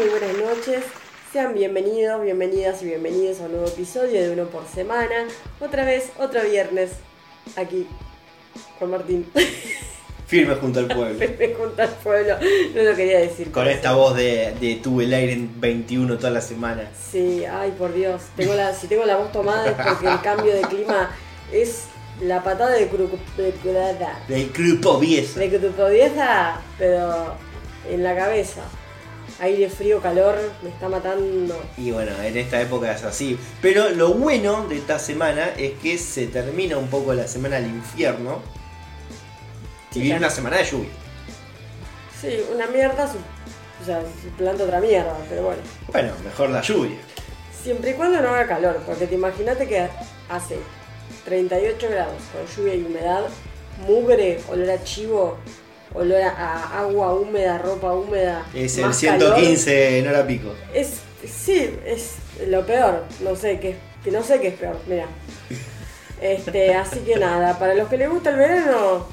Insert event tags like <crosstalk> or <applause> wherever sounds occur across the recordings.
Muy buenas noches. Sean bienvenidos, bienvenidas y bienvenidos a un nuevo episodio de Uno por Semana. Otra vez, otro viernes, aquí, con Martín. Firme junto al pueblo. Me junta al pueblo, no lo quería decir. Con esta voz de, de tuve el aire en 21 toda la semana. Sí, ay por Dios. Tengo la, si tengo la voz tomada es porque el cambio de clima es la patada de cru, de, curada. Del grupo de pero en la cabeza. Aire frío, calor, me está matando. Y bueno, en esta época es así. Pero lo bueno de esta semana es que se termina un poco la semana al infierno. Y Sí, viene claro. una semana de lluvia. Sí, una mierda, su- o sea, suplanta otra mierda, pero bueno. Bueno, mejor la lluvia. Siempre y cuando no haga calor, porque te imagínate que hace 38 grados con lluvia y humedad, mugre, olor a chivo, olor a, a agua húmeda, ropa húmeda. Es el más 115 en hora pico. calor. Es, sí, es lo peor, no sé qué, que no sé qué es peor, mira. Este, <laughs> así que nada, para los que les gusta el verano,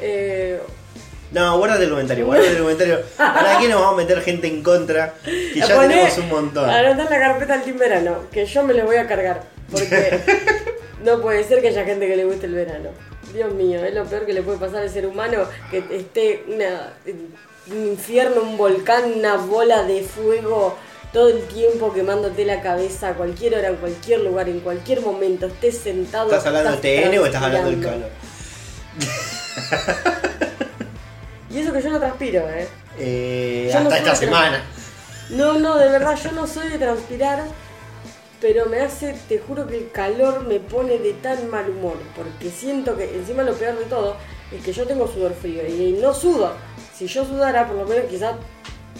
eh, No, guárdate el comentario, guárdate el comentario. ¿Para qué nos vamos a meter gente en contra? Que ya Poné- tenemos un montón. Anotá en la carpeta del Team Verano, que yo me lo voy a cargar. Porque <laughs> no puede ser que haya gente que le guste el verano. Dios mío, es lo peor que le puede pasar al ser humano que esté una- un infierno, un volcán, una bola de fuego todo el tiempo quemándote la cabeza a cualquier hora, en cualquier lugar, en cualquier momento, estés sentado. ¿Estás hablando de TN o estás hablando del calor? Y eso que yo no transpiro, ¿eh? Eh, no hasta esta semana. No, no, de verdad, yo no soy de transpirar, pero me hace, te juro que el calor me pone de tan mal humor, porque siento que encima lo peor de todo es que yo tengo sudor frío y no sudo. Si yo sudara, por lo menos quizás,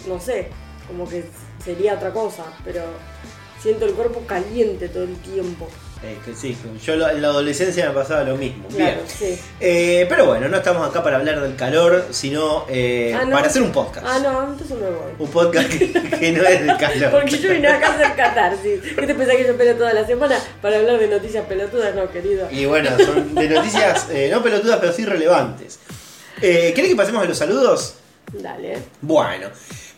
no sé, como que sería otra cosa, pero siento el cuerpo caliente todo el tiempo. Eh, que sí, yo lo- en la adolescencia me pasaba lo mismo. Claro, Bien. sí. Eh, pero bueno, no estamos acá para hablar del calor, sino eh, Ah, ¿no? para hacer un podcast. Ah, no, entonces me voy. Un podcast que, que no es del calor. Porque yo vine acá a hacer catarsis. ¿Qué te pensás que yo peleo toda la semana para hablar de noticias pelotudas? No, querido. Y bueno, son de noticias eh, no pelotudas, pero sí relevantes. Eh, ¿Querés que pasemos a los saludos? Dale. Bueno,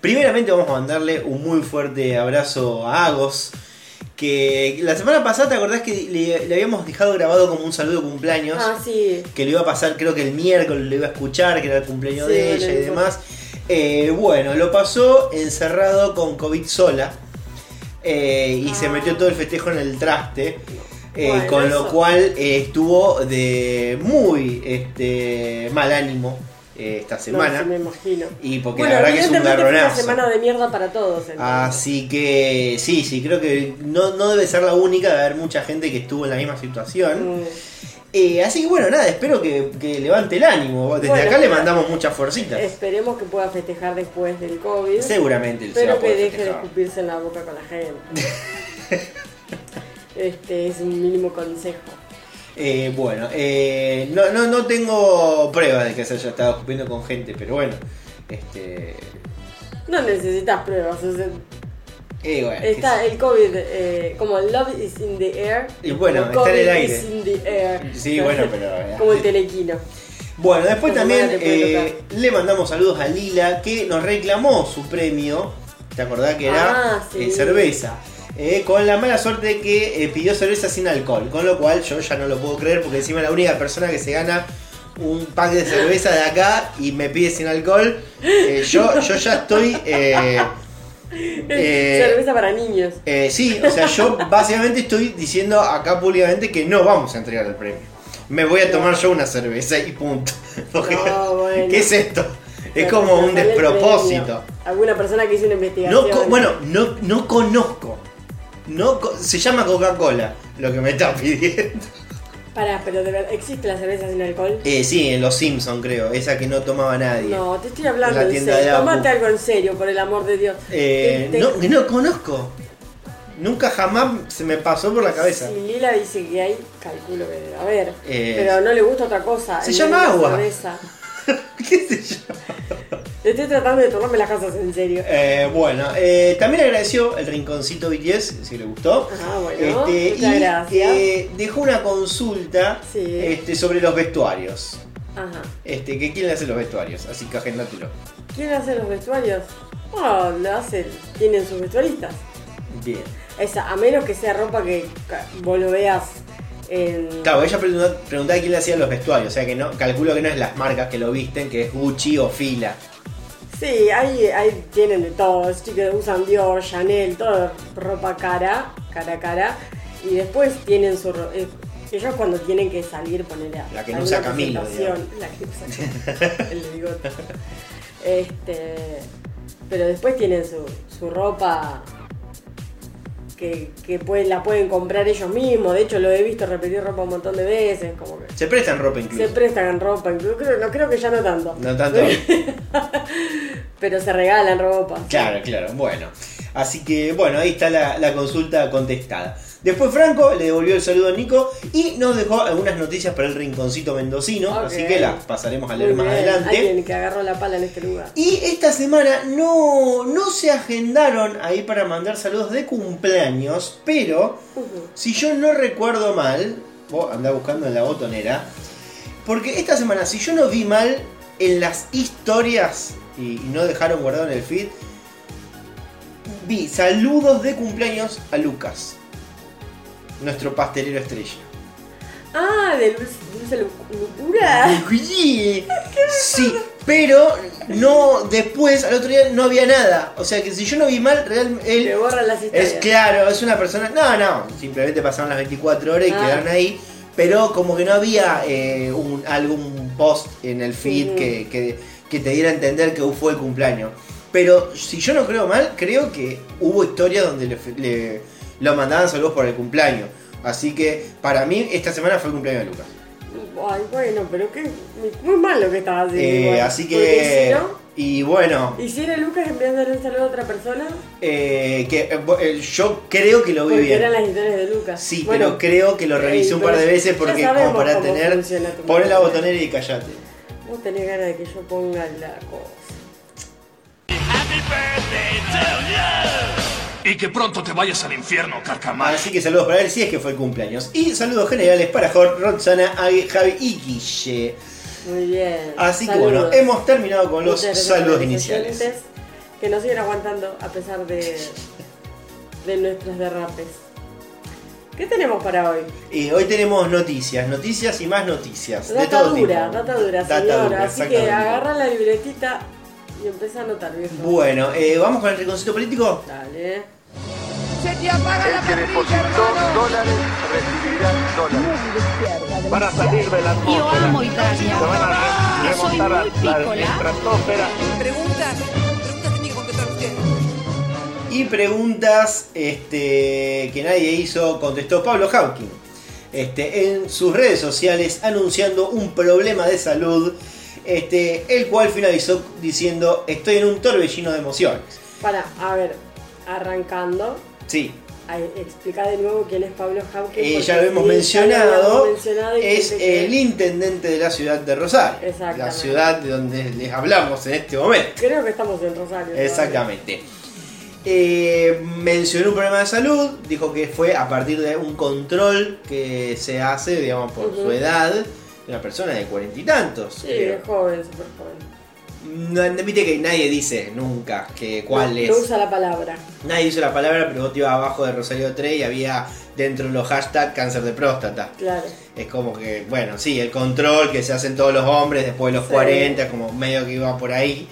primeramente vamos a mandarle un muy fuerte abrazo a Agos. Que la semana pasada, ¿te acordás que le, le habíamos dejado grabado como un saludo de cumpleaños? Ah, sí. que lo iba a pasar creo que el miércoles, lo iba a escuchar, que era el cumpleaños Sí, de ella y demás. Eh, bueno, lo pasó encerrado con COVID sola eh, y se Ah. metió todo el festejo en el traste. eh, Bueno, con lo cual estuvo de muy este, mal ánimo eh, esta semana. No, sí me imagino. Y porque bueno, la verdad que es un fue una garronazo. semana de mierda para todos. entonces. Así que sí, sí, creo que no, no debe ser la única de haber mucha gente que estuvo en la misma situación. Mm. Eh, así que bueno, nada, espero que, que levante el ánimo. Desde Bueno, acá le mandamos muchas fuercitas. Esperemos que pueda festejar después del COVID. Seguramente pero que deje de escupirse en la boca con la gente. <laughs> este es un mínimo consejo. Eh, bueno, eh, no, no, no tengo pruebas de que se haya estado escupiendo con gente, pero bueno. Este. No necesitas pruebas. o sea, eh, bueno, está el COVID, eh, como love is in the air. Y bueno, está en el aire. is in the air. Sí, bueno, pero. <laughs> Como el telequino. Bueno, después también le mandamos saludos a Lila que nos reclamó su premio. ¿Te acordás que era Ah, sí. cerveza? Eh, con la mala suerte de que eh, pidió cerveza sin alcohol. Con lo cual yo ya no lo puedo creer porque encima la única persona que se gana un pack de cerveza de acá y me pide sin alcohol. eh, yo, yo ya estoy. Cerveza para niños. eh, sí, o sea, yo básicamente estoy diciendo acá públicamente que no vamos a entregar el premio. Me voy a tomar yo una cerveza y punto. <laughs> Porque, No, bueno. ¿Qué es esto? Es como un despropósito. Alguna persona que hizo una investigación. No, bueno, no, no conozco. No, se llama Coca-Cola lo que me está <laughs> pidiendo. Pará, pero de verdad, ¿existe la cerveza sin alcohol? Eh, sí, en Los Simpsons creo, esa que no tomaba nadie. No, te estoy hablando La en serio. Tomate algo en serio, por el amor de Dios. Eh, Te- te- no, que no conozco. Nunca jamás se me pasó por la cabeza. Si Lila dice que hay, calculo que debe haber. Eh, pero no le gusta otra cosa. se llama agua. cerveza. <laughs> ¿Qué sé yo? Estoy tratando de tomarme las cosas en serio. Eh, bueno, eh, también agradeció el rinconcito BTS, si le gustó. Ah, bueno. Este, muchas y gracias. eh, dejó una consulta Sí. este, sobre los vestuarios. Ajá. Este, que quién le hace los vestuarios, así que agéndatelo. ¿Quién hace los vestuarios? No, lo hace, tienen sus vestuaristas. Bien. Esa, a menos que sea ropa que vos lo veas en. Claro, ella preguntó- preguntaba quién le hacía los vestuarios, o sea que no, calculo que no es las marcas que lo visten, que es Gucci o Fila. Sí, ahí, ahí tienen de todo. Es que usan Dior, Chanel, toda ropa cara, cara a cara. Y después tienen su. eh, ellos cuando tienen que salir, poner a La que no usa Camilo, La que usa <laughs> el bigote. Este, pero después tienen su, su ropa que, que pueden, la pueden comprar ellos mismos. De hecho, lo he visto repetir ropa un montón de veces. Como que Se prestan ropa se incluso. prestan ropa. incluso creo, no creo que ya no tanto. No tanto. <laughs> pero se regalan ropa. Claro, claro, bueno. Así que bueno, ahí está la, la consulta contestada. Después Franco le devolvió el saludo a Nico y nos dejó algunas noticias para el rinconcito mendocino, así que las pasaremos a Muy leer más bien, adelante. Alguien que agarró la pala en este lugar. Y esta semana no, no se agendaron ahí para mandar saludos de cumpleaños, pero si yo no recuerdo mal, vos andá buscando en la botonera, porque esta semana, si yo no vi mal, en las historias, y, y no dejaron guardado en el feed, vi saludos de cumpleaños a Lucas, nuestro pastelero estrella. Ah, de Dulce, dulce Lu- Locura. <laughs> Sí, pero no después, al otro día no había nada. O sea que si yo no vi mal, realmente él borran las historias. es claro, es una persona. No, no, simplemente pasaron las 24 horas y Ah. quedaron ahí. Pero como que no había eh, un, algún post en el feed Ujú. que, que- que te diera a entender que fue el cumpleaños. Pero si yo no creo mal, creo que hubo historias donde le, le- lo mandaban saludos por el cumpleaños. Así que para mí esta semana fue el cumpleaños de Lucas. Ay, bueno, pero qué. Muy mal lo que estaba haciendo. Eh, así que. si no, Y bueno, ¿Y si era Lucas enviándole un saludo a otra persona? eh, que, eh, eh, yo creo que lo vi Porque bien. eran las historias de Lucas. Sí, Bueno, pero creo que lo revisé un par de veces porque como para cómo tener. Poné la botonera y callate. Vos tenés ganas de que yo ponga la cosa. Y que pronto te vayas al infierno, carcamal. Así que saludos para él si es que fue el cumpleaños. Y saludos generales para Jorge, Roxana, Agui, Javi y Guille. Muy bien. Así que bueno, hemos terminado con los saludos iniciales. Que nos siguen aguantando a pesar de, de nuestros derrapes. ¿Qué tenemos para hoy? Y hoy tenemos noticias, noticias y más noticias. de Data todo dura, tipo. data dura, Data señor. dura, Así que agarra la libretita y empieza a anotar, viejo. Bueno, eh, ¿vamos con el rinconcito político? Dale. Se te apaga la El que parrilla, depositó hermano. dólares recibirá dólares. Van a salir de la Yo atmósfera. amo Italia. Se van a Yo soy muy la pícola. Preguntas, preguntas tienen que contestar ustedes. Y preguntas este, que nadie hizo, contestó Pablo Hawking. Este, en sus redes sociales anunciando un problema de salud, este, el cual finalizó diciendo estoy en un torbellino de emociones. Para, a ver, arrancando, Sí, a- explica de nuevo quién es Pablo Hawking. eh, ya lo hemos lo mencionado, es el intendente de la ciudad de Rosario, la ciudad de donde les hablamos en este momento. Creo que estamos en Rosario. Exactamente. Eh, mencionó un problema de salud, dijo que fue a partir de un control que se hace, digamos, por su edad, de una persona de cuarenta y tantos. Sí, es joven, súper joven. No, viste que nadie dice nunca que cuál no, es. No usa la palabra. Nadie dice la palabra, pero vos te ibas abajo de Rosario 3 y había dentro de los hashtags cáncer de próstata. Claro. Es como que, bueno, sí, el control que se hacen todos los hombres después de los Sí. 40, es como medio que iba por ahí.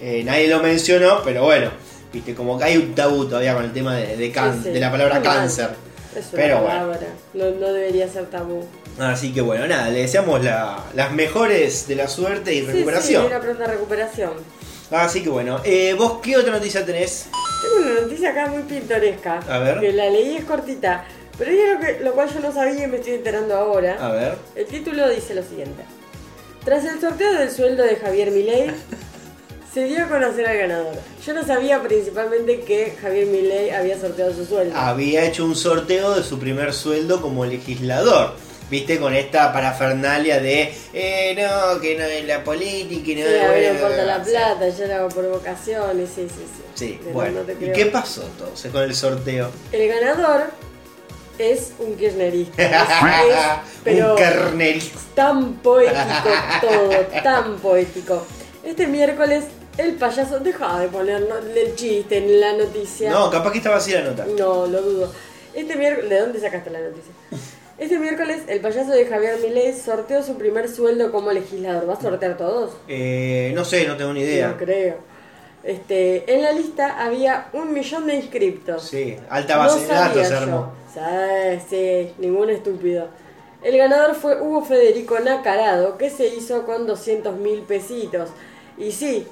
Eh, nadie lo mencionó, pero bueno, viste, como que hay un tabú todavía con el tema de, de, can- Sí, sí. de la palabra cáncer. Es una Pero bueno. palabra. No, no debería ser tabú. Así que bueno, nada, le deseamos la- las mejores de la suerte y Sí, recuperación. Sí, una pronta recuperación. Así que bueno, eh, ¿vos qué otra noticia tenés? Tengo una noticia acá muy pintoresca. A ver. Que la leí es cortita. Pero algo que, lo cual yo no sabía y me estoy enterando ahora. A ver. El título dice lo siguiente. Tras el sorteo del sueldo de Javier Milei, <laughs> se dio a conocer al ganador. Yo no sabía principalmente que Javier Milei había sorteado su sueldo. Había hecho un sorteo de su primer sueldo como legislador. Viste, con esta parafernalia de, eh, no, que no es la política y no Sí, a mí no importa la plata, yo lo hago por vocaciones, sí, sí, sí. Sí, Pero bueno. no ¿Y qué pasó entonces con el sorteo? El ganador es un kirchnerista. <laughs> Es- es- pero un carnerista. tan poético todo, tan poético. Este miércoles El payaso, deja de poner no- el chiste en la noticia. No, capaz que estaba así la nota. No, lo dudo. Este miércoles, ¿de dónde sacaste la noticia? <laughs> Este miércoles, el payaso de Javier Milei sorteó su primer sueldo como legislador. ¿Va a sortear todos? Eh, no sé, no tengo ni idea. No creo. Este, en la lista había un millón de inscriptos. Sí, alta base de datos se armó. Sí, sí, ningún estúpido. El ganador fue Hugo Federico Nacarado, que se hizo con 200 mil pesitos. Y sí,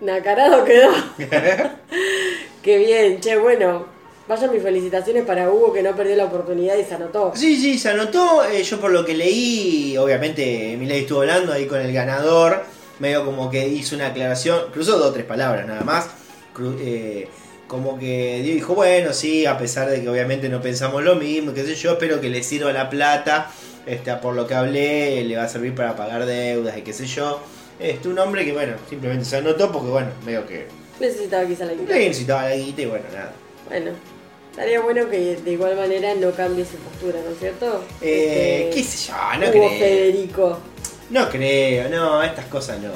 Nacarado quedó. <laughs> Qué bien, che, bueno. Vaya mis felicitaciones para Hugo que no perdió la oportunidad y se anotó. Sí, sí, se anotó. eh, yo por lo que leí, obviamente Milei estuvo hablando ahí con el ganador. Medio como que hizo una aclaración, cruzó dos o tres palabras nada más. eh, como que dijo, bueno, sí, a pesar de que obviamente no pensamos lo mismo, qué sé yo, espero que le sirva la plata. Este, por lo que hablé, le va a servir para pagar deudas y qué sé yo. Este, un hombre que, bueno, simplemente se anotó porque, bueno, medio que Necesitaba quizá la guita. necesitaba la guita y, bueno, nada. Bueno, estaría bueno que de igual manera no cambie su postura, ¿no es cierto? Eh, Este, qué sé yo, no Hugo creo. Federico. No creo, no, estas cosas no.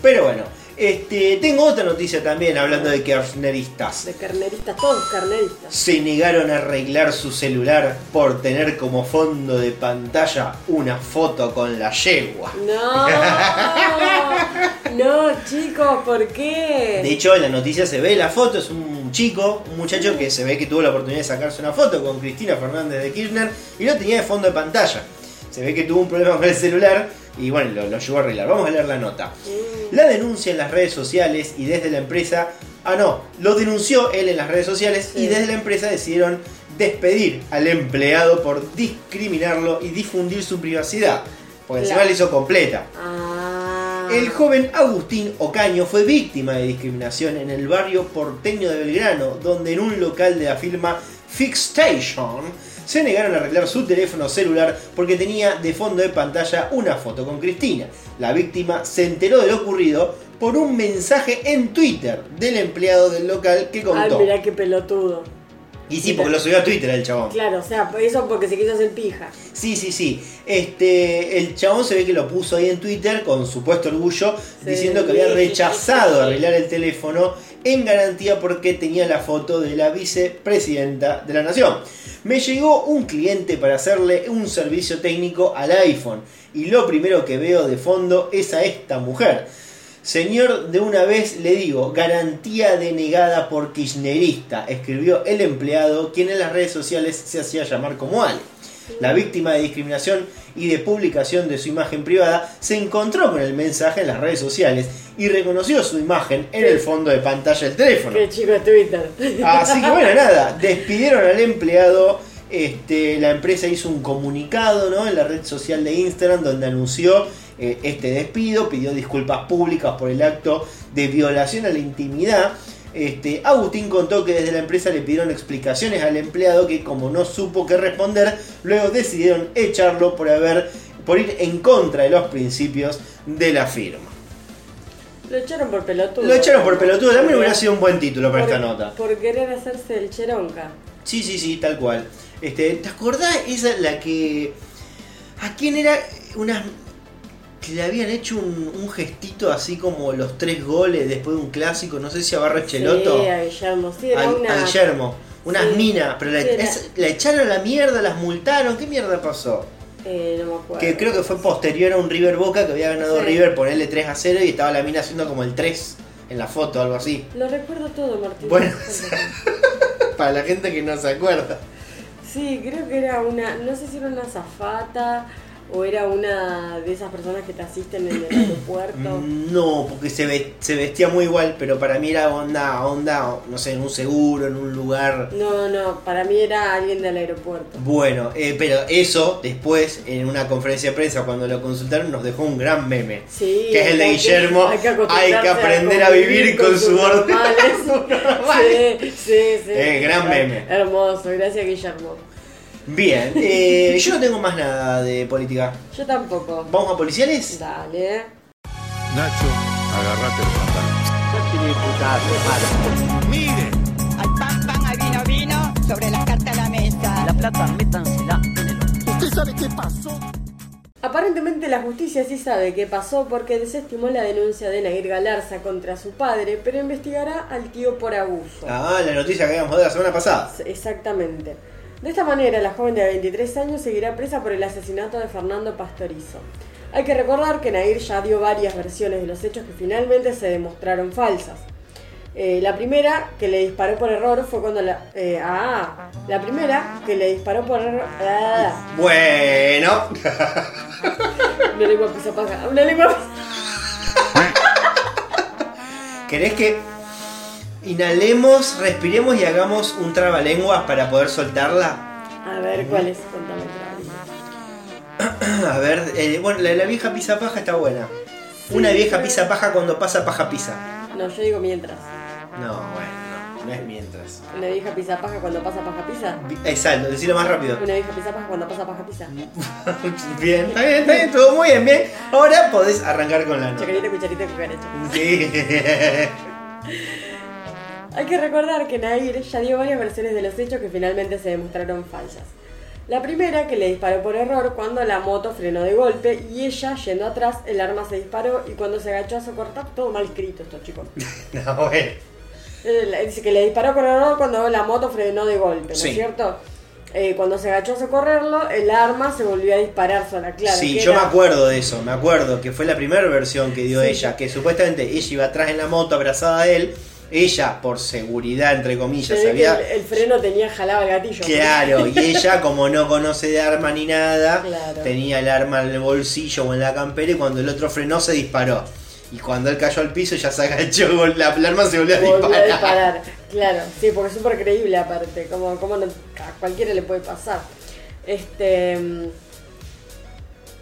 Pero bueno, este, tengo otra noticia también hablando de kirchneristas. De carneristas, todos carneristas. Se negaron a arreglar su celular por tener como fondo de pantalla una foto con la yegua. No, <laughs> no, chicos, ¿por qué? De hecho, en la noticia se ve la foto, es un chico, un muchacho que se ve que tuvo la oportunidad de sacarse una foto con Cristina Fernández de Kirchner y lo tenía de fondo de pantalla. Se ve que tuvo un problema con el celular y bueno, lo, lo llevó a arreglar. Vamos a leer la nota. Mm, La denuncia en las redes sociales y desde la empresa. Ah, no, lo denunció él en las redes sociales y desde la empresa decidieron despedir al empleado por discriminarlo y difundir su privacidad. Porque encima la hizo completa. Ah. El joven Agustín Ocaño fue víctima de discriminación en el barrio porteño de Belgrano, donde en un local de la firma Fixstation se negaron a arreglar su teléfono celular porque tenía de fondo de pantalla una foto con Cristina. La víctima se enteró de lo ocurrido por un mensaje en Twitter del empleado del local que Ay, contó. mirá qué pelotudo. y sí, porque lo subió a Twitter el chabón. Claro, o sea, eso porque se quiso hacer pija. Sí, sí, sí. Este, el chabón se ve que lo puso ahí en Twitter con supuesto orgullo, Sí. diciendo que había rechazado arreglar el teléfono en garantía porque tenía la foto de la vicepresidenta de la nación. Me llegó un cliente para hacerle un servicio técnico al iPhone y lo primero que veo de fondo es a esta mujer. Señor, de una vez le digo, garantía denegada por kirchnerista, escribió el empleado, quien en las redes sociales se hacía llamar como Ale. La víctima de discriminación y de publicación de su imagen privada se encontró con el mensaje en las redes sociales y reconoció su imagen en el fondo de pantalla del teléfono. Qué chico es Twitter. Así que bueno, <laughs> nada, despidieron al empleado. Este, la empresa hizo un comunicado ¿no? en la red social de Instagram donde anunció eh, este despido, pidió disculpas públicas por el acto de violación a la intimidad. Este, Agustín contó que desde la empresa le pidieron explicaciones al empleado que como no supo qué responder, luego decidieron echarlo por haber por ir en contra de los principios de la firma. Lo echaron por pelotudo. Lo echaron por pelotudo, también hubiera sido un buen título para por- esta nota. Por querer hacerse el cheronca. Sí, sí, sí, tal cual. Este, ¿Te acordás esa la que. ¿A quién era? Unas. Que le habían hecho un, un gestito así como los tres goles después de un clásico, no sé si a Barrecheloto. Sí, a Guillermo. Sí, era a, una... a Guillermo. Unas Sí, minas, pero la, sí, era- es- la echaron a la mierda, las multaron. ¿Qué mierda pasó? Eh, no me acuerdo. Que creo que fue posterior a un River Boca que había ganado Sí. River ponerle 3 a 0 y estaba la mina haciendo como el 3 en la foto, algo así. Lo recuerdo todo, Martín. Bueno. <laughs> Para la gente que no se acuerda. Sí, creo que era una, no sé si era una zafata o era una de esas personas que te asisten en el <clears throat> aeropuerto. No, porque se, ve- se vestía muy igual, pero para mí era onda, onda, no sé, en un seguro, en un lugar. No, no, para mí era alguien del aeropuerto. Bueno, eh, pero eso después, en una conferencia de prensa, cuando lo consultaron, nos dejó un gran meme. Sí, Que es el de Guillermo, hay que aprender a vivir con su orden. normales. <laughs> Sí, sí, sí. Eh, gran meme. Hermoso, gracias Guillermo. Bien, eh, yo no tengo más nada de política. Yo tampoco. ¿Vamos a policiales? Dale. Nacho, agarrate los pantalones. Mire, Al pan, pan, al vino, vino, sobre las cartas a la mesa. La plata métansela en el. ¿Usted sabe qué pasó? Aparentemente la justicia sí sabe qué pasó porque desestimó la denuncia de Nair Galarza contra su padre, pero investigará al tío por abuso. Ah, la noticia que habíamos dado la semana pasada. Exactamente. De esta manera, la joven de 23 años seguirá presa por el asesinato de Fernando Pastorizo. Hay que recordar que Nair ya dio varias versiones de los hechos que finalmente se demostraron falsas. Eh, la primera que le disparó por error fue cuando la. eh, ah, la primera que le disparó por error. ah, Bueno. una lengua pisa paja. Una lengua pisa- ¿Querés que inhalemos, respiremos y hagamos un trabalenguas para poder soltarla? A ver, ¿cuál es? Contame <clears throat> otra. A ver, eh, bueno, la de la vieja pisa paja está buena. Una vieja pisa paja cuando pasa paja pisa. No, yo digo mientras. No, bueno, no, no es mientras. Una vieja pisa paja cuando pasa paja. Vi- Exacto, decirlo más rápido. Una vieja pisa paja cuando pasa paja pisa. <laughs> Bien, está bien, está bien, todo muy bien, bien. Ahora podés arrancar con la nota. Chacarita, cucharita, cucaracha. Sí. <laughs> Hay que recordar que Nair ya dio varias versiones de los hechos que finalmente se demostraron falsas. La primera, que le disparó por error cuando la moto frenó de golpe y ella, yendo atrás, el arma se disparó y cuando se agachó a socorrer, todo mal escrito esto, chicos. <laughs> No, bueno. Eh, Dice que le disparó por error cuando la moto frenó de golpe, ¿no Sí. es cierto? Eh, cuando se agachó a socorrerlo, el arma se volvió a disparar sola, claro. sí, yo era- me acuerdo de eso, me acuerdo que fue la primera versión que dio Sí. ella, que supuestamente ella iba atrás en la moto abrazada a él, ella por seguridad entre comillas sabía el, el freno tenía jalaba el gatillo. Claro, <laughs> y ella como no conoce de arma ni nada, Claro. tenía el arma en el bolsillo o en la campera y cuando el otro frenó se disparó. Y cuando él cayó al piso ya se agachó, <laughs> la, arma se volvió a Volvió disparar. a disparar. <laughs> Claro, sí, porque es súper creíble aparte. Como, como no- a cualquiera le puede pasar. Este. mm,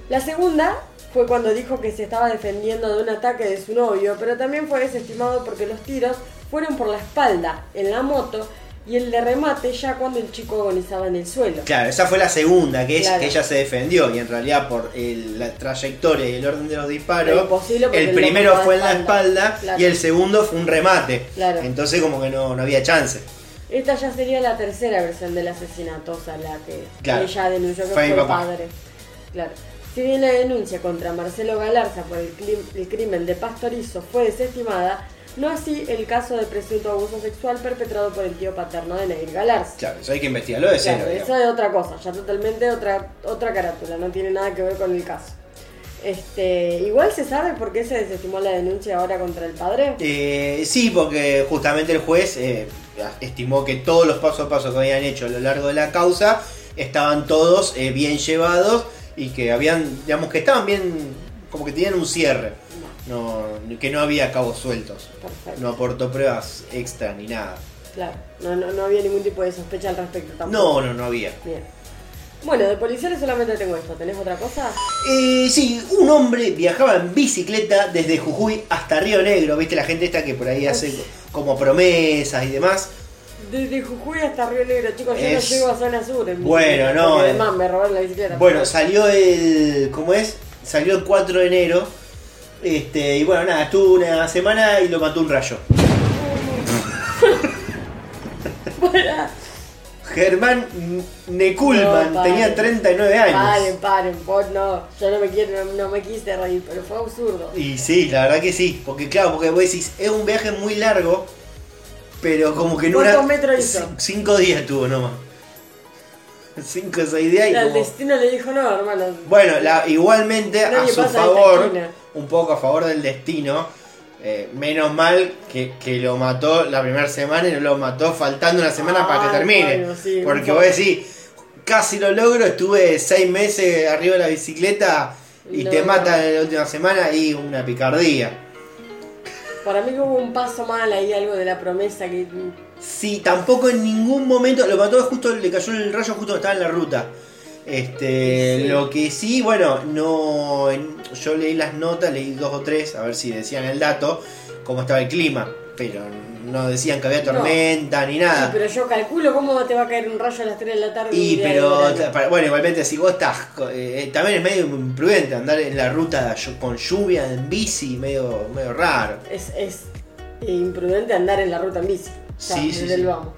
La segunda fue cuando dijo que se estaba defendiendo de un ataque de su novio, pero también fue desestimado porque los tiros fueron por la espalda, en la moto, y el de remate ya cuando el chico agonizaba en el suelo. Claro, esa fue la segunda, que es Claro. que ella se defendió y en realidad por el- la trayectoria y el orden de los disparos, el el primero fue en la espalda. Claro. y el segundo fue un remate. Claro. Entonces como que no, no había chance. Esta ya sería la tercera versión del asesinato, o sea, la que Claro. ella denunció que Fue padre. Claro. Si bien la denuncia contra Marcelo Galarza por el, el crimen de Pastorizo fue desestimada, no así el caso de presunto abuso sexual perpetrado por el tío paterno de Nair Galarza. Claro, eso hay que investigarlo de. Claro, eso es otra cosa, ya totalmente otra, otra carátula, no tiene nada que ver con el caso. Este, igual se sabe por qué se desestimó la denuncia ahora contra el padre. Eh, sí, porque justamente el juez eh, estimó que todos los pasos a paso que habían hecho a lo largo de la causa estaban todos eh, bien llevados y que habían, digamos que estaban bien, como que tenían un cierre, no, que no había cabos sueltos, Perfecto. no aportó pruebas extra ni nada. Claro, no, no, no había ningún tipo de sospecha al respecto tampoco. No, no, no había. Bien. Bueno, de policiales solamente tengo esto. ¿Tenés otra cosa? Eh, sí, un hombre viajaba en bicicleta desde Jujuy hasta Río Negro, viste la gente esta que por ahí hace como promesas y demás. Desde Jujuy hasta Río Negro, chicos, yo Es- no llego a zona sur. En Bueno, no, eh. Además, me robaron la bicicleta. Bueno, salió el. ¿Cómo es? Salió el 4 de enero. Este, y bueno, nada, estuvo una semana y lo mató un rayo. <laughs> Germán Nekulman No, paren. tenía 39 años. Paren, paren, vos no. Yo no me quiero, no, no me quise reír, pero fue absurdo. Y sí, la verdad que sí. Porque claro, porque vos decís, es un viaje muy largo, pero como que en una. ¿Cuántos metros hizo? Cinco días tuvo nomás. Cinco o seis días y el como- destino le dijo no, hermano. Bueno, la- igualmente a Nadie su pasa esta favor, esquina. Un poco a favor del destino. eh, menos mal que, que lo mató la primera semana y no lo mató faltando una semana para que termine. bueno, sí, Porque vos decís, casi lo logro, estuve seis meses arriba de la bicicleta y No. te matan en la última semana y una picardía. Para mí hubo un paso mal ahí, algo de la promesa que. Sí, tampoco en ningún momento lo mató justo, le cayó el rayo justo estaba en la ruta. Este, Sí. lo que sí, bueno, no, yo leí las notas, leí dos o tres, a ver si decían el dato, cómo estaba el clima, pero no decían que había No. tormenta ni Sí, nada. pero yo calculo cómo te va a caer un rayo a las 3 de la tarde. Y pero, para- bueno, igualmente si vos estás, eh, también es medio imprudente andar en la ruta con lluvia en bici, medio, medio raro. Es, es imprudente andar en la ruta en bici. Ya, Sí, sí, desde sí. el vamos.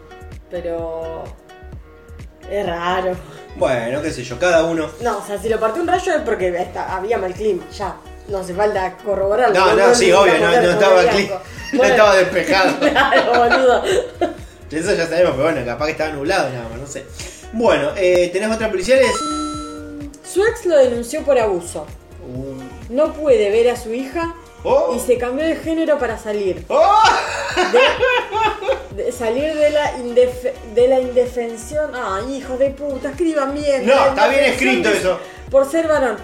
Pero. Es raro. Bueno, qué sé yo, cada uno. No, o sea, si lo partió un rayo es porque está- había mal clima, ya. No hace falta corroborarlo. No, no, sí, obvio, no, no estaba aquí. No estaba despejado. <laughs> Claro, boludo. Eso ya sabemos, pero bueno, capaz que estaba nublado nada más, no sé. Bueno, eh, ¿tenés otras policiales? Su ex lo denunció por abuso. Uh. No puede ver a su hija ¡Oh! y se cambió de género para salir. ¡Oh! De, <laughs> de salir de la, indef- de la indefensión. Ay, hijos de puta, escriban bien. No, está bien escrito eso. Por ser varón.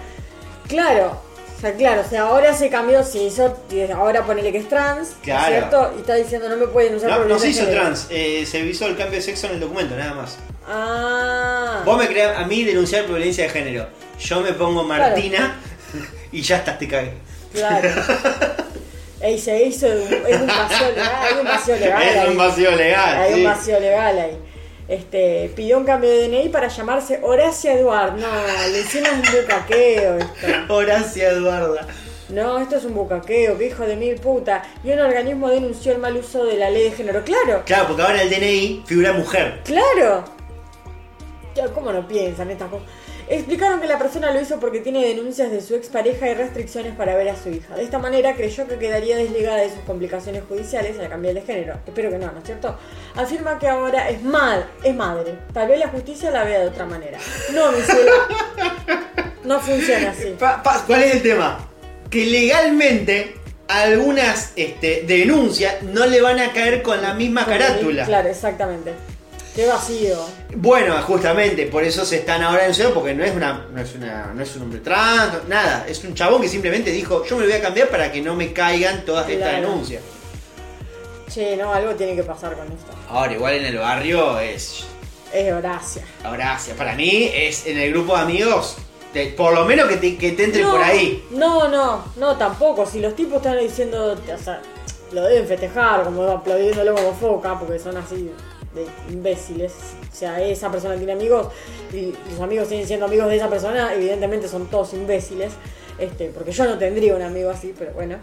Claro. O sea, claro, o sea, ahora se cambió, se hizo, ahora ponele que es trans, Claro. ¿cierto? Y está diciendo no me puede denunciar No, por no se hizo trans, eh, se visó el cambio de sexo en el documento, nada más. Ah. Vos me creas a mí denunciar violencia de género. Yo me pongo Martina <laughs> y ya estás, te cagué. Claro. <laughs> Ey, se hizo, es un vacío legal, hay un vacío legal. Es un vacío legal. Hay sí. un vacío legal ahí. Este, pidió un cambio de DNI para llamarse Horacia Eduard. No, le hicimos un bucaqueo esto. <laughs> Horacia Eduarda. No, esto es un bucaqueo, que hijo de mil puta. Y un organismo denunció el mal uso de la ley de género. Claro, Claro, porque ahora el DNI figura mujer. claro. ¿Cómo no piensan estas cosas? Explicaron que la persona lo hizo porque tiene denuncias de su expareja y restricciones para ver a su hija. De esta manera creyó que quedaría desligada de sus complicaciones judiciales al cambiar de género. Espero que no, ¿no es cierto? Afirma que ahora es mal, es madre. Tal vez la justicia la vea de otra manera. No, mi cielo. No funciona así. Pa- pa- ¿Cuál es el tema? Que legalmente algunas este, denuncias no le van a caer con la misma carátula. Claro, exactamente. Qué vacío. Bueno, justamente, por eso se están ahora denunciando, porque no es una, no es una, no es un hombre trans, nada, es un chabón que simplemente dijo, yo me voy a cambiar para que no me caigan todas estas denuncias. Che, no, algo tiene que pasar con esto. Ahora, igual en el barrio es Es Horacia. Horacia. Para mí es en el grupo de amigos, por lo menos que te, que te entre no, por ahí. No, no, no, tampoco. Si los tipos están diciendo, o sea, lo deben festejar, como aplaudiéndolo como foca, porque son así de imbéciles. O sea, esa persona tiene amigos y los amigos siguen siendo amigos de esa persona, evidentemente son todos imbéciles. Este, porque yo no tendría un amigo así, pero bueno.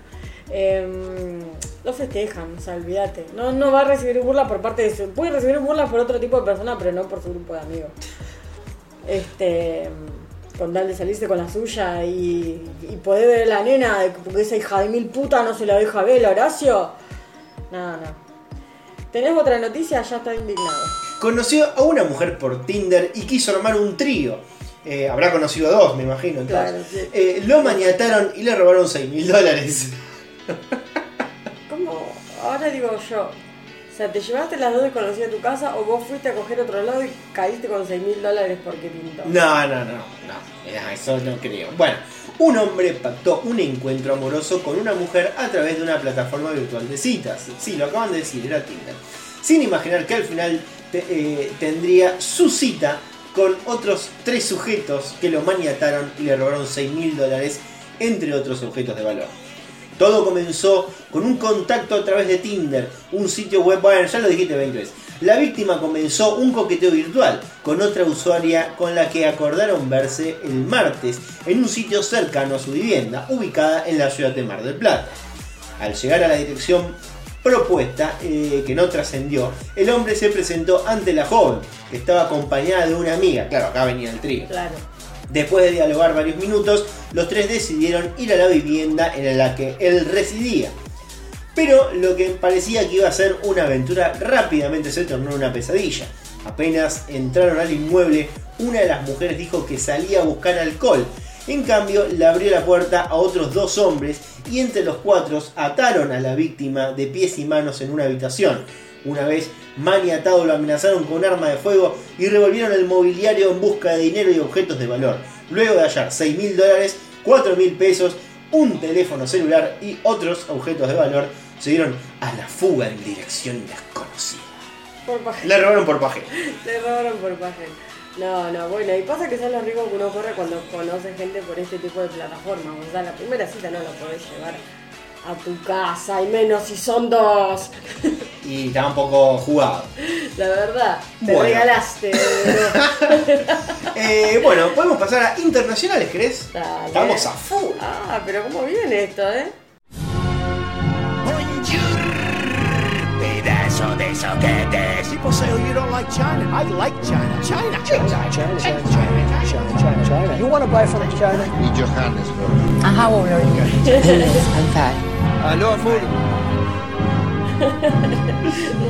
Em, lo festejan, o sea, olvídate. No, no va a recibir burla por parte de su. Puede recibir burla por otro tipo de persona, pero no por su grupo de amigos. Este. Con tal de salirse con la suya y, y poder ver a la nena, porque esa hija de mil puta no se la deja ver, Horacio. No, no. ¿Tenés otra noticia? Ya está indignado. Conoció a una mujer por Tinder y quiso armar un trío. Eh, habrá conocido a dos, me imagino. entonces. Claro, sí. Eh, lo maniataron y le robaron 6 mil dólares. ¿Cómo? Ahora digo yo. O sea, ¿te llevaste las dos desconocidas a tu casa o vos fuiste a coger otro lado y caíste con 6 mil dólares porque pintó? No, no, no, no. Eh, Eso no creo. Bueno, un hombre pactó un encuentro amoroso con una mujer a través de una plataforma virtual de citas. Sí, lo acaban de decir, era Tinder. Sin imaginar que al final eh, tendría su cita con otros tres sujetos que lo maniataron y le robaron 6 mil dólares, entre otros objetos de valor. Todo comenzó con un contacto a través de Tinder, un sitio web, bueno, ya lo dijiste 20 veces. La víctima comenzó un coqueteo virtual con otra usuaria con la que acordaron verse el martes en un sitio cercano a su vivienda, ubicada en la ciudad de Mar del Plata. Al llegar a la dirección propuesta, eh, que no trascendió, el hombre se presentó ante la joven, que estaba acompañada de una amiga. Claro, acá venía el trío. Claro. Después de dialogar varios minutos, los tres decidieron ir a la vivienda en la que él residía. Pero lo que parecía que iba a ser una aventura rápidamente se tornó una pesadilla. Apenas entraron al inmueble, una de las mujeres dijo que salía a buscar alcohol. En cambio, le abrió la puerta a otros dos hombres y entre los cuatro ataron a la víctima de pies y manos en una habitación. Una vez maniatado lo amenazaron con un arma de fuego y revolvieron el mobiliario en busca de dinero y objetos de valor. Luego de hallar 6 mil dólares, 4 mil pesos, un teléfono celular y otros objetos de valor, se dieron a la fuga en dirección desconocida. Por paje. Le robaron por paje. <laughs> Le robaron por paje. No, no, bueno, y pasa que son los riesgos que uno corre cuando conoce gente por este tipo de plataformas. O sea, la primera cita no la podés llevar a tu casa, y menos si son dos. <laughs> Y estaba un poco jugado. La verdad, te Bueno. regalaste. <laughs> Eh, bueno, podemos pasar a internacionales, ¿crees? Dale. Estamos a full. Ah, pero cómo viene esto, ¿eh? Pedazo de People say, oh, you don't like China. I like China. China. China. China. China. China. China. China. China. You want to buy from China? Y Johannesburg. How old are you? I'm five. Aló, Full. <laughs>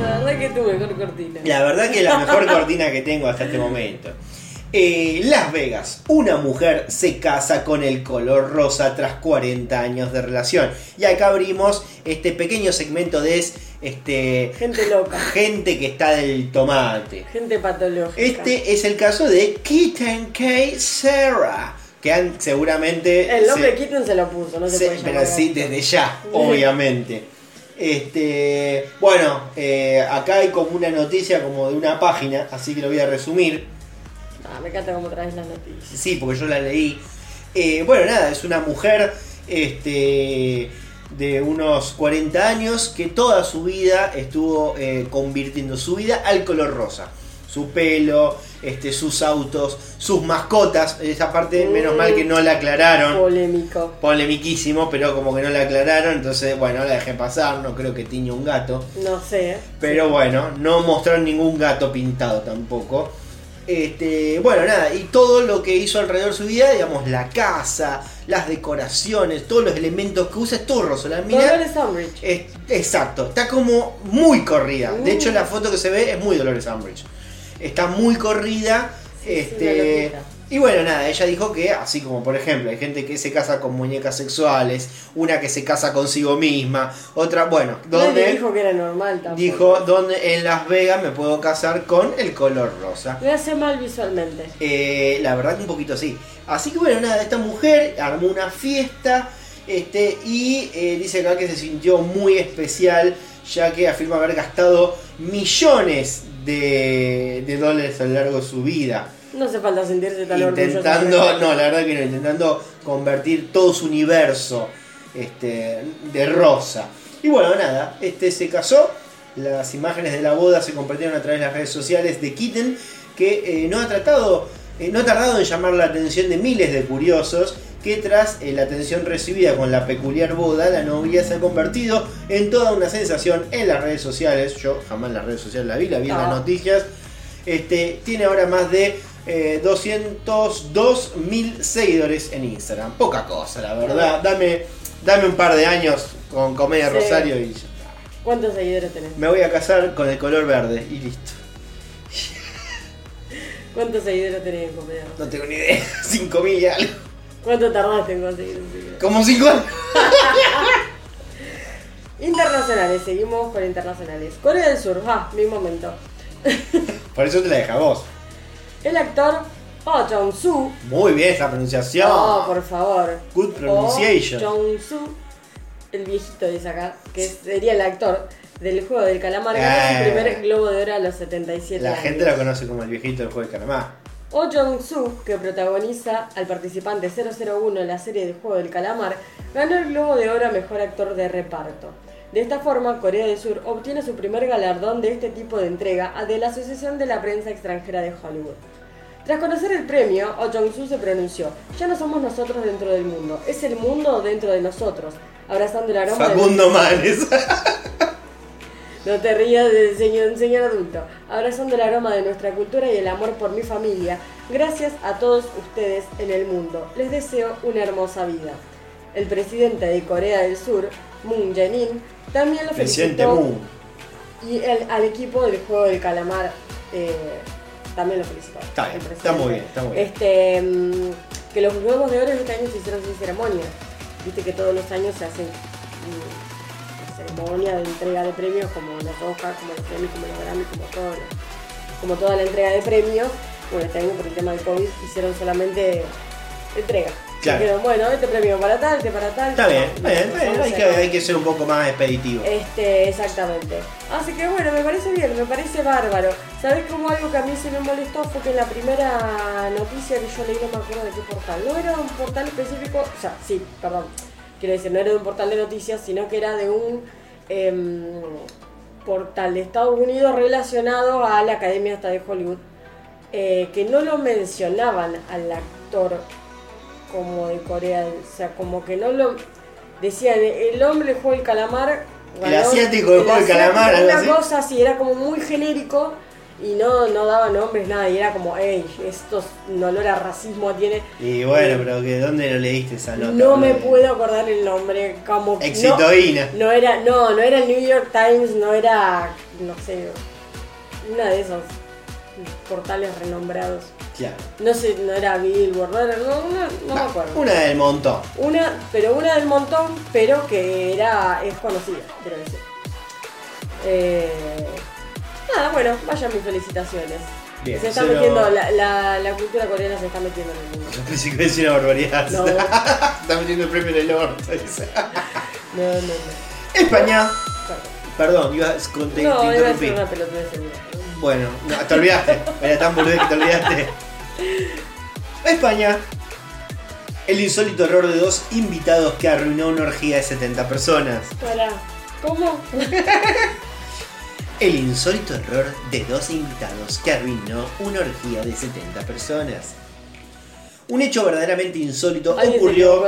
La verdad que tu mejor cortina. La verdad que es la mejor cortina que tengo hasta este momento. Eh, Las Vegas, una mujer se casa con el color rosa tras 40 años de relación. Y acá abrimos este pequeño segmento de este, Gente loca. gente que está del tomate. Gente patológica. Este es el caso de Kitten K. Sarah, que han seguramente... El nombre se- Kitten se lo puso, no se, se- puede pero llamar sí, así. desde ya, obviamente. Este, bueno, eh, acá hay como una noticia como de una página, así que lo voy a resumir. Ah, me encanta cómo traes las noticias. Sí, porque yo la leí. Eh, bueno, nada, es una mujer este, de unos 40 años que toda su vida estuvo eh, convirtiendo su vida al color rosa. Su pelo, este, sus autos, sus mascotas. Esa parte, menos mal que no la aclararon. Polémico. Polemiquísimo, pero como que no la aclararon. Entonces, bueno, la dejé pasar. No creo que tiñe un gato. No sé. Pero bueno, no mostraron ningún gato pintado tampoco. Este, bueno, nada, y todo lo que hizo alrededor de su vida, digamos, la casa, las decoraciones, todos los elementos que usa, es todo Dolores Umbridge. es- exacto, está como muy corrida. De hecho, la foto que se ve es muy Dolores Umbridge. Está muy corrida. Sí, este, y bueno, nada, ella dijo que, así como por ejemplo, hay gente que se casa con muñecas sexuales, una que se casa consigo misma, otra, bueno, donde dijo que era normal tampoco. dijo donde en Las Vegas me puedo casar con el color rosa. Me hace mal visualmente. Eh, la verdad que un poquito sí. Así que bueno, nada, esta mujer armó una fiesta este, y eh, dice acá que se sintió muy especial ya que afirma haber gastado millones de, de dólares a lo largo de su vida. No hace falta sentirse tan orgulloso. Intentando, no, la verdad que no, intentando convertir todo su universo este, de rosa. Y bueno, nada, este se casó. Las imágenes de la boda se compartieron a través de las redes sociales de Kitten, que eh, no ha tratado, eh, no ha tardado en llamar la atención de miles de curiosos. Que tras eh, la atención recibida con la peculiar boda, la novia se ha convertido en toda una sensación en las redes sociales. Yo jamás en las redes sociales la vi, la vi en las noticias. Este, tiene ahora más de eh, 202 mil seguidores en Instagram. Poca cosa, la verdad. Dame, dame un par de años con Comedia Sí. Rosario y. ¿Cuántos seguidores tenés? me voy a casar con el color verde y listo. ¿Cuántos seguidores tenés en comedia? No tengo ni idea. <laughs> 5 mil y algo. ¿Cuánto tardaste en conseguir un seguidor? Como 5 años. <laughs> Internacionales, seguimos con internacionales. Corea del Sur, ah, mi momento. <laughs> Por eso te la deja a vos. El actor Oh Jong-soo. Muy bien esa pronunciación. Oh, por favor. Good pronunciation. Oh Jong-soo, el viejito dice acá, que sería el actor del juego del calamar, ganó su Eh. primer globo de oro a los 77 La años. gente la conoce como el viejito del juego de Calamar. Oh Jong-soo, que protagoniza al participante 001 en la serie del juego del calamar, ganó el Globo de Oro a Mejor Actor de Reparto. De esta forma, Corea del Sur obtiene su primer galardón de este tipo de entrega de la Asociación de la Prensa Extranjera de Hollywood. Tras conocer el premio, Oh Jong-soo se pronunció, ya no somos nosotros dentro del mundo, es el mundo dentro de nosotros, abrazando el aroma de- Facundo Manes. <laughs> no te rías del señor, señor adulto. Abrazando el aroma de nuestra cultura y el amor por mi familia. Gracias a todos ustedes en el mundo. Les deseo una hermosa vida. El presidente de Corea del Sur, Moon Jae-in, también lo Presidente felicitó. Moon. Y el- al equipo del juego del calamar eh, también lo felicitó. Está bien, el está muy bien, está muy bien. Este, mm, que los Globos de Oro este año se hicieron sin ceremonia. Viste que todos los años se hacen de entrega de premios como los Oscars, como los Emmy, como los Grammy, como todo, lo- como toda la entrega de premios. Bueno, este año por el tema del COVID hicieron solamente entrega. Claro. Bueno, este premio para tal, este para tal. Está bien, No, está bien, no, bien, no hay, que, no. hay que ser un poco más expeditivo. Este, exactamente. Así que bueno, me parece bien, me parece bárbaro. ¿Sabes cómo algo que a mí se me molestó? Fue que en la primera noticia que yo leí, no me acuerdo de qué portal, no era un portal específico, o sea, sí, perdón, quiero decir, no era de un portal de noticias, sino que era de un em, portal de Estados Unidos relacionado a la Academia hasta de Hollywood, eh, que no lo mencionaban al actor como de Corea, o sea, como que no lo decían, el hombre juega el calamar El asiático el calamar, Una así. cosa así, era como muy genérico y no, no daba nombres, nada. Y era como, hey, esto es un olor a racismo tiene. Y bueno, pero que ¿dónde lo leíste esa nota? No me puedo acordar el nombre, como no- Exitoína. No, era, no, no era el New York Times, no era, no sé, una de esos portales renombrados. Claro. No sé, no era Billboard, no, era, no, no, no me acuerdo. Una del montón. Una, pero una del montón, pero que era, es conocida, quiero decir. Eh, nada, bueno, vayan mis felicitaciones. Bien, se está cero- metiendo, la, la, la cultura coreana se está metiendo en el mundo. <laughs> Pensé que iba a decir una barbaridad. No. <laughs> Está metiendo el premio en el orto. <laughs> No, no, no. España. Perdón. Iba, con- te, te no, iba a decir una pelotudez. Bueno, no, te olvidaste. Era tan boludo que te olvidaste. España. El insólito error de dos invitados que arruinó una orgía de 70 personas. Pará, ¿cómo? El insólito error de dos invitados que arruinó una orgía de 70 personas. Un hecho verdaderamente insólito ¿Alguien se ocurrió.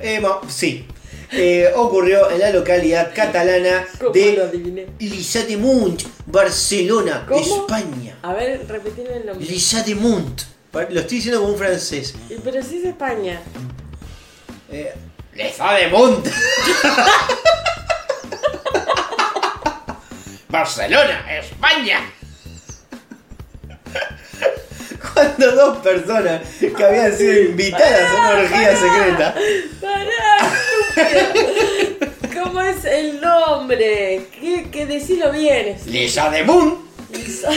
Eh, sí. Eh, ocurrió en la localidad catalana ¿Cómo lo de adiviné? Lisa de Munt, Barcelona, ¿Cómo? España. A ver, repetime el nombre. Lisa de Munt. Pa- Lo estoy diciendo como un francés. Pero si es España. Eh, Lisa de Munt. <laughs> Barcelona, España. Cuando dos personas que habían sido invitadas a una orgía secreta ¡Pará! ¿Cómo es el nombre? ¿Qué, qué decilo bien? Lisa de Munt Lisa.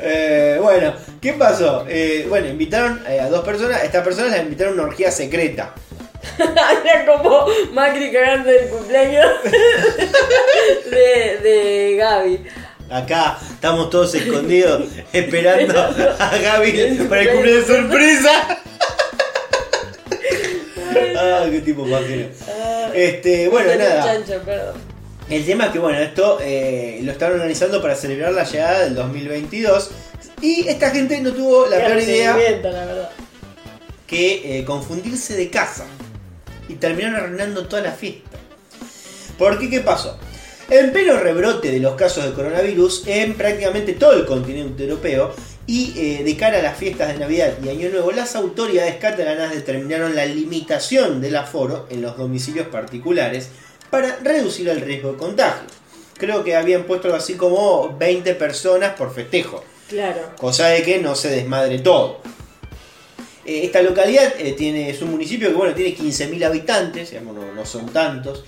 Eh, bueno, ¿qué pasó? Eh, bueno, invitaron eh, a dos personas. Estas personas las invitaron a una orgía secreta. Era como Macri cagando el cumpleaños <laughs> de, de Gaby. Acá estamos todos escondidos <laughs> esperando a Gaby para el cumpleaños de sorpresa. <laughs> Ah, qué tipo pajero. Este, bueno, nada. chancho, perdón. El tema es que, bueno, esto eh, lo estaban organizando para celebrar la llegada del 2022. Y esta gente no tuvo la peor idea la que eh, confundirse de casa y terminaron arruinando toda la fiesta. ¿Por qué? ¿Qué pasó? En pleno rebrote de los casos de coronavirus en prácticamente todo el continente europeo y eh, de cara a las fiestas de Navidad y Año Nuevo, las autoridades catalanas determinaron la limitación del aforo en los domicilios particulares para reducir el riesgo de contagio. Creo que habían puesto así como 20 personas por festejo. Claro. Cosa de que no se desmadre todo. Eh, esta localidad eh, tiene, es un municipio que bueno, tiene 15.000 habitantes, digamos, no, no son tantos.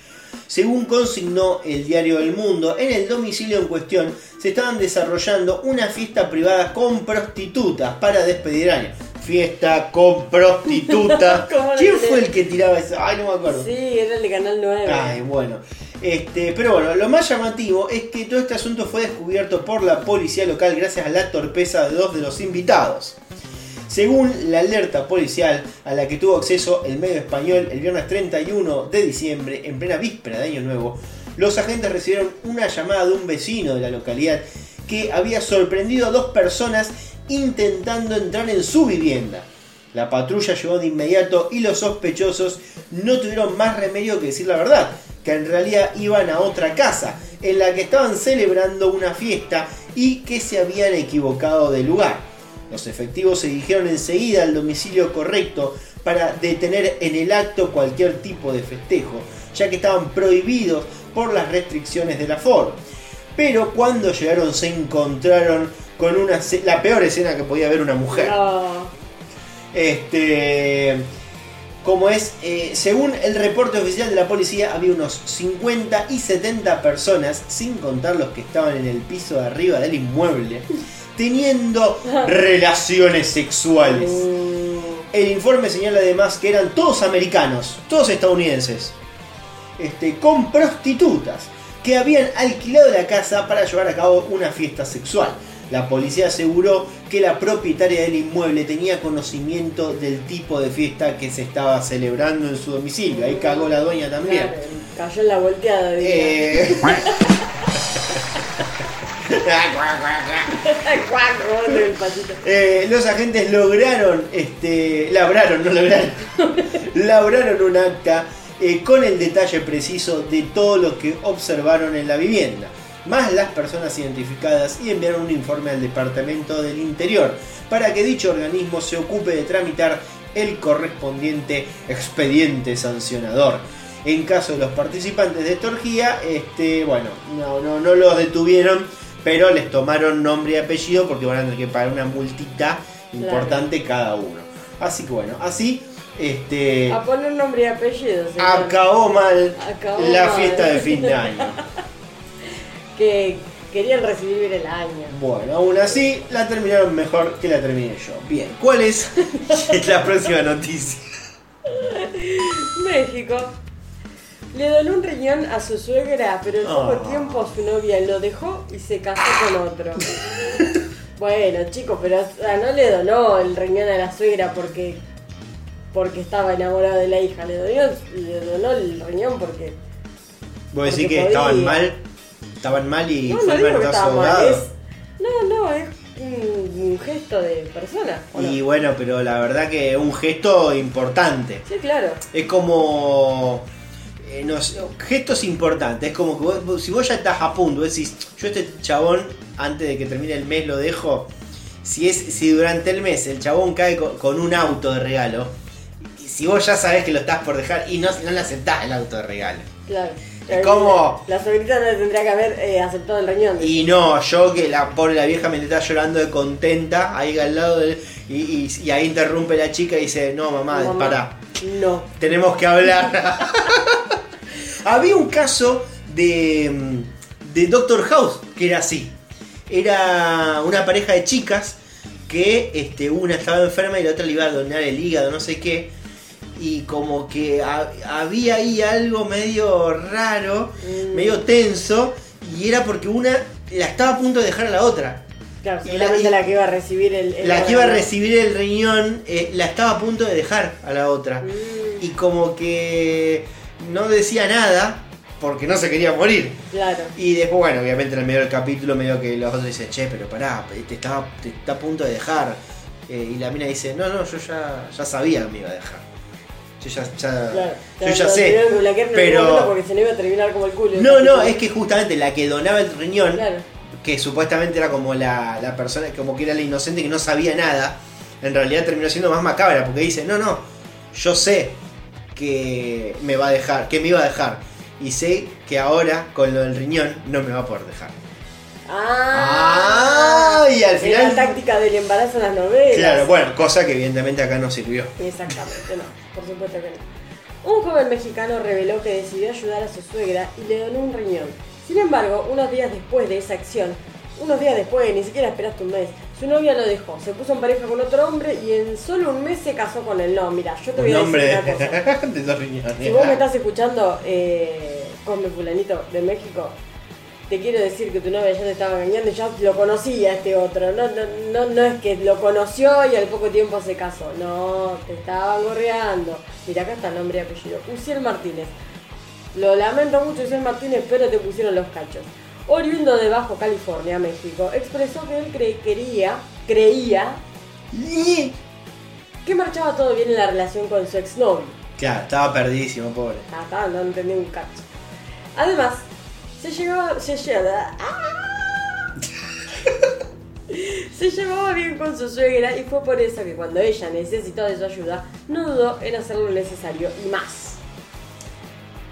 Según consignó el diario El Mundo, en el domicilio en cuestión se estaban desarrollando una fiesta privada con prostitutas para despedir año. Fiesta con prostitutas. <laughs> ¿Cómo lo ¿Quién fue el que tiraba eso? Ay, no me acuerdo. Sí, era el de Canal 9. Ay, bueno. Este, pero bueno, lo más llamativo es que todo este asunto fue descubierto por la policía local gracias a la torpeza de dos de los invitados. Según la alerta policial a la que tuvo acceso el medio español el viernes 31 de diciembre, en plena víspera de Año Nuevo, los agentes recibieron una llamada de un vecino de la localidad que había sorprendido a dos personas intentando entrar en su vivienda. La patrulla llegó de inmediato y los sospechosos no tuvieron más remedio que decir la verdad, que en realidad iban a otra casa, en la que estaban celebrando una fiesta y que se habían equivocado de lugar. Los efectivos se dirigieron enseguida al domicilio correcto para detener en el acto cualquier tipo de festejo, ya que estaban prohibidos por las restricciones del aforo. Pero cuando llegaron se encontraron con una, la peor escena que podía haber una mujer. No. Este. Como es, eh, según el reporte oficial de la policía, había unos 50 y 70 personas, sin contar los que estaban en el piso de arriba del inmueble, teniendo relaciones sexuales. El informe señala además que eran todos americanos, todos estadounidenses, este, con prostitutas que habían alquilado la casa para llevar a cabo una fiesta sexual. La policía aseguró que la propietaria del inmueble tenía conocimiento del tipo de fiesta que se estaba celebrando en su domicilio. Ahí cagó la dueña también. Claro, cayó en la volteada. Eh, <laughs> <laughs> Eh, los agentes lograron, este, labraron, no lograron, <laughs> labraron un acta eh, con el detalle preciso de todo lo que observaron en la vivienda, más las personas identificadas y enviaron un informe al Departamento del Interior para que dicho organismo se ocupe de tramitar el correspondiente expediente sancionador. En caso de los participantes de esta este, bueno, no, no, no los detuvieron, pero les tomaron nombre y apellido porque van a tener que pagar una multita importante cada uno. Así que bueno, así este, A poner nombre y apellido. señor. acabó mal Acabó la mal. fiesta de fin de año. <laughs> Que querían recibir el año. Bueno, aún así la terminaron mejor que la terminé yo. Bien, ¿cuál es <laughs> <laughs> la próxima noticia? México. Le donó un riñón a su suegra, pero en poco Ah. tiempo su novia lo dejó y se casó con otro. <laughs> bueno, chicos, pero o sea, no le donó el riñón a la suegra porque porque estaba enamorado de la hija. Le donó, le donó el riñón porque. Vos decís Porque que estaban mal, estaban mal y No, fue no digo que mal. Es, no, no, es un, un gesto de persona. Y bueno, pero la verdad que un gesto importante. Sí, claro. Es como. Eh, gestos importantes. Es como que vos- si vos ya estás a punto, decís, yo este chabón, antes de que termine el mes lo dejo. Si, es, si durante el mes el chabón cae co- con, un auto de regalo, y si vos ya sabés que lo estás por dejar y no, no le aceptás el auto de regalo. Claro. Es como- La sobrita no le tendría que haber eh, aceptado el riñón. Y no, yo que la pobre la vieja me está llorando de contenta ahí al lado del. Y, y- y ahí interrumpe la chica y dice, no mamá, Mamá, pará. No. Tenemos que hablar. <laughs> Había un caso de, de Doctor House que era así. Era una pareja de chicas que este, una estaba enferma y la otra le iba a donar el hígado, no sé qué. Y como que ha- había ahí algo medio raro, Mm. medio tenso. Y era porque una la estaba a punto de dejar a la otra. Claro, Y la- y- la, que iba a recibir el. el La que iba a recibir el riñón eh, la estaba a punto de dejar a la otra. Mm, Y como que no decía nada porque no se quería morir. claro. Y después, bueno, obviamente en el medio del capítulo medio que los otros dicen, che, pero pará, te, estaba, te está a punto de dejar. Eh, y la mina dice, no, no, yo ya, ya sabía que me iba a dejar. Yo ya, ya- Claro, yo ya sé. Pero... Porque se no iba a terminar como el culo. No, no, es que justamente la que donaba el riñón, Claro. Que supuestamente era como la, la persona, como que era la inocente que no sabía nada, en realidad terminó siendo más macabra, porque dice, no, no, yo sé que me va a dejar, que me iba a dejar. Y sé que ahora, con lo del riñón, no me va a poder dejar. Ah, Ah, y al es final- la táctica del embarazo en las novelas. Claro, bueno, cosa que evidentemente acá no sirvió. Exactamente, no, por supuesto que no. Un joven mexicano reveló que decidió ayudar a su suegra y le donó un riñón. Sin embargo, unos días después de esa acción, unos días después, ni siquiera esperaste un mes, su novia lo dejó, se puso en pareja con otro hombre y en solo un mes se casó con él. No, mira, yo te voy a decir una cosa. <laughs> de dos riñones. Si vos me estás escuchando, eh, come fulanito de México, te quiero decir que tu novia ya te estaba engañando y ya lo conocía este otro. No, no, no, no es que lo conoció y al poco tiempo se casó. No, te estaba gorreando. Mira, acá está el nombre y apellido. Uciel Martínez. Lo lamento mucho, Uciel Martínez, pero te pusieron los cachos. Oriundo de Bajo California, México, expresó que él cre- quería, creía que marchaba todo bien en la relación con su exnovio. Claro, estaba perdidísimo, pobre. Ah, está, no entendí un cacho. Además, se llevaba. Se llevaba. ¡Ah! se llevaba bien con su suegra y fue por eso que cuando ella necesitó de su ayuda, no dudó en hacer lo necesario y más.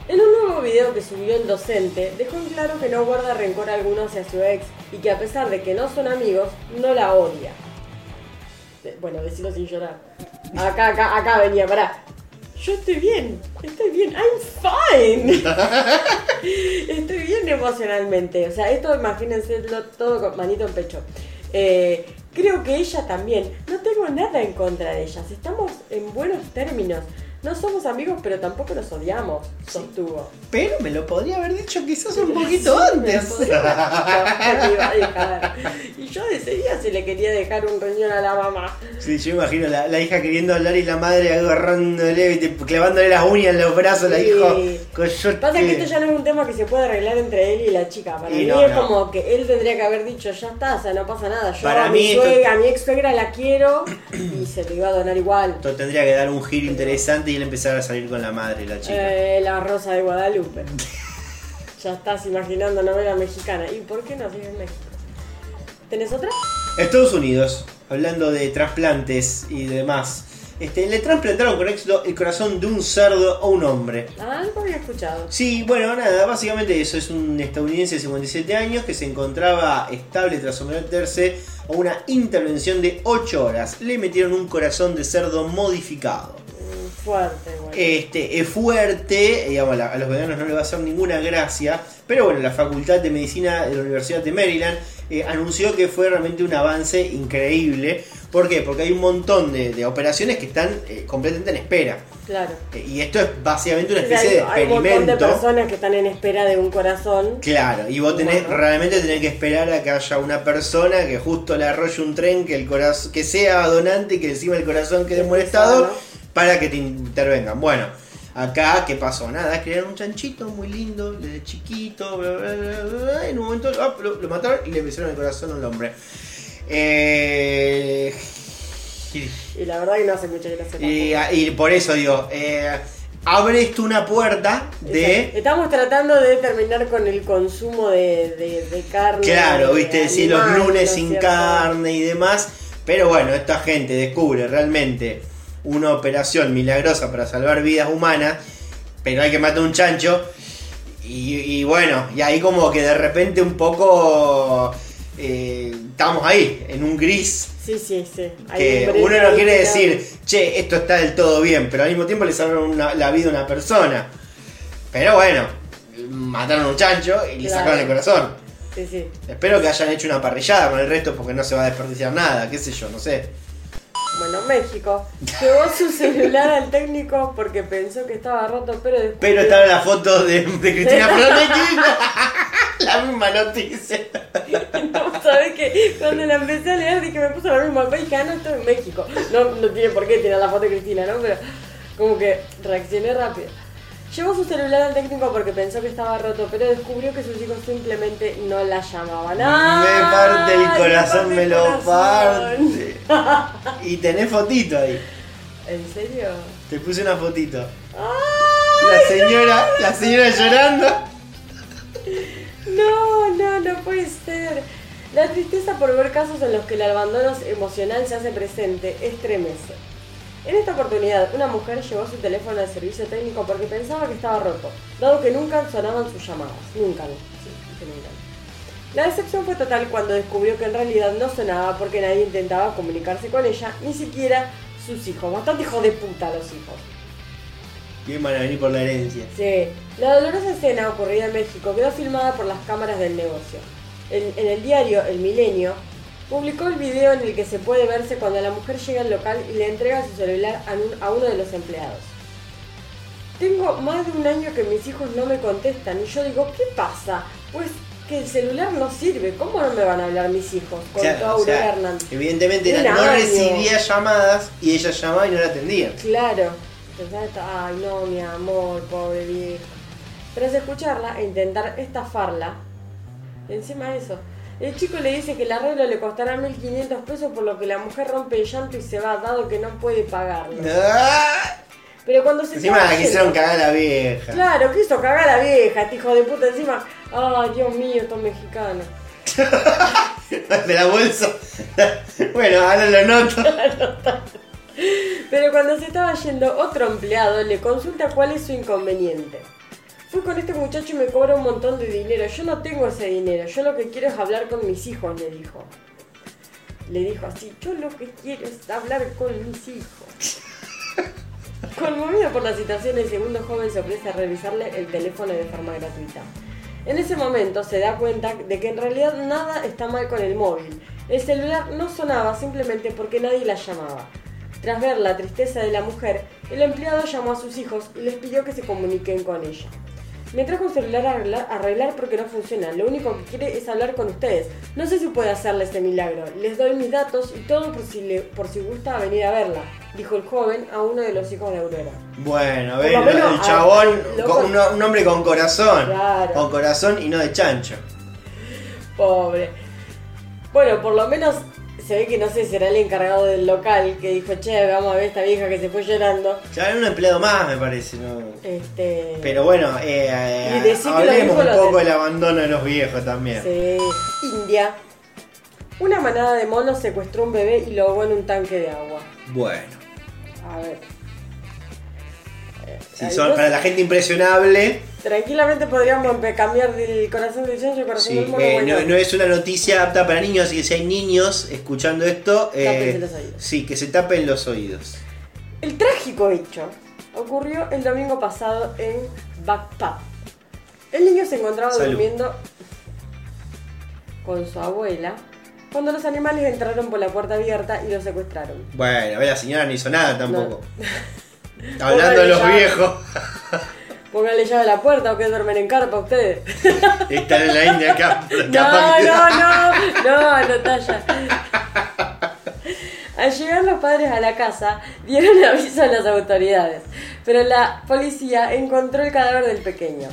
En un nuevo video que subió el docente, dejó en claro que no guarda rencor alguno hacia su ex y que a pesar de que no son amigos, no la odia. Bueno, decirlo sin llorar. Acá, acá, acá venía, pará. Yo estoy bien, estoy bien, I'm fine. <laughs> estoy bien emocionalmente. O sea, esto imagínense todo con manito en pecho. Eh, creo que ella también. No tengo nada en contra de ellas. Estamos en buenos términos. No somos amigos, pero tampoco nos odiamos, sostuvo. Pero me lo podría haber dicho quizás un poquito Sí, me antes. lo podría haber dicho, me iba a dejar. Y yo de ese día se le quería dejar un riñón a la mamá. Sí, yo imagino la, la hija queriendo hablar y la madre agarrándole, clavándole las uñas en los brazos, la Sí. hijo. Coyote. Pasa que esto ya no es un tema que se puede arreglar entre él y la chica. Para Y mí no, es no. como que él tendría que haber dicho, ya está, o sea, no pasa nada. Yo Para a, mí mi esto- suegra, a mi ex suegra la quiero y se lo iba a donar igual. Esto tendría que dar un giro interesante y él empezar a salir con la madre, la chica. Eh, la Rosa de Guadalupe. <laughs> ya estás imaginando novela mexicana. ¿Y por qué no sigue en México? ¿Tenés otra? Estados Unidos, hablando de trasplantes y demás. Este, le trasplantaron con éxito el corazón de un cerdo a un hombre. Ah, algo había escuchado. Sí, bueno, nada, básicamente eso es un estadounidense de 57 años que se encontraba estable tras someterse a una intervención de 8 horas. Le metieron un corazón de cerdo modificado. Fuerte, güey. Este, es fuerte, digamos, a los veganos no le va a hacer ninguna gracia, pero bueno, la Facultad de Medicina de la Universidad de Maryland eh, anunció que fue realmente un avance increíble. ¿Por qué? Porque hay un montón de, de operaciones que están eh, completamente en espera. Claro. Eh, y esto es básicamente una O sea, especie de hay, hay un montón de experimento. personas que están en espera de un corazón. Claro, y vos tenés, Bueno. realmente tenés que esperar a que haya una persona que justo le arrolle un tren, que el corazón, que sea donante y que encima el corazón quede Que molestado. Para que te intervengan. Bueno, acá, ¿qué pasó? Nada, crearon un chanchito muy lindo, desde chiquito, bla, bla, bla, bla, bla, en un momento ah, lo, lo mataron y le pusieron el corazón al hombre. Eh, y- la verdad que no hace mucha gracia. y, por eso digo, eh, abre esto una puerta de... Estamos tratando de terminar con el consumo de, de- de carne. Claro, de viste, decir los lunes ¿no es sin cierto? carne y demás. Pero bueno, esta gente descubre realmente una operación milagrosa para salvar vidas humanas. Pero hay que matar un chancho. Y, y bueno, y ahí como que de repente un poco eh, estamos ahí, en un gris. Sí, sí, sí. Hay Que un uno no quiere decir, che, esto está del todo bien, pero al mismo tiempo le salvaron una- la vida a una persona. Pero bueno, mataron a un chancho y le Claro. sacaron el corazón. Sí, sí. Espero que hayan hecho una parrillada con el resto porque no se va a desperdiciar nada, qué sé yo, no sé. Bueno, México llevó su <laughs> celular al técnico porque pensó que estaba roto, pero después. Pero estaba la foto de, de Cristina <laughs> Fernández. <laughs> la misma noticia. No, sabes que cuando la empecé a leer dije me puso la misma y dije, ah, no, estoy en México. No, no tiene por qué tirar la foto de Cristina, ¿no? Pero como que reaccioné rápido. Llevó su celular al técnico porque pensó que estaba roto, pero descubrió que sus hijos simplemente no la llamaban. me ¡Ay, parte el me corazón, me el lo corazón! parte. Y tenés fotito ahí. ¿En serio? Te puse una fotito. ¡Ay, La señora, la señora <laughs> llorando. No, no, no puede ser. La tristeza por ver casos en los que el abandono emocional se hace presente estremece. En esta oportunidad, una mujer llevó su teléfono al servicio técnico porque pensaba que estaba roto, dado que nunca sonaban sus llamadas. Nunca, no. Sí, que nunca. La decepción fue total cuando descubrió que en realidad no sonaba porque nadie intentaba comunicarse con ella, ni siquiera sus hijos. Bastante hijos de puta los hijos. Bien van a venir por la herencia. Sí, la dolorosa escena ocurrida en México quedó filmada por las cámaras del negocio. En, en el diario El Milenio publicó el video en el que se puede verse cuando la mujer llega al local y le entrega su celular a, un- a uno de los empleados. Tengo más de un año que mis hijos no me contestan y yo digo, ¿qué pasa? Pues que el celular no sirve, ¿cómo no me van a hablar mis hijos? Contó Claro, o sea, Aurora Hernández. evidentemente era- no recibía llamadas y ella llamaba y no la atendía. Claro. Ay no, mi amor, pobre vieja. Tras escucharla e intentar estafarla, encima de eso, el chico le dice que el arreglo le costará 1500 pesos por lo que la mujer rompe el llanto y se va, dado que no puede pagarlo. Ah, Pero cuando se Encima la quisieron cagar a la vieja. Claro, quiso cagar a la vieja, este hijo de puta, encima, ay Dios mío, estos mexicanos. <laughs> de la bolsa. <laughs> bueno, ahora lo noto. <laughs> Pero cuando se estaba yendo, otro empleado le consulta cuál es su inconveniente. Fui con este muchacho y me cobra un montón de dinero. Yo no tengo ese dinero. Yo lo que quiero es hablar con mis hijos, le dijo. Le dijo así, yo lo que quiero es hablar con mis hijos. <laughs> Conmovido por la situación, el segundo joven se ofrece a revisarle el teléfono de forma gratuita. En ese momento se da cuenta de que en realidad nada está mal con el móvil. El celular no sonaba simplemente porque nadie la llamaba. Tras ver la tristeza de la mujer, el empleado llamó a sus hijos y les pidió que se comuniquen con ella. Me trajo un celular a arreglar, a arreglar porque no funciona. Lo único que quiere es hablar con ustedes. No sé si puede hacerle ese milagro. Les doy mis datos y todo por si, le- por si gusta venir a verla, dijo el joven a uno de los hijos de Aurora. Bueno, menos, el chabón, a- con un, un hombre con corazón. Claro. Con corazón y no de chancho. Pobre. Bueno, por lo menos se ve que no sé, será el encargado del local que dijo, che, vamos a ver esta vieja que se fue llorando. Claro, un empleado más, me parece, ¿no? Este. Pero bueno, eh, lo hablemos un poco de- del abandono de los viejos también. Sí. India. Una manada de monos secuestró un bebé y lo ahogó en un tanque de agua. Bueno, A ver. si son para la gente impresionable, Tranquilamente podríamos cambiar del corazón del chancho al corazón sí, del mono. eh, bueno. no, no es una noticia apta para niños, así que si hay niños escuchando esto, eh, los oídos. sí, que se tapen los oídos. El trágico hecho ocurrió el domingo pasado en Bagpap. El niño se encontraba Salud. durmiendo con su abuela cuando los animales entraron por la puerta abierta y lo secuestraron. Bueno, a ver, la señora no hizo nada tampoco. <laughs> Hablando de los viejos, <laughs> <laughs> Póngale llave a la puerta o que duermen en carpa ustedes. <laughs> están en la India acá. <laughs> No, que- no, no, no, Natalia. <laughs> Al llegar los padres a la casa, dieron aviso a las autoridades, pero la policía encontró el cadáver del pequeño.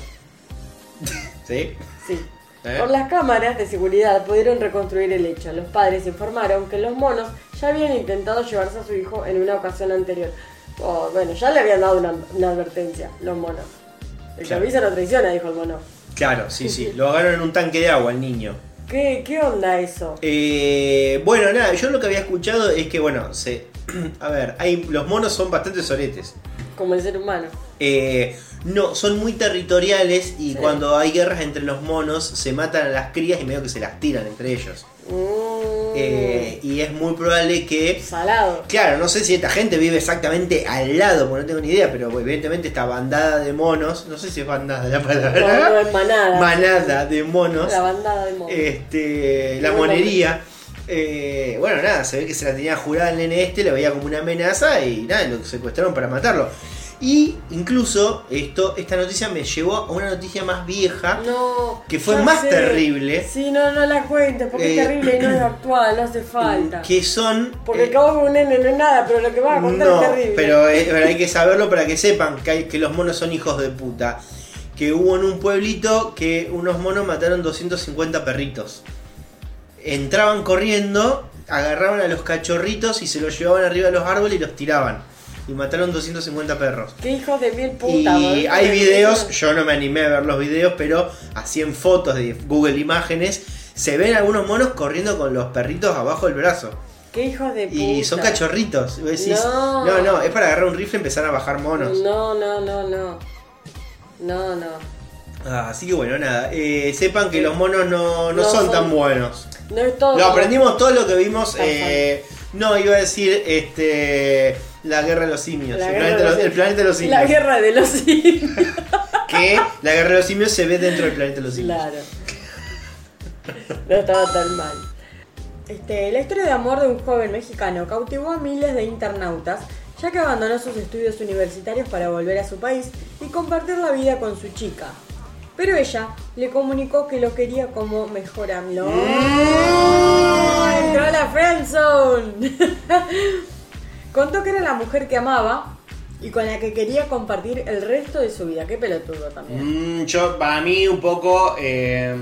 ¿Sí? Sí. ¿Eh? Por las cámaras de seguridad pudieron reconstruir el hecho. Los padres informaron que los monos ya habían intentado llevarse a su hijo en una ocasión anterior. Oh, bueno, ya le habían dado una, una advertencia, los monos. El Claro. avisa no traiciona, dijo el mono. Claro, sí, sí. Lo agarraron en un tanque de agua el niño. ¿Qué, qué onda eso? Eh, bueno, nada, yo lo que había escuchado es que, bueno, se. <clears throat> A ver, hay, los monos son bastante soretes. Como el ser humano. Eh, no, son muy territoriales y Sí. cuando hay guerras entre los monos se matan a las crías y medio que se las tiran entre ellos. Mm, Eh, y es muy probable que. salado. Claro, no sé si esta gente vive exactamente al lado, porque no tengo ni idea, pero evidentemente esta bandada de monos, no sé si es bandada la palabra. No, no es manada. Manada de monos. La bandada de monos. Este, la monería. eh, bueno, nada, se ve que se la tenía jurada el nene este, lo veía como una amenaza y nada, lo secuestraron para matarlo. Y incluso esto, esta noticia me llevó a una noticia más vieja. no. que fue más sé. terrible. Sí, no, no la cuentes porque Eh, es terrible y no es actual, no hace falta. Que son. Porque eh, acabo con un nene no es nada, pero lo que vas a contar no, es terrible. pero, eh, pero hay que saberlo para que sepan que, hay- que los monos son hijos de puta. Que hubo en un pueblito que unos monos mataron 250 perritos. Entraban corriendo, agarraban a los cachorritos y se los llevaban arriba de los árboles y los tiraban. Y mataron 250 perros. Qué hijos de mil puta, Y hay videos, yo no me animé a ver los videos, pero así en fotos de Google Imágenes, se ven algunos monos corriendo con los perritos abajo del brazo. Qué hijos de puta. Y son cachorritos. Y vos decís, No. no. no, es para agarrar un rifle y empezar a bajar monos. No, no, no, no. No, no. Ah, así que bueno, nada. eh, sepan que los monos no, no No son, son- tan buenos. No es todo. Lo aprendimos todo lo que vimos. Eh, no, iba a decir este la guerra de los simios. El, planeta de los- los, el planeta de los simios. La guerra de los simios. <laughs> Que la guerra de los simios se ve dentro del planeta de los simios. Claro. No estaba tan mal. Este, la historia de amor de un joven mexicano cautivó a miles de internautas, ya que abandonó sus estudios universitarios para volver a su país y compartir la vida con su chica. Pero ella le comunicó que lo quería como mejor amigo. ¡Entró a la friendzone! <laughs> Contó que era la mujer que amaba y con la que quería compartir el resto de su vida. Qué pelotudo también. Mm, yo, para mí, un poco eh,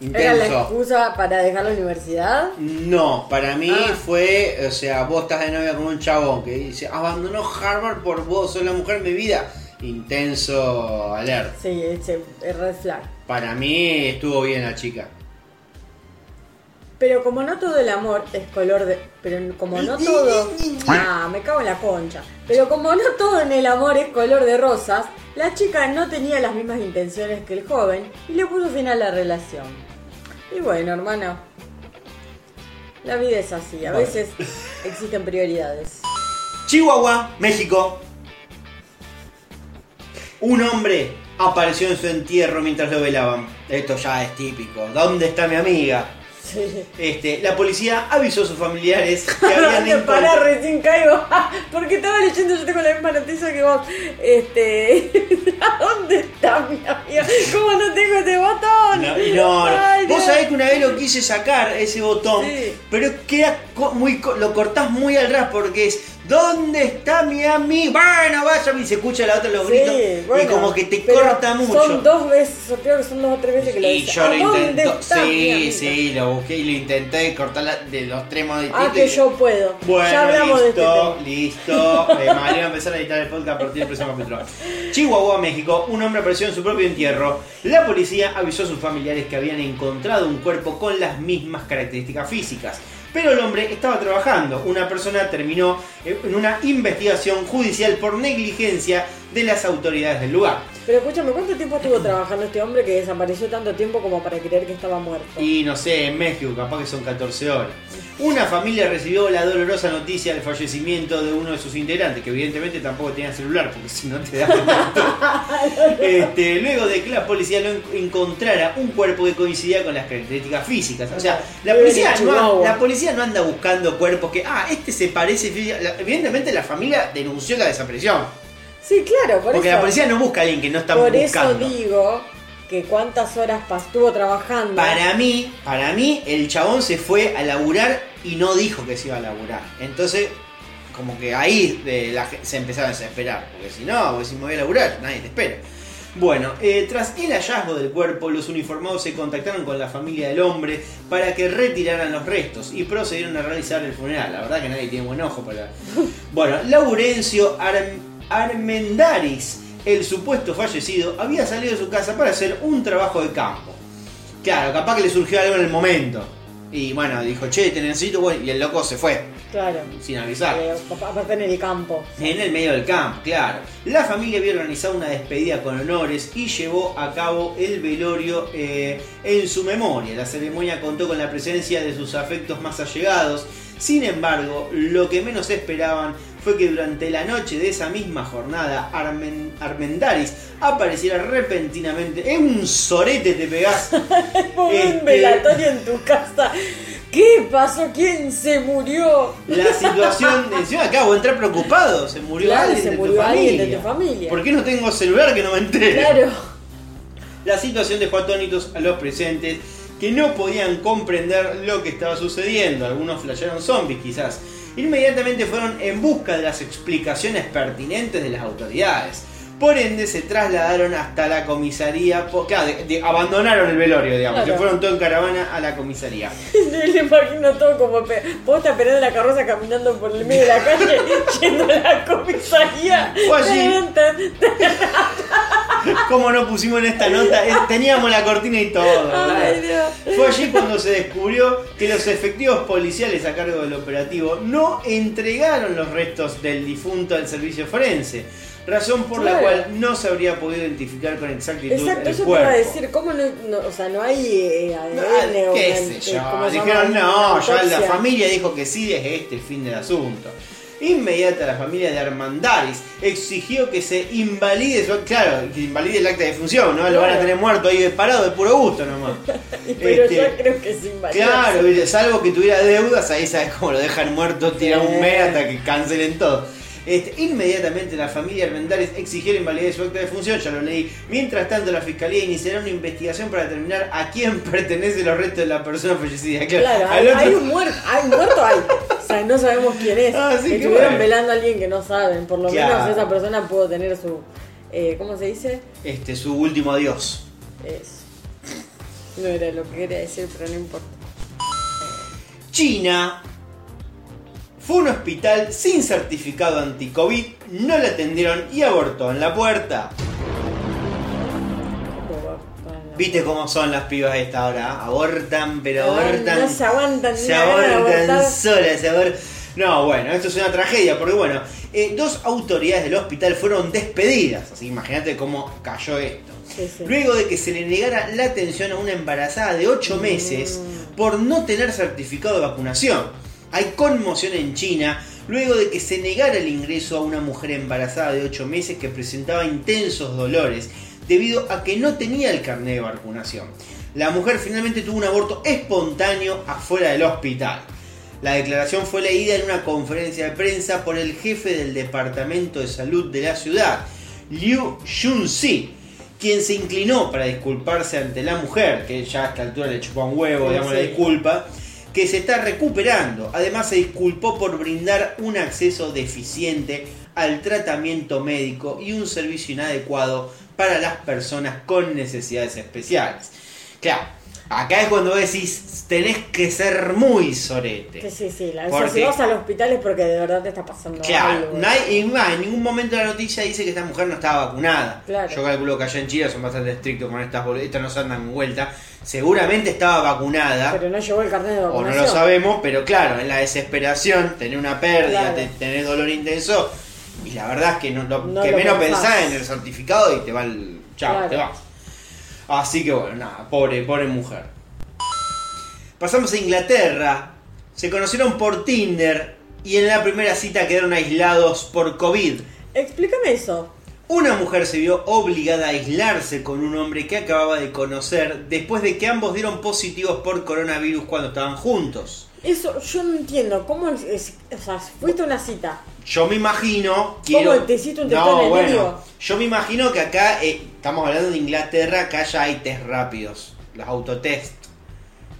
¿Era la intenso. excusa para dejar la universidad? No, para mí Ah. fue, o sea, vos estás de novia con un chabón que dice, abandonó Harvard por vos, sos la mujer de mi vida. Intenso alert. Sí, ese es red flag. Para mí estuvo bien la chica. Pero como no todo el amor es color de... Pero como no todo... Ah, me cago en la concha. Pero como no todo en el amor es color de rosas, la chica no tenía las mismas intenciones que el joven y le puso fin a la relación. Y bueno, hermano. La vida es así, a veces existen prioridades. Chihuahua, México. Un hombre apareció en su entierro mientras lo velaban. Esto ya es típico. ¿Dónde está mi amiga? Este, la policía avisó a sus familiares <laughs> que habían Te pará, recién caigo. <laughs> Porque estaba leyendo, yo tengo la misma noticia que vos. Este. <laughs> ¿A dónde está mi amiga? ¿Cómo no tengo este botón? No, no, Ay, vos sabés que una vez lo quise sacar ese botón, Sí. pero queda muy lo cortás muy al ras porque es ¿Dónde está mi amigo? Bueno, vaya y se escucha la otra los Sí, gritos bueno, y como que te corta mucho. Son dos veces, yo creo que son dos o tres veces que lo y yo ¿A lo mi sí, sí, lo busqué y lo intenté cortar de los tres modos Ah, que yo puedo. Bueno, ya hablamos de este listo, listo. <laughs> Eh, María va a empezar a editar el podcast a partir del próximo capítulo. Chihuahua, México. Un hombre apareció en su propio entierro. La policía avisó a sus familiares que habían encontrado un cuerpo con las mismas características físicas. Pero el hombre estaba trabajando. Una persona terminó en una investigación judicial por negligencia de las autoridades del lugar. Pero escúchame, ¿cuánto tiempo estuvo trabajando este hombre que desapareció tanto tiempo como para creer que estaba muerto? Y no sé, en México capaz que son 14 horas. Una familia recibió la dolorosa noticia del fallecimiento de uno de sus integrantes, que evidentemente tampoco tenía celular, porque si no te da <laughs> este, Luego de que la policía en- encontrara un cuerpo que coincidía con las características físicas. O sea, la policía, no, la policía no anda buscando cuerpos que, ah, este se parece. Evidentemente la familia denunció la desaparición. Sí, claro, por Porque eso. la policía no busca a alguien que no está por buscando. eso digo que cuántas horas estuvo trabajando. Para mí, para mí, el chabón se fue a laburar y no dijo que se iba a laburar. Entonces, como que ahí eh, la se empezaron a desesperar. Porque si no, porque si me voy a laburar, nadie te espera. Bueno, eh, tras el hallazgo del cuerpo, los uniformados se contactaron con la familia del hombre para que retiraran los restos y procedieron a realizar el funeral. La verdad que nadie tiene buen ojo para... <laughs> Bueno, Laurencio Arm- Armendaris, el supuesto fallecido, había salido de su casa para hacer un trabajo de campo. Claro, capaz que le surgió algo en el momento. Y bueno, dijo, che, te necesito, bueno, y el loco se fue, Claro. sin avisar. Eh, aparte en el campo. En el medio del campo, claro. La familia había organizado una despedida con honores y llevó a cabo el velorio eh, en su memoria. La ceremonia contó con la presencia de sus afectos más allegados. Sin embargo, lo que menos esperaban fue que durante la noche de esa misma jornada Armen- Armendaris apareciera repentinamente. Es un sorete te pegás. <laughs> Este- un velatorio en tu casa. ¿Qué pasó? ¿Quién se murió? La situación, <laughs> encima acabo de entrar preocupado, se murió Claro, alguien se de tu murió alguien de familia. tu familia. ¿Por qué no tengo celular que no me entere? Claro. La situación dejó atónitos a los presentes que no podían comprender lo que estaba sucediendo. Algunos flashearon zombies quizás. Inmediatamente fueron en busca de las explicaciones pertinentes de las autoridades. Por ende se trasladaron hasta la comisaría, claro, de- de- abandonaron el velorio, digamos, Claro. se fueron todo en caravana a la comisaría. <laughs> Yo le imagino todo como vos te esperando la carroza caminando por el medio de la calle <laughs> yendo a la comisaría. Fue allí. ¿Cómo no pusimos en esta nota? Teníamos la cortina y todo. Ay, ¿verdad? Dios. Fue allí cuando se descubrió que los efectivos policiales a cargo del operativo no entregaron los restos del difunto al servicio forense, razón por la cual no se habría podido identificar con exactitud Exacto, el te cuerpo. iba a decir, ¿cómo no, no- o sea, no hay eh, No, ADN ¿Qué sé yo? ¿cómo se llama? Dijeron, no, ya la familia dijo que sí, es este el fin del asunto. Inmediata la familia de Armandaris exigió que se invalide su, claro, que invalide el acta de función, ¿no? Lo van a tener muerto ahí de parado de puro gusto nomás. <laughs> Pero Este, yo creo que es invalidable. Claro, salvo que tuviera deudas, ahí sabes cómo lo dejan muerto, tiran un mes hasta que cancelen todo. Este, inmediatamente la familia Armendares exigió la invalidez de su acta de función, ya lo leí. Mientras tanto, la fiscalía iniciará una investigación para determinar a quién <laughs> pertenecen los restos de la persona fallecida. Claro, al hay, otro- hay un muerto, hay un muerto hay. O sea, no sabemos quién es. <laughs> Ah, sí, qué Estuvieron bueno. velando a alguien que no saben. Por lo Claro. menos esa persona pudo tener su. Eh, ¿Cómo se dice? Este, su último adiós. Es. No era lo que quería decir, pero no importa. China fue a un hospital sin certificado anti-COVID, no la atendieron y abortó en la puerta. ¿Viste cómo son las pibas a esta hora? Abortan, pero abortan. no se aguantan Se de abortan solas, se abortan. No, bueno, esto es una tragedia, porque bueno, eh, dos autoridades del hospital fueron despedidas. Así que imagínate cómo cayó esto. Sí, sí. Luego de que se le negara la atención a una embarazada de 8 Mm. meses por no tener certificado de vacunación. Hay conmoción en China luego de que se negara el ingreso a una mujer embarazada de 8 meses que presentaba intensos dolores debido a que no tenía el carnet de vacunación. La mujer finalmente tuvo un aborto espontáneo afuera del hospital. La declaración fue leída en una conferencia de prensa por el jefe del Departamento de Salud de la ciudad, Liu Xunzi, quien se inclinó para disculparse ante la mujer, que ya a esta altura le chupó un huevo, Sí, digamos, la disculpa, que se está recuperando. Además se disculpó por brindar un acceso deficiente al tratamiento médico y un servicio inadecuado para las personas con necesidades especiales. Claro, acá es cuando decís, tenés que ser muy sorete. Sí, sí, sí. La, Porque- si vas al hospital es porque de verdad te está pasando Claro, algo. más, en ningún momento de la noticia dice que esta mujer no estaba vacunada. Claro. Yo calculo que allá en Chile son bastante estrictos con estas boludetas, estas no se andan en vuelta. Seguramente estaba vacunada, Pero no llevó el carnet de o no vacunación. lo sabemos, pero claro, en la desesperación, tener una pérdida, Claro. te- tener dolor intenso, y la verdad es que no, lo No que lo menos pensás. pensás en el certificado y te va el. Chao, Claro. te vas. Así que bueno, nada, pobre, pobre mujer. Pasamos a Inglaterra. Se conocieron por Tinder y en la primera cita quedaron aislados por COVID. Explícame eso. Una mujer se vio obligada a aislarse con un hombre que acababa de conocer después de que ambos dieron positivos por coronavirus cuando estaban juntos. Eso yo no entiendo. ¿Cómo es? es- o sea, fuiste a una cita. Yo me imagino. Quiero... te hiciste un testón en el medio? Yo me imagino que acá, eh, estamos hablando de Inglaterra, acá ya hay test rápidos, los autotest.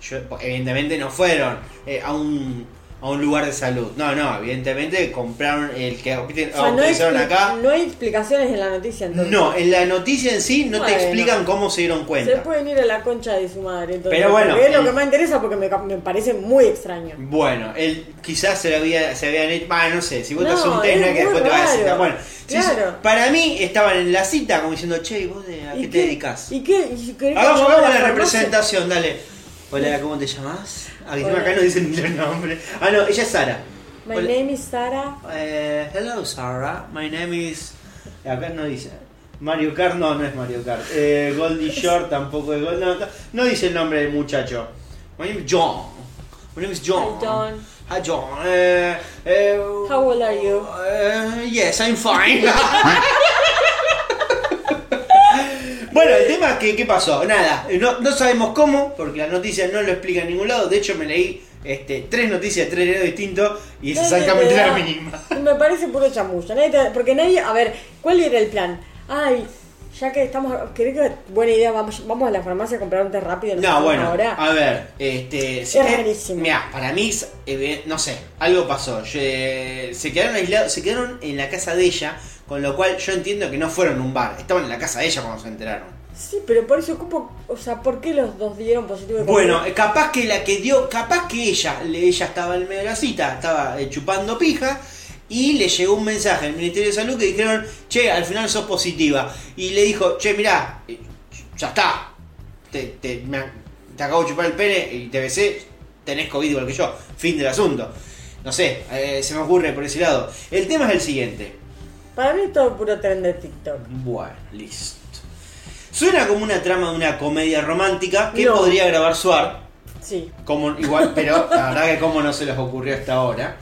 Yo, evidentemente no fueron eh, a un a un lugar de salud. No, no, evidentemente compraron el que expli- acá. no hay explicaciones en la noticia entonces. No, en la noticia en sí no te explican cómo se dieron Se cuenta. pueden ir a la concha de su madre. Entonces, Pero bueno, es lo que más interesa porque me, me parece muy extraño. Bueno, él quizás se, lo había, se habían hecho. Ah, no sé, si vos te No, haces un test, no es es que después te vas a decir. raro. Bueno, Claro. se- para mí estaban en la cita como diciendo, che, ¿y vos de- a qué, te dedicas? ¿Y qué? ¿Y querés que Hagamos, yo vaya hagamos a la representación, dale. Hola, ¿cómo te llamas? Ah, acá no dicen ni los nombres. Ah, no, ella es Sara. My Hola. name is Sara. Eh, hello, Sara. My name is. Acá no dice. Mario Kart, no, no es Mario Kart. Eh, Goldie <laughs> Short tampoco es Gold. No, no, no dice el nombre del muchacho. My name is John. My name is John. Hi, John. Hi, John. Eh, eh, How old are you? eh, yes, I'm fine. <laughs> Bueno, el tema es que, ¿qué pasó? Nada, no, no sabemos cómo, porque la noticia no lo explica en ningún lado. De hecho, me leí este, tres noticias de tres videos distintos y es Nadie exactamente te la da- mínima. <laughs> Me parece puro. Nadie te- porque nadie. A ver, ¿cuál era el plan? Ay, ya que estamos. ¿Querés que buena idea? Vamos, vamos a la farmacia a comprar un té rápido. No, bueno, ahora? a ver, este, Es rarísimo. Mira, para mí, eh, no sé, algo pasó. Yo, eh, se quedaron aislados, se quedaron en la casa de ella, con lo cual yo entiendo que no fueron a un bar, estaban en la casa de ella cuando se enteraron. Sí, pero por eso, ¿cómo, o sea, ¿por qué los dos dieron positivo de Bueno, capaz que la que dio, capaz que ella, ella estaba en medio de la cita, estaba eh, chupando pija y le llegó un mensaje al Ministerio de Salud que dijeron, che, al final sos positiva. Y le dijo, che, mirá, eh, ya está, te, te, me- te acabo de chupar el pene y te besé, tenés COVID igual que yo, fin del asunto. No sé, eh, se me ocurre por ese lado. El tema es el siguiente. Para mí es todo puro tren de TikTok. Bueno, listo. Suena como una trama de una comedia romántica que No. podría grabar Suar. Sí. Como, igual, <laughs> pero la verdad que como no se les ocurrió hasta ahora.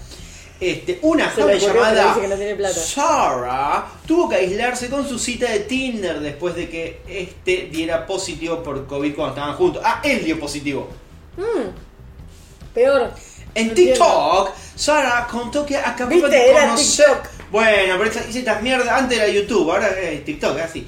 Este, una Se joven llamada no. Sarah tuvo que aislarse con su cita de Tinder después de que este diera positivo por COVID cuando estaban juntos. Ah, él dio positivo. Peor. En No TikTok, Sara contó que acababa de conocer. TikTok. Bueno, pero esta- hice estas mierdas. Antes era YouTube, ahora es TikTok, así.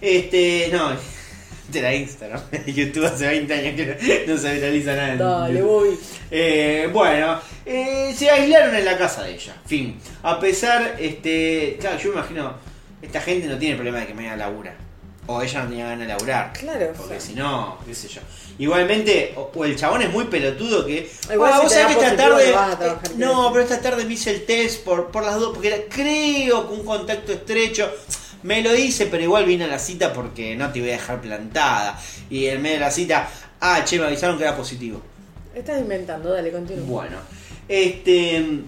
Este, no, <laughs> de la Instagram. <laughs> YouTube hace 20 años que no, no se viraliza nada. en Dale. Bobby. Eh, bueno, eh, se aislaron en la casa de ella. Fin. A pesar, este. Claro, yo me imagino. Esta gente no tiene problema de que me a laburar. O ella no tenía ganas de laburar. Claro, Porque si no, qué sé yo. Igualmente, o, o el chabón es muy pelotudo que. Igual "Ah, si vos sabés que esta tarde. no eh, no, eso". pero esta tarde me hice el test por, por las dos. Porque era- creo que un contacto estrecho. Me lo hice, pero igual vine a la cita porque no te voy a dejar plantada. Y en medio de la cita, ah, che, me avisaron que era positivo. Estás inventando, dale, continúa. Bueno, este.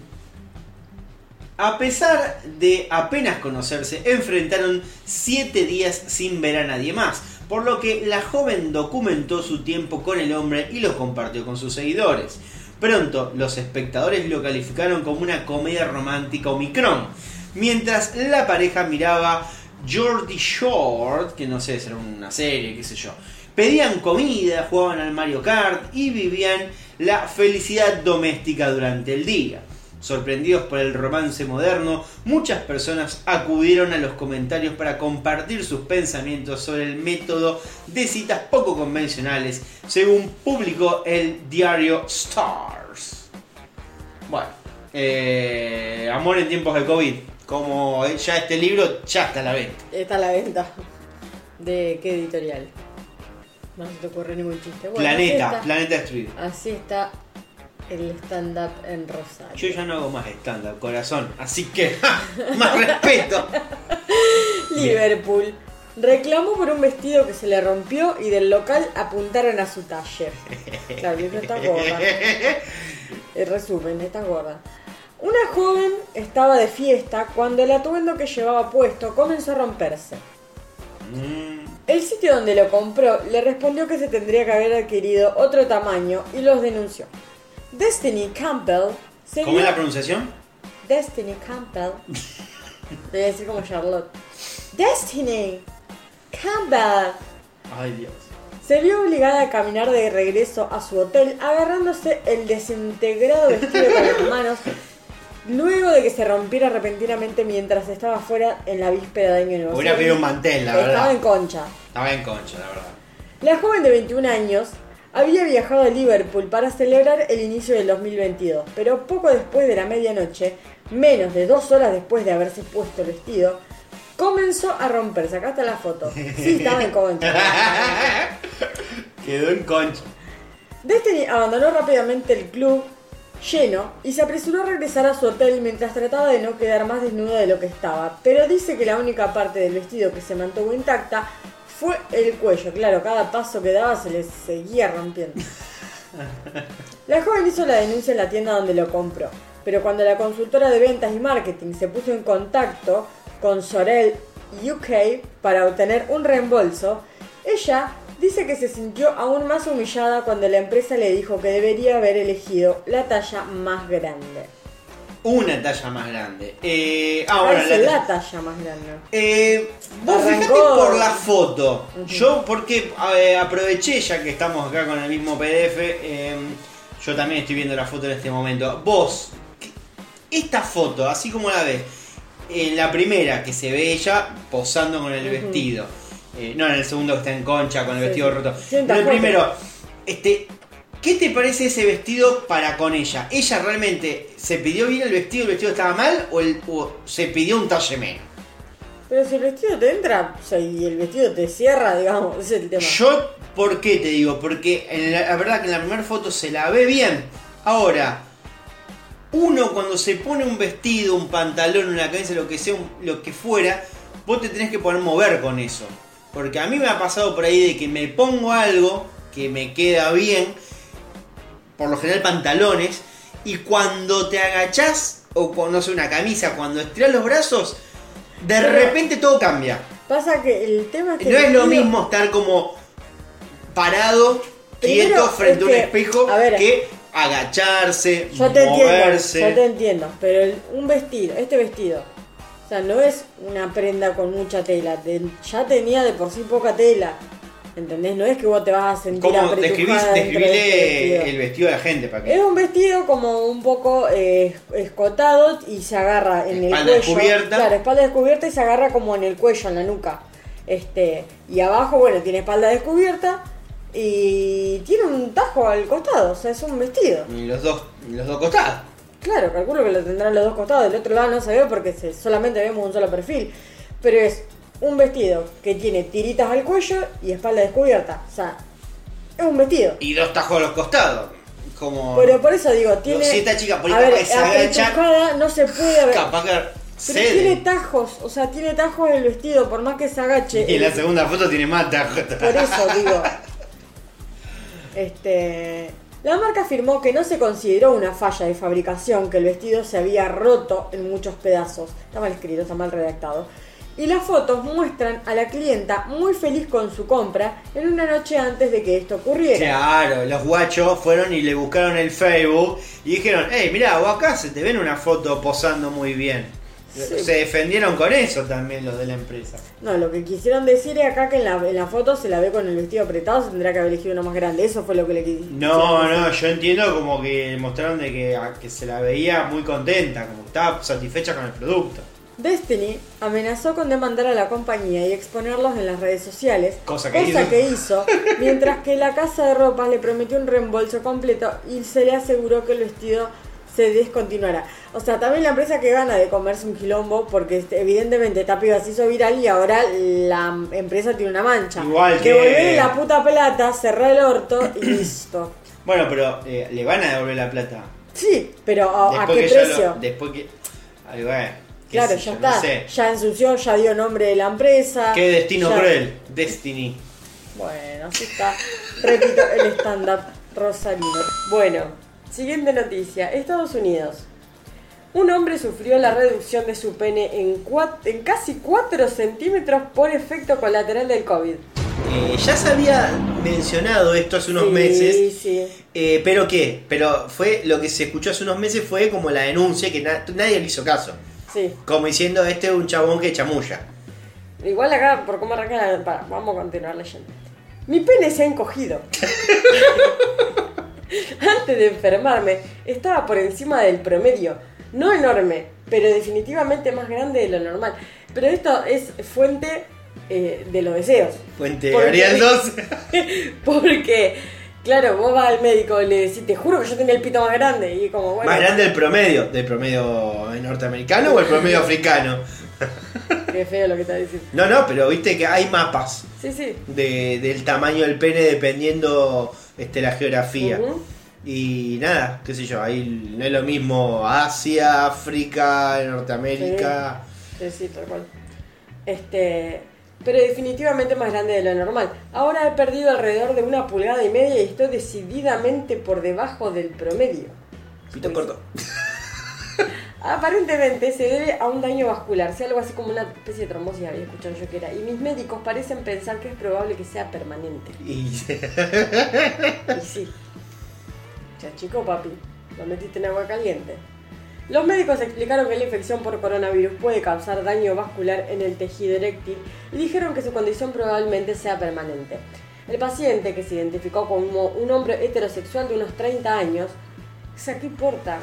A pesar de apenas conocerse, enfrentaron 7 días sin ver a nadie más, por lo que la joven documentó su tiempo con el hombre y lo compartió con sus seguidores. Pronto, los espectadores lo calificaron como una comedia romántica Omicron, mientras la pareja miraba Jordi Short, que no sé, será una serie, qué sé yo. pedían comida, jugaban al Mario Kart y vivían la felicidad doméstica durante el día. Sorprendidos por el romance moderno, muchas personas acudieron a los comentarios para compartir sus pensamientos sobre el método de citas poco convencionales, según publicó el diario Stars. Bueno, eh, Amor en tiempos de COVID, como ya este libro ya está a la venta. Está a la venta. ¿De qué editorial? No se te ocurre ningún chiste. Bueno, Planeta, Planeta Destruido. así está el stand-up en Rosario. Yo ya no hago más stand-up, corazón, así que <laughs> más respeto. <laughs> Liverpool. Reclamó por un vestido que se le rompió y del local apuntaron a su taller. Claro, libro está gorda. <laughs> El resumen, está gorda. Una joven estaba de fiesta cuando el atuendo que llevaba puesto comenzó a romperse. Mm, El sitio donde lo compró le respondió que se tendría que haber adquirido otro tamaño y los denunció. Destiny Campbell ¿Cómo es la pronunciación? Destiny Campbell. <laughs> Debe decir como Charlotte. Destiny Campbell. Ay Dios. Se vio obligada a caminar de regreso a su hotel agarrándose el desintegrado vestido con las manos luego de que se rompiera repentinamente mientras estaba fuera en la víspera de Año Nuevo. Hubiera pedido un mantel, la Estaba verdad. en concha. Estaba en concha, la verdad. La joven de 21 años había viajado a Liverpool para celebrar el inicio del 2022, pero poco después de la medianoche, menos de dos horas después de haberse puesto el vestido, comenzó a romperse. Acá está la foto. Sí, estaba en concha. <laughs> Quedó en concha. Destiny abandonó rápidamente el club lleno y se apresuró a regresar a su hotel mientras trataba de no quedar más desnuda de lo que estaba, pero dice que la única parte del vestido que se mantuvo intacta fue el cuello. Claro, cada paso que daba se le seguía rompiendo. La joven hizo la denuncia en la tienda donde lo compró, pero cuando la consultora de ventas y marketing se puso en contacto con Sorel UK para obtener un reembolso, ella dice que se sintió aún más humillada cuando la empresa le dijo que debería haber elegido la talla más grande. Una talla más grande. Eh, ahora, Parece la la talla más grande. Eh, vos Arrancó- fijate por la foto. Yo, porque eh, aproveché, ya que estamos acá con el mismo PDF, eh, yo también estoy viendo la foto en este momento. Vos, ¿qué- esta foto, así como la ves, en la primera que se ve ella posando con el vestido, eh, no en el segundo que está en concha con el Sí, vestido roto. Sí, En el primero, este. ¿Qué te parece ese vestido para con ella? ¿Ella realmente se pidió bien el vestido, el vestido estaba mal o, el- o se pidió un talle menos? Pero si el vestido te entra o sea, y el vestido te cierra, digamos, ese es el tema. Yo, ¿por qué te digo? Porque en la, la verdad que en la primera foto se la ve bien. Ahora, uno cuando se pone un vestido, un pantalón, una camisa, lo que sea, un- lo que fuera, vos te tenés que poder mover con eso. Porque a mí me ha pasado por ahí de que me pongo algo que me queda bien, por lo general pantalones, y cuando te agachás, o cuando sé, una camisa, cuando estiras los brazos, de repente todo cambia. Pasa que el tema es que. No es lo mismo estar como parado, Primero, quieto frente a un que, espejo a ver, que agacharse, Yo te moverse. entiendo, yo te entiendo, pero el- un vestido, este vestido, o sea, no es una prenda con mucha tela, te- ya tenía de por sí poca tela, ¿entendés? No es que vos te vas a sentir ¿Cómo describís, este describile el vestido de la gente para que Es un vestido como un poco eh, escotado y se agarra en el Espalda cuello. descubierta. Claro, espalda descubierta y se agarra como en el cuello, en la nuca. Este, y abajo, bueno, tiene espalda descubierta y tiene un tajo al costado, o sea, es un vestido. y los dos, los dos costados. Claro, calculo que lo tendrán los dos costados. Del otro lado no se ve porque se- solamente vemos un solo perfil. Pero es un vestido que tiene tiritas al cuello y espalda descubierta. O sea, es un vestido. Y dos tajos a los costados. Como Pero por eso digo, tiene. si esta chica por ahí a ver, capaz que se agacha, no se puede <laughs> ver. capaz que Pero cede. tiene tajos, o sea, tiene tajos el vestido, por más que se agache. Y en la segunda foto tiene más tajos. Por eso digo. Este. La marca afirmó que no se consideró una falla de fabricación, que el vestido se había roto en muchos pedazos. Está mal escrito, está mal redactado. Y las fotos muestran a la clienta muy feliz con su compra en una noche antes de que esto ocurriera. Claro, los guachos fueron y le buscaron el Facebook y dijeron, hey, mirá, vos acá se te ven una foto posando muy bien. Sí. Se defendieron con eso también los de la empresa. No, lo que quisieron decir es acá que en la, en la foto se la ve con el vestido apretado, se tendrá que haber elegido uno más grande. Eso fue lo que le quisieron No, decir. no, yo entiendo como que mostraron de que, que se la veía muy contenta, como que estaba satisfecha con el producto. Destiny amenazó con demandar a la compañía y exponerlos en las redes sociales, Cosa que hizo. que hizo, <laughs> mientras que la casa de ropas le prometió un reembolso completo y se le aseguró que el vestido se descontinuará. O sea, también la empresa que gana de comerse un quilombo, porque este, evidentemente esta piba se hizo viral y ahora la empresa tiene una mancha. Igual que- Devolverle la puta plata, cerrar el orto y listo. Bueno, pero eh, le van a devolver la plata. Sí, pero ¿a, qué precio? lo- después que. Ay, bueno, Claro, ya yo, está. No sé. Ya ensució, ya dio nombre de la empresa. Qué destino ya- cruel. Destiny. Bueno, así está. Repito, el stand-up rosarino. Bueno, siguiente noticia. Estados Unidos. Un hombre sufrió la reducción de su pene en, cua- en casi 4 centímetros por efecto colateral del COVID. Eh, ya se había mencionado esto hace unos Sí, meses. Sí, Eh, pero qué, pero fue lo que se escuchó hace unos meses fue como la denuncia que na- nadie le hizo caso. Sí. Como diciendo, este es un chabón que chamulla. Igual acá, por cómo arranca la... para, vamos a continuar leyendo. Mi pene se ha encogido. <laughs> Antes de enfermarme, estaba por encima del promedio. No enorme, pero definitivamente más grande de lo normal. Pero esto es fuente eh, de los deseos. Fuente Ariel 2. <laughs> Porque, claro, vos vas al médico y le decís, te juro que yo tenía el pito más grande. Y como, bueno, Más grande el promedio. ¿Del promedio norteamericano o el promedio <laughs> africano? qué feo lo que estás diciendo. No, no, pero viste que hay mapas Sí, sí. de- del tamaño del pene dependiendo este, la geografía. Y nada, qué sé yo, ahí no es lo mismo Asia, África, Norteamérica. Sí, sí, tal cual. Este, pero definitivamente más grande de lo normal. Ahora he perdido alrededor de una pulgada y media y estoy decididamente por debajo del promedio. Pito corto. <laughs> Aparentemente se debe a un daño vascular, sea algo así como una especie de trombosis, había escuchado yo que era. Y mis médicos parecen pensar que es probable que sea permanente. Y <laughs> Y sí. Ya chico, papi, lo metiste en agua caliente. Los médicos explicaron que la infección por coronavirus puede causar daño vascular en el tejido eréctil y dijeron que su condición probablemente sea permanente. El paciente, que se identificó como un hombre heterosexual de unos 30 años, o sea, ¿qué importa?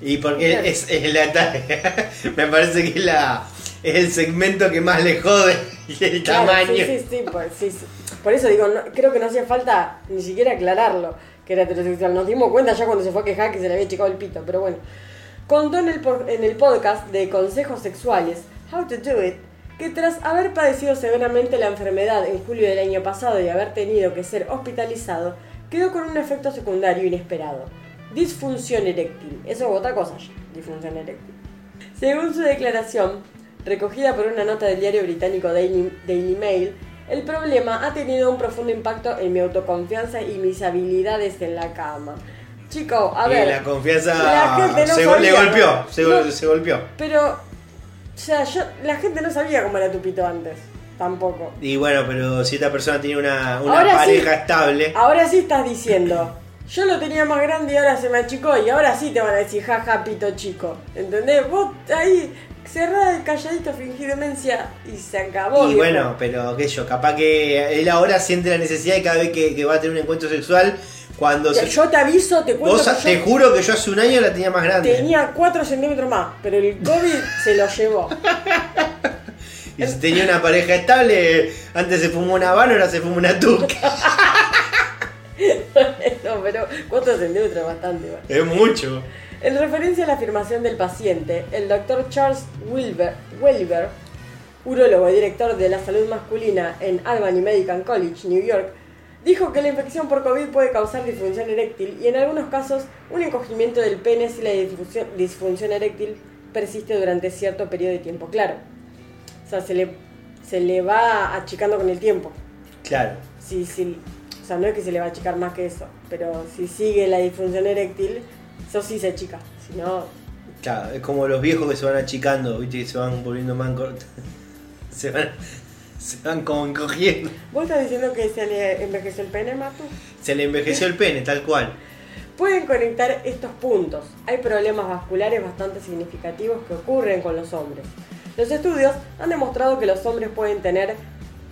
Y porque es, es la <laughs> me parece que es la es el segmento que más le jode <laughs> el Claro, tamaño. Sí, sí, sí, por, sí, sí. Por eso digo, no- creo que no hacía falta ni siquiera aclararlo que era heterosexual. Nos dimos cuenta ya cuando se fue a quejar que se le había checado el pito, pero bueno. Contó en el, podcast de consejos sexuales, How to Do It, que tras haber padecido severamente la enfermedad en julio del año pasado y haber tenido que ser hospitalizado, quedó con un efecto secundario inesperado. Disfunción eréctil. Eso es otra cosa, disfunción eréctil. Según su declaración, recogida por una nota del diario británico Daily, Daily Mail, el problema ha tenido un profundo impacto en mi autoconfianza y mis habilidades en la cama. Chico, a Y ver. la confianza la gente no se, sabía, le golpeó, se, no, se golpeó. Pero, o sea, yo, la gente no sabía cómo era tu pito antes. Tampoco. Y bueno, pero si esta persona tiene una, pareja sí. estable, Ahora sí estás diciendo. Yo lo tenía más grande y ahora se me achicó y ahora sí te van a decir jaja pito chico. ¿Entendés? Vos ahí cerrá el calladito, fingí demencia y se acabó. y bueno, pero qué sé yo, capaz que él ahora siente la necesidad de cada vez que, que va a tener un encuentro sexual, cuando se- Yo te aviso, te cuento vos que te yo juro que yo hace un año la tenía más grande. tenía 4 centímetros más, pero el COVID se lo llevó. <laughs> Y si tenía una pareja estable, antes se fumó una habana, ahora se fuma una tuca. <laughs> no, pero 4 centímetros es bastante es mucho. En referencia a la afirmación del paciente, el doctor Charles Wilber, Welliver, urólogo y director de la salud masculina en Albany Medical College, New York, dijo que la infección por COVID puede causar disfunción eréctil y en algunos casos un encogimiento del pene si la disfunción, eréctil persiste durante cierto periodo de tiempo. Claro, o sea, se le, se le va achicando con el tiempo. Claro. Si, si, o sea, no es que se le va a achicar más que eso, pero si sigue la disfunción eréctil, eso sí se achica. Si no, Claro, es como los viejos que se van achicando, viste, que se van volviendo más cortos. <laughs> Se van, se van como encogiendo. ¿Vos estás diciendo que se le envejeció el pene, Matu? Se le envejeció el pene, tal cual. pueden conectar estos puntos. Hay problemas vasculares bastante significativos que ocurren con los hombres. Los estudios han demostrado que los hombres pueden tener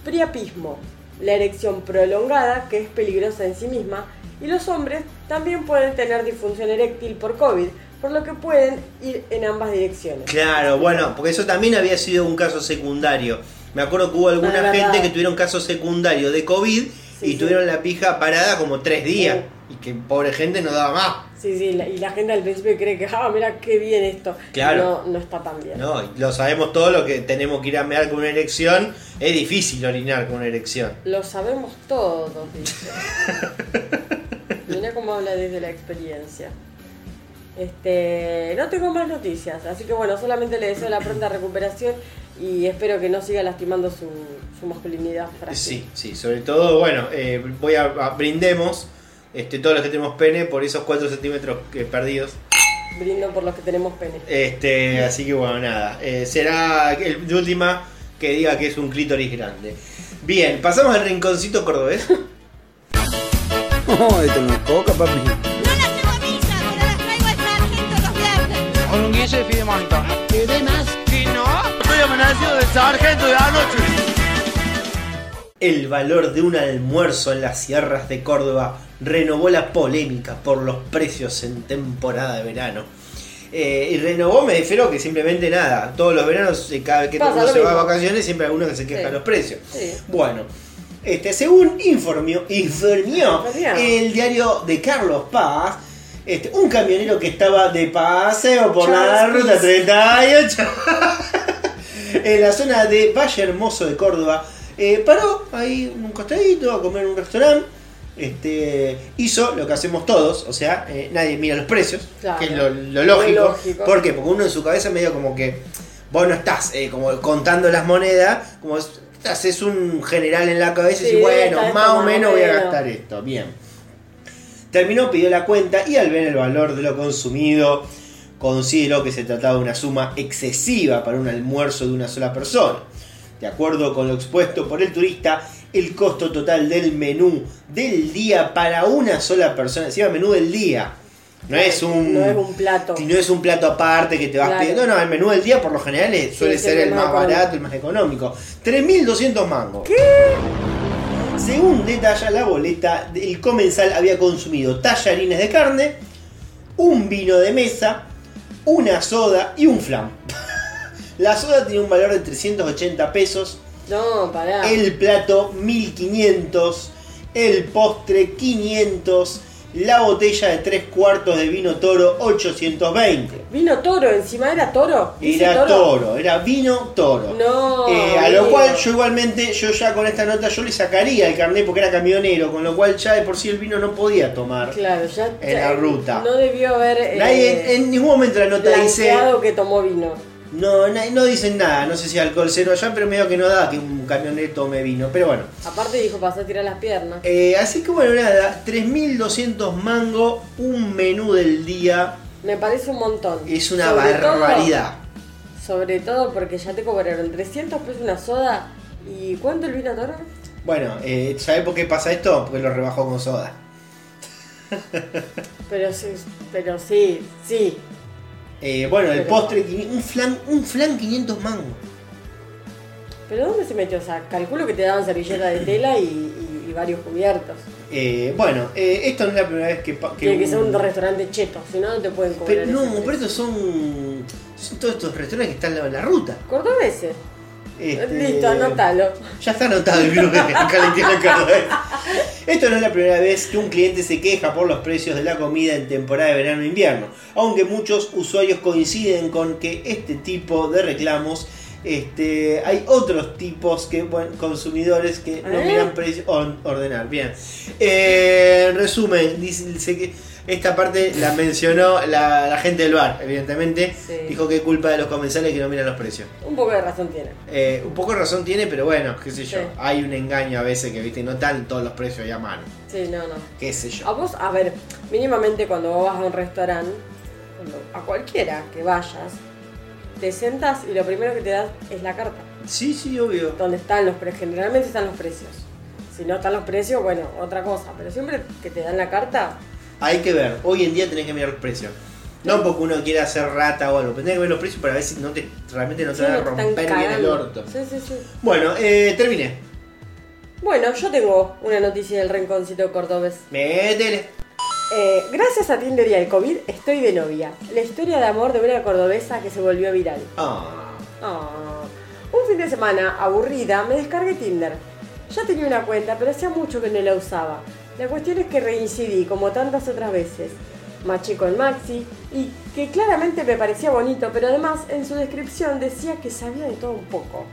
priapismo, la erección prolongada, que es peligrosa en sí misma, y los hombres también pueden tener disfunción eréctil por COVID, por lo que pueden ir en ambas direcciones. Claro, bueno, porque eso también había sido un caso secundario. Me acuerdo que hubo alguna gente que tuvieron caso secundario de COVID Sí, y sí. tuvieron la pija parada como tres días. Sí. Y que pobre gente no daba más. Sí, sí, y la gente al principio cree que, ah, mira qué bien esto. Claro. No, no está tan bien. No, lo sabemos todos lo que tenemos que ir a mear con una erección. Es difícil orinar con una erección. Lo sabemos todos, dice. <laughs> Mira cómo habla desde la experiencia. Este, no tengo más noticias, así que bueno, solamente le deseo la pronta recuperación y espero que no siga lastimando su, su masculinidad frágil. Sí, sí, sobre todo, bueno, eh, voy a, a- brindemos este, todos los que tenemos pene por esos 4 centímetros perdidos. Brindo por los que tenemos pene. Este, así que bueno, nada. eh, será el de última que diga que es un clítoris grande. Bien, pasamos al rinconcito cordobés. <laughs> Oh, esto no es coca, papi. No, estoy amenazado sargento de. El valor de un almuerzo en las sierras de Córdoba renovó la polémica por los precios en temporada de verano. Eh, y renovó, me refiero que simplemente nada. Todos los veranos, eh, cada vez que Pasa uno se va a vacaciones, siempre hay uno que se queja Sí. los precios. Sí. Bueno, este, según informió Informió. el diario de Carlos Paz, este, un camionero que estaba de paseo por la ruta Peace. 38 <laughs> en la zona de Valle Hermoso de Córdoba, eh, paró ahí en un costadito a comer en un restaurante. Este, hizo lo que hacemos todos, o sea, eh, nadie mira los precios, Claro. que es lo, lo lógico. Lógico. ¿Por qué? Porque uno en su cabeza medio como que vos no estás eh, como contando las monedas, como es- haces un general en la cabeza y decís, bueno, más o menos voy a gastar esto. Bien. Terminó, pidió la cuenta y al ver el valor de lo consumido, consideró que se trataba de una suma excesiva para un almuerzo de una sola persona. De acuerdo con lo expuesto por el turista, el costo total del menú del día para una sola persona, encima menú del día, no es un, No es un plato. no es un plato aparte que te vas Claro. pidiendo, no, el menú del día por lo general es- suele sí, ser el más barato, el más económico. 3.200 mangos. Según detalla la boleta, el comensal había consumido tallarines de carne, un vino de mesa, una soda y un flan. <laughs> La soda tenía un valor de 380 pesos, No, pará. el plato 1500, el postre 500, la botella de 3 cuartos de vino toro 820. Vino toro, encima era toro. ¿Dice Era toro, era vino toro. No. Eh, a lo cual yo igualmente, yo ya con esta nota yo le sacaría el carnet porque era camionero, con lo cual ya de por sí el vino no podía tomar. Claro, ya. en ya- la ruta. No debió haber. eh, Nadie, en ningún momento la nota dice, que tomó vino. No, na- no dicen nada, no sé si alcohol cero allá, pero medio que no da que un camionero tome vino, pero bueno. Aparte dijo, pasó a tirar las piernas. Eh, así que bueno, nada, 3.200 mango, un menú del día, Me parece un montón. es una Sobre todo- barbaridad. sobre todo porque ya te cobraron 300 pesos una soda. ¿Y cuánto el vino toro? Bueno, eh, ¿sabés por qué pasa esto? Porque lo rebajó con soda. Pero sí, pero sí, sí. Eh, bueno, el Pero- postre, un flan, un flan 500 mangos. ¿Pero dónde se metió? O sea, calculo que te daban servilleta de tela y, y- y varios cubiertos. Eh, bueno, eh, esto no es la primera vez que... pa- Tiene que ser un restaurante cheto, si no, no te pueden cobrar. Pero ese no, pero estos son, son todos estos restaurantes que están en la ruta. Cordobeses. Este, Listo, anótalo. Ya está anotado el grupo <laughs> de Calentino Cordobés. Esto no es la primera vez que un cliente se queja por los precios de la comida en temporada de verano e invierno, aunque muchos usuarios coinciden con que este tipo de reclamos este, hay otros tipos que bueno, consumidores que no ¿Eh? miran precios or- ordenar. Bien. Eh, en resumen, dice, dice que esta parte la mencionó la, la gente del bar, evidentemente. Sí. Dijo que es culpa de los comensales que no miran los precios. Un poco de razón tiene. Eh, un poco de razón tiene, pero bueno, qué sé yo. Sí. Hay un engaño a veces que, viste, no están todos los precios ahí a mano. Sí, no, no. Qué sé A yo. vos, a ver, mínimamente cuando vos vas a un restaurante, a cualquiera que vayas, te sentas y lo primero que te das es la carta. Sí, sí, obvio. Donde están los precios, generalmente están los precios. Si no están los precios, bueno, otra cosa. Pero siempre que te dan la carta, hay que ver. Hoy en día tenés que mirar los precios. No porque uno quiera hacer rata o algo, tenés que ver los precios para ver si no te, realmente no te van a romper bien el orto. Sí, sí, sí. Bueno, eh, terminé. Bueno, yo tengo una noticia del rinconcito cordobés. Métele. Eh, gracias a Tinder y al COVID, estoy de novia. La historia de amor de una cordobesa que se volvió viral. Ah. Ah. Un fin de semana, aburrida, me descargué Tinder. Ya tenía una cuenta, pero hacía mucho que no la usaba. La cuestión es que reincidí, como tantas otras veces. Maché con Maxi, y que claramente me parecía bonito, pero además en su descripción decía que sabía de todo un poco.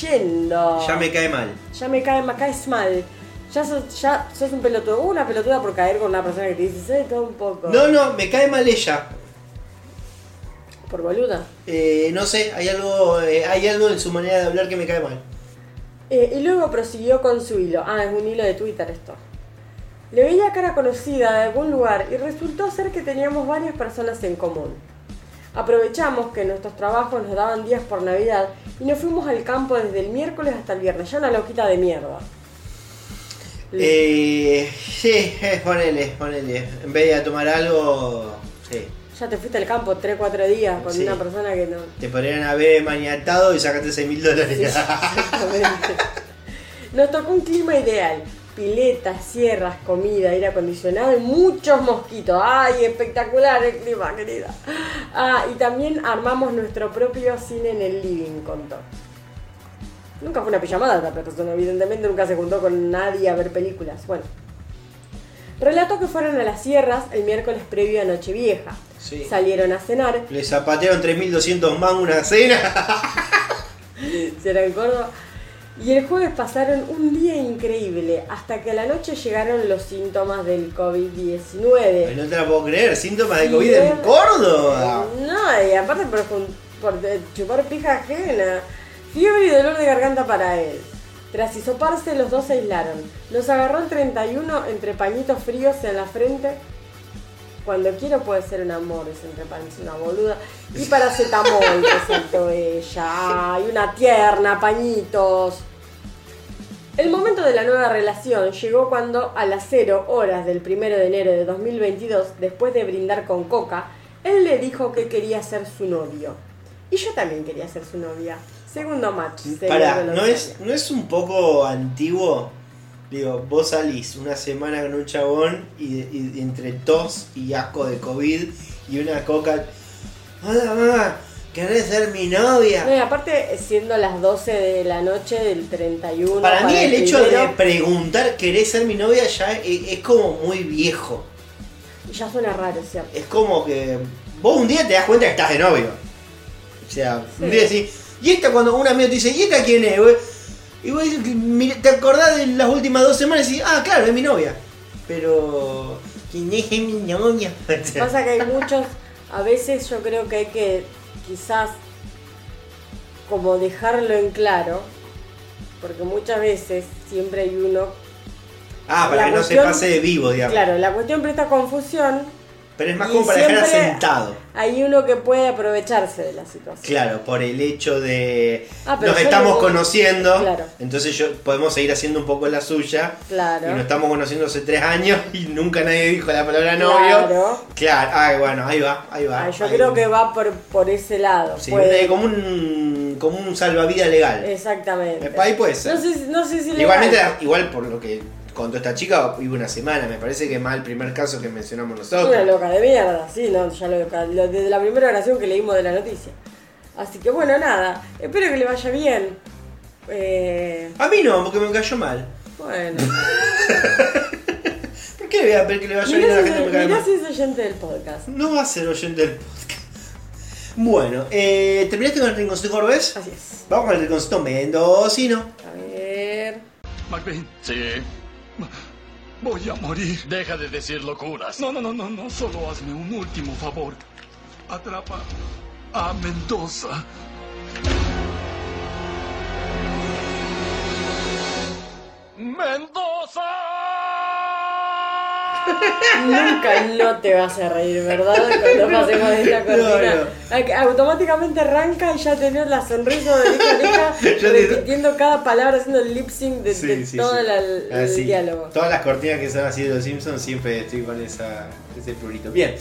Yendo. Ya me cae mal. Ya me cae, me caes mal. Ya sos, ya sos un pelotudo. Una pelotuda por caer con una persona que te dice, sé de todo un poco. No, no, me cae mal ella. Por boluda. Eh, no sé, hay algo, eh, hay algo en su manera de hablar que me cae mal. Eh, y luego prosiguió con su hilo. Ah, es un hilo de Twitter esto. Le veía cara conocida de algún lugar y resultó ser que teníamos varias personas en común. Aprovechamos que nuestros trabajos nos daban días por Navidad y nos fuimos al campo desde el miércoles hasta el viernes. Ya una loquita de mierda. Eh, sí, eh, ponele, ponele. En vez de tomar algo, sí. Ya te fuiste al campo 3-4 días con Sí. una persona que no. Te podrían haber maniatado y sacaste 6 mil dólares. Exactamente. <laughs> Nos tocó un clima ideal. Piletas, sierras, comida, aire acondicionado y muchos mosquitos. ¡Ay, espectacular el clima, querida! Ah, y también armamos nuestro propio cine en el living, contó. Nunca fue una pijamada esta persona, evidentemente nunca se juntó con nadie a ver películas. Bueno. Relató que fueron a las sierras el miércoles previo a Nochevieja. Sí. Salieron a cenar Le zapatearon 3.200 más una cena. <laughs> si era en Córdoba. Y el jueves pasaron un día increíble, hasta que a la noche llegaron los síntomas del COVID-19. no te la puedo creer, síntomas de COVID en. Córdoba. No, y aparte por, por chupar pija ajena. Fiebre y dolor de garganta para él. Tras hisoparse, los dos se aislaron. Nos agarró el 31 entre pañitos fríos en la frente. Cuando quiero puede ser un amor, es entre pañitos, una boluda. Y paracetamol, que saltó <laughs> ella. Ay, una tierna, pañitos. El momento de la nueva relación llegó cuando a las 0 horas del 1 de enero de 2022, después de brindar con Coca, él le dijo que quería ser su novio. Y yo también quería ser su novia. Segundo match. los ¿no es. ¿no es un poco antiguo? Digo, vos salís una semana con un chabón y, y- entre tos y asco de COVID y una coca. Hola, mamá, ¿querés ser mi novia? No, y aparte, siendo las 12 de la noche del 31. Para mí el hecho de preguntar, ¿querés ser mi novia? ya es, es como muy viejo. Ya suena raro, ¿cierto? Es como que vos un día te das cuenta que estás de novio. O sea, un día decís, ¿y esta cuando un amigo te dice, ¿y esta quién es? güey?" Y vos te acordás de las últimas dos semanas y decís, ah, claro, es mi novia. Pero, ¿quién es mi novia? <laughs> Pasa que hay muchos, a veces yo creo que hay que quizás como dejarlo en claro, porque muchas veces siempre hay uno, ah, para la que no se pase de vivo, digamos. claro, la cuestión presta confusión, Pero es más y como para dejar asentado. hay uno que puede aprovecharse de la situación. Claro, por el hecho de Ah, nos estamos conociendo, Claro. entonces yo podemos seguir haciendo un poco la suya. Claro. Y nos estamos conociendo hace tres años y nunca nadie dijo la palabra Claro. novio. Claro, ay, bueno, ahí va, ahí va. Ah, yo ahí creo va. que va por, por ese lado. Sí, puede- eh, como un como un salvavidas legal. Exactamente. Me- ahí puede ser. No sé, si- no sé si Igualmente, legal. igual por lo que contó esta chica, iba una semana, me parece que es más el primer caso que mencionamos Es nosotros. una loca de mierda, sí, no, ya lo, lo- desde la primera oración que leímos de la noticia. Así que bueno, nada, espero que le vaya bien. Eh, A mí no, porque me cayó mal. bueno, <laughs> ¿Por qué le voy a pedir que le vaya bien a la si, gente que me cae mirá mal? si es oyente del podcast. No va a ser oyente del podcast. Bueno, eh, ¿terminaste con el rinconcito cordobés? Así es. Vamos con el rinconcito mendocino. A ver. McBain. Sí. Voy a morir. Deja de decir locuras. No, no, no, no, no. Solo hazme un último favor. Atrapa a Mendoza. ¡Mendoza! Nunca no te vas a reír, ¿verdad? Cuando <laughs> pasemos de esta cortina. No, Automáticamente arranca y ya tenés la sonrisa de oreja Yo te- repitiendo cada palabra, haciendo el lip sync de, Sí, de sí, todo sí. la- el, Ah, diálogo. Todas las cortinas que son así de los Simpsons siempre estoy con esa, ese plurito. Bien.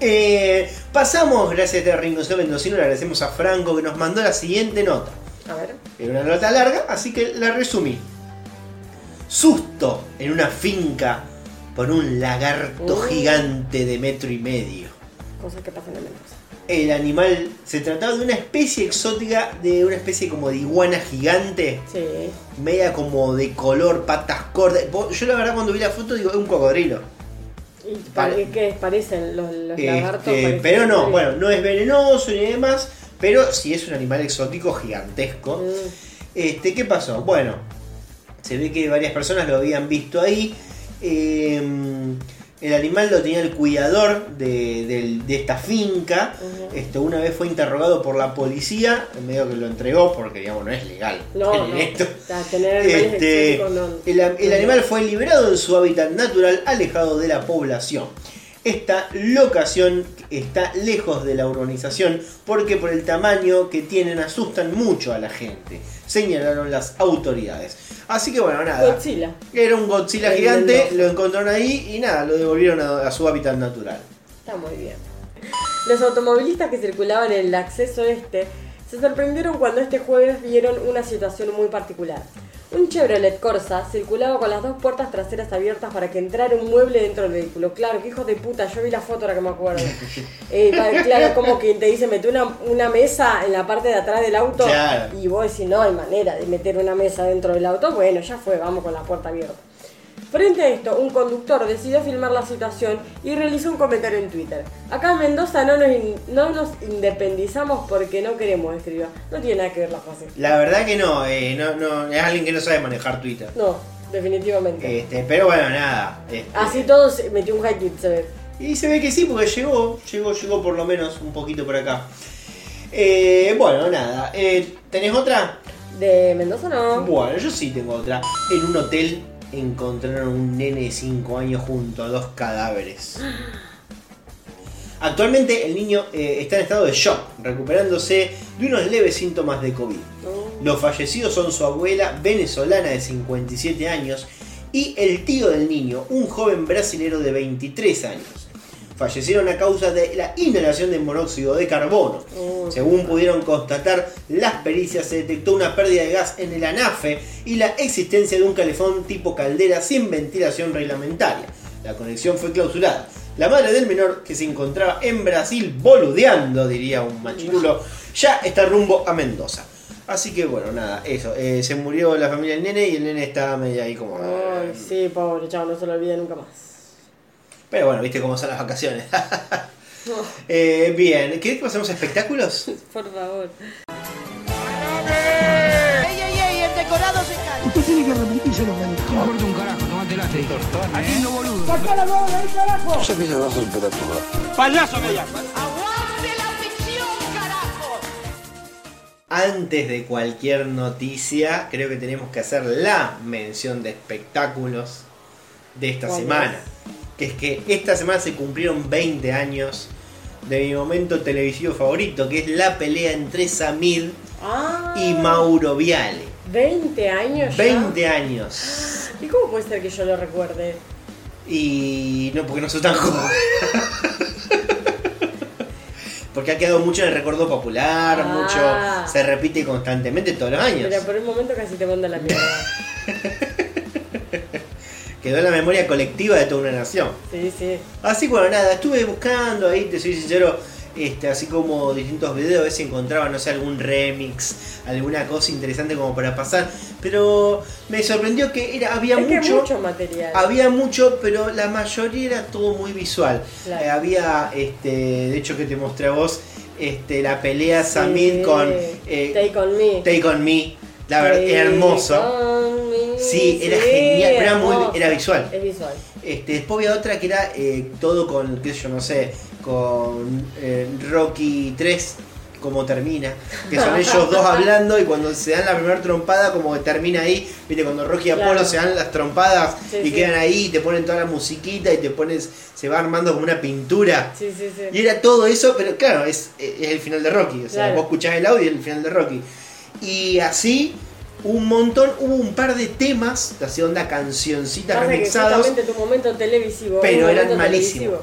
Eh, pasamos, gracias a este Ringo Mendocino, le agradecemos a Franco que nos mandó la siguiente nota. A ver. Era una nota larga, así que la resumí. Susto en una finca por un lagarto Uh. gigante de metro y medio. Cosas que pasan en Mendoza. El animal se trataba de una especie exótica, de una especie como de iguana gigante, Sí. media como de color, patas cortas. Yo la verdad cuando vi la foto digo, es un cocodrilo. ¿Y qué parecen los, los Este, lagartos? parecen- pero no, bueno, no es venenoso ni demás, pero sí es un animal exótico gigantesco. Mm. Este, ¿Qué pasó? Bueno, se ve que varias personas lo habían visto ahí. Eh, el animal lo tenía el cuidador de, esta finca. Esto una vez fue interrogado por la policía, en medio que lo entregó porque digamos no es legal. No, no. esto. Tener Este, no. el, el animal fue liberado en su hábitat natural, alejado de la población. Esta locación está lejos de la urbanización porque por el tamaño que tienen asustan mucho a la gente, señalaron las autoridades. Así que bueno, nada. Godzilla. Era un Godzilla El gigante, lo encontraron ahí y nada, lo devolvieron a, a su hábitat natural. Está muy bien. Los automovilistas que circulaban en el acceso este se sorprendieron cuando este jueves vieron una situación muy particular. Un Chevrolet Corsa circulaba con las dos puertas traseras abiertas para que entrara un mueble dentro del vehículo. Claro, que hijos de puta, yo vi la foto ahora que me acuerdo. <laughs> Eh, claro, como que te dice, mete una, una mesa en la parte de atrás del auto Claro. y vos decís, no hay manera de meter una mesa dentro del auto. Bueno, ya fue, vamos con la puerta abierta. Frente a esto, un conductor decidió filmar la situación y realizó un comentario en Twitter. Acá en Mendoza no nos, in- no nos independizamos porque no queremos, escribió. No tiene nada que ver la frase. La verdad que no, eh, no, no, es alguien que no sabe manejar Twitter. No, definitivamente. Este, pero bueno, nada. este, Así todo se metió un high tweet, se ve. Y se ve que sí, porque llegó, llegó, llegó por lo menos un poquito por acá. Eh, bueno, nada. Eh, ¿Tenés otra? De Mendoza no. Bueno, yo sí tengo otra. En un hotel encontraron un nene de 5 años junto a dos cadáveres. Actualmente el niño eh, está en estado de shock, recuperándose de unos leves síntomas de COVID. No. Los fallecidos son su abuela venezolana de 57 años y el tío del niño, un joven brasilero de 23 años. Fallecieron a causa de la inhalación de monóxido de carbono. Oh, Según pudieron constatar las pericias, se detectó una pérdida de gas en el anafe y la existencia de un calefón tipo caldera sin ventilación reglamentaria. La conexión fue clausurada. La madre del menor, que se encontraba en Brasil boludeando, diría un machirulo, ya está rumbo a Mendoza. Así que bueno, nada, eso. eh, se murió la familia del nene y el nene está medio ahí como... Ay, sí, pobre chavo, no se lo olvide nunca más. Pero bueno, viste cómo son las vacaciones. <laughs> No, Eh, bien, ¿querés que pasemos a espectáculos? <laughs> por favor. ¡Ey, ey, ey! El decorado se cae. Usted tiene que arrepentirse lo que. No importa un carajo, tomate late. Aquí no boludo. ¡Saca la mano de ahí, carajo! Payaso me llama. ¡Aguante la ficción, carajo! Antes de cualquier noticia, creo que tenemos que hacer la mención de espectáculos de esta ¿Cuál semana. Que es que esta semana se cumplieron 20 años de mi momento televisivo favorito, que es la pelea entre Samir Ah, y Mauro Viale. 20 años ya. 20 años. <gasps> ¿Y cómo puede ser que yo lo recuerde? Y no, porque no soy tan joven. <laughs> Porque ha quedado mucho en el recuerdo popular, Ah. mucho se repite constantemente todos los años. Pero por un momento casi te manda la mierda. <laughs> Quedó en la memoria colectiva de toda una nación. Sí, sí. Así bueno, nada, estuve buscando ahí, te soy sincero, este, así como distintos videos, a ver si encontraba, no sé, algún remix, alguna cosa interesante como para pasar. Pero me sorprendió que era, había es mucho, mucho material. había mucho, pero la mayoría era todo muy visual. Claro. Eh, había, este, de hecho que te mostré a vos, este, la pelea Sí. Samir con eh, Take on me. Take On Me, la verdad, hermoso. Sí, era genial, pero era muy- era visual. Es visual. Este, después había otra que era eh, todo con, qué sé yo, no sé, con eh, Rocky 3, cómo termina. Que son ellos dos <laughs> hablando y cuando se dan la primera trompada, como que termina ahí. Viste, cuando Rocky y Apolo Claro. se dan las trompadas Sí, y sí. quedan ahí y te ponen toda la musiquita y te pones, se va armando como una pintura. Sí, sí, sí. Y era todo eso, pero claro, es, es el final de Rocky. O sea, Claro. vos escuchás el audio y el final de Rocky. Y así, un montón, hubo un par de temas, así onda cancioncitas remixados. tu momento televisivo. Pero un eran malísimos.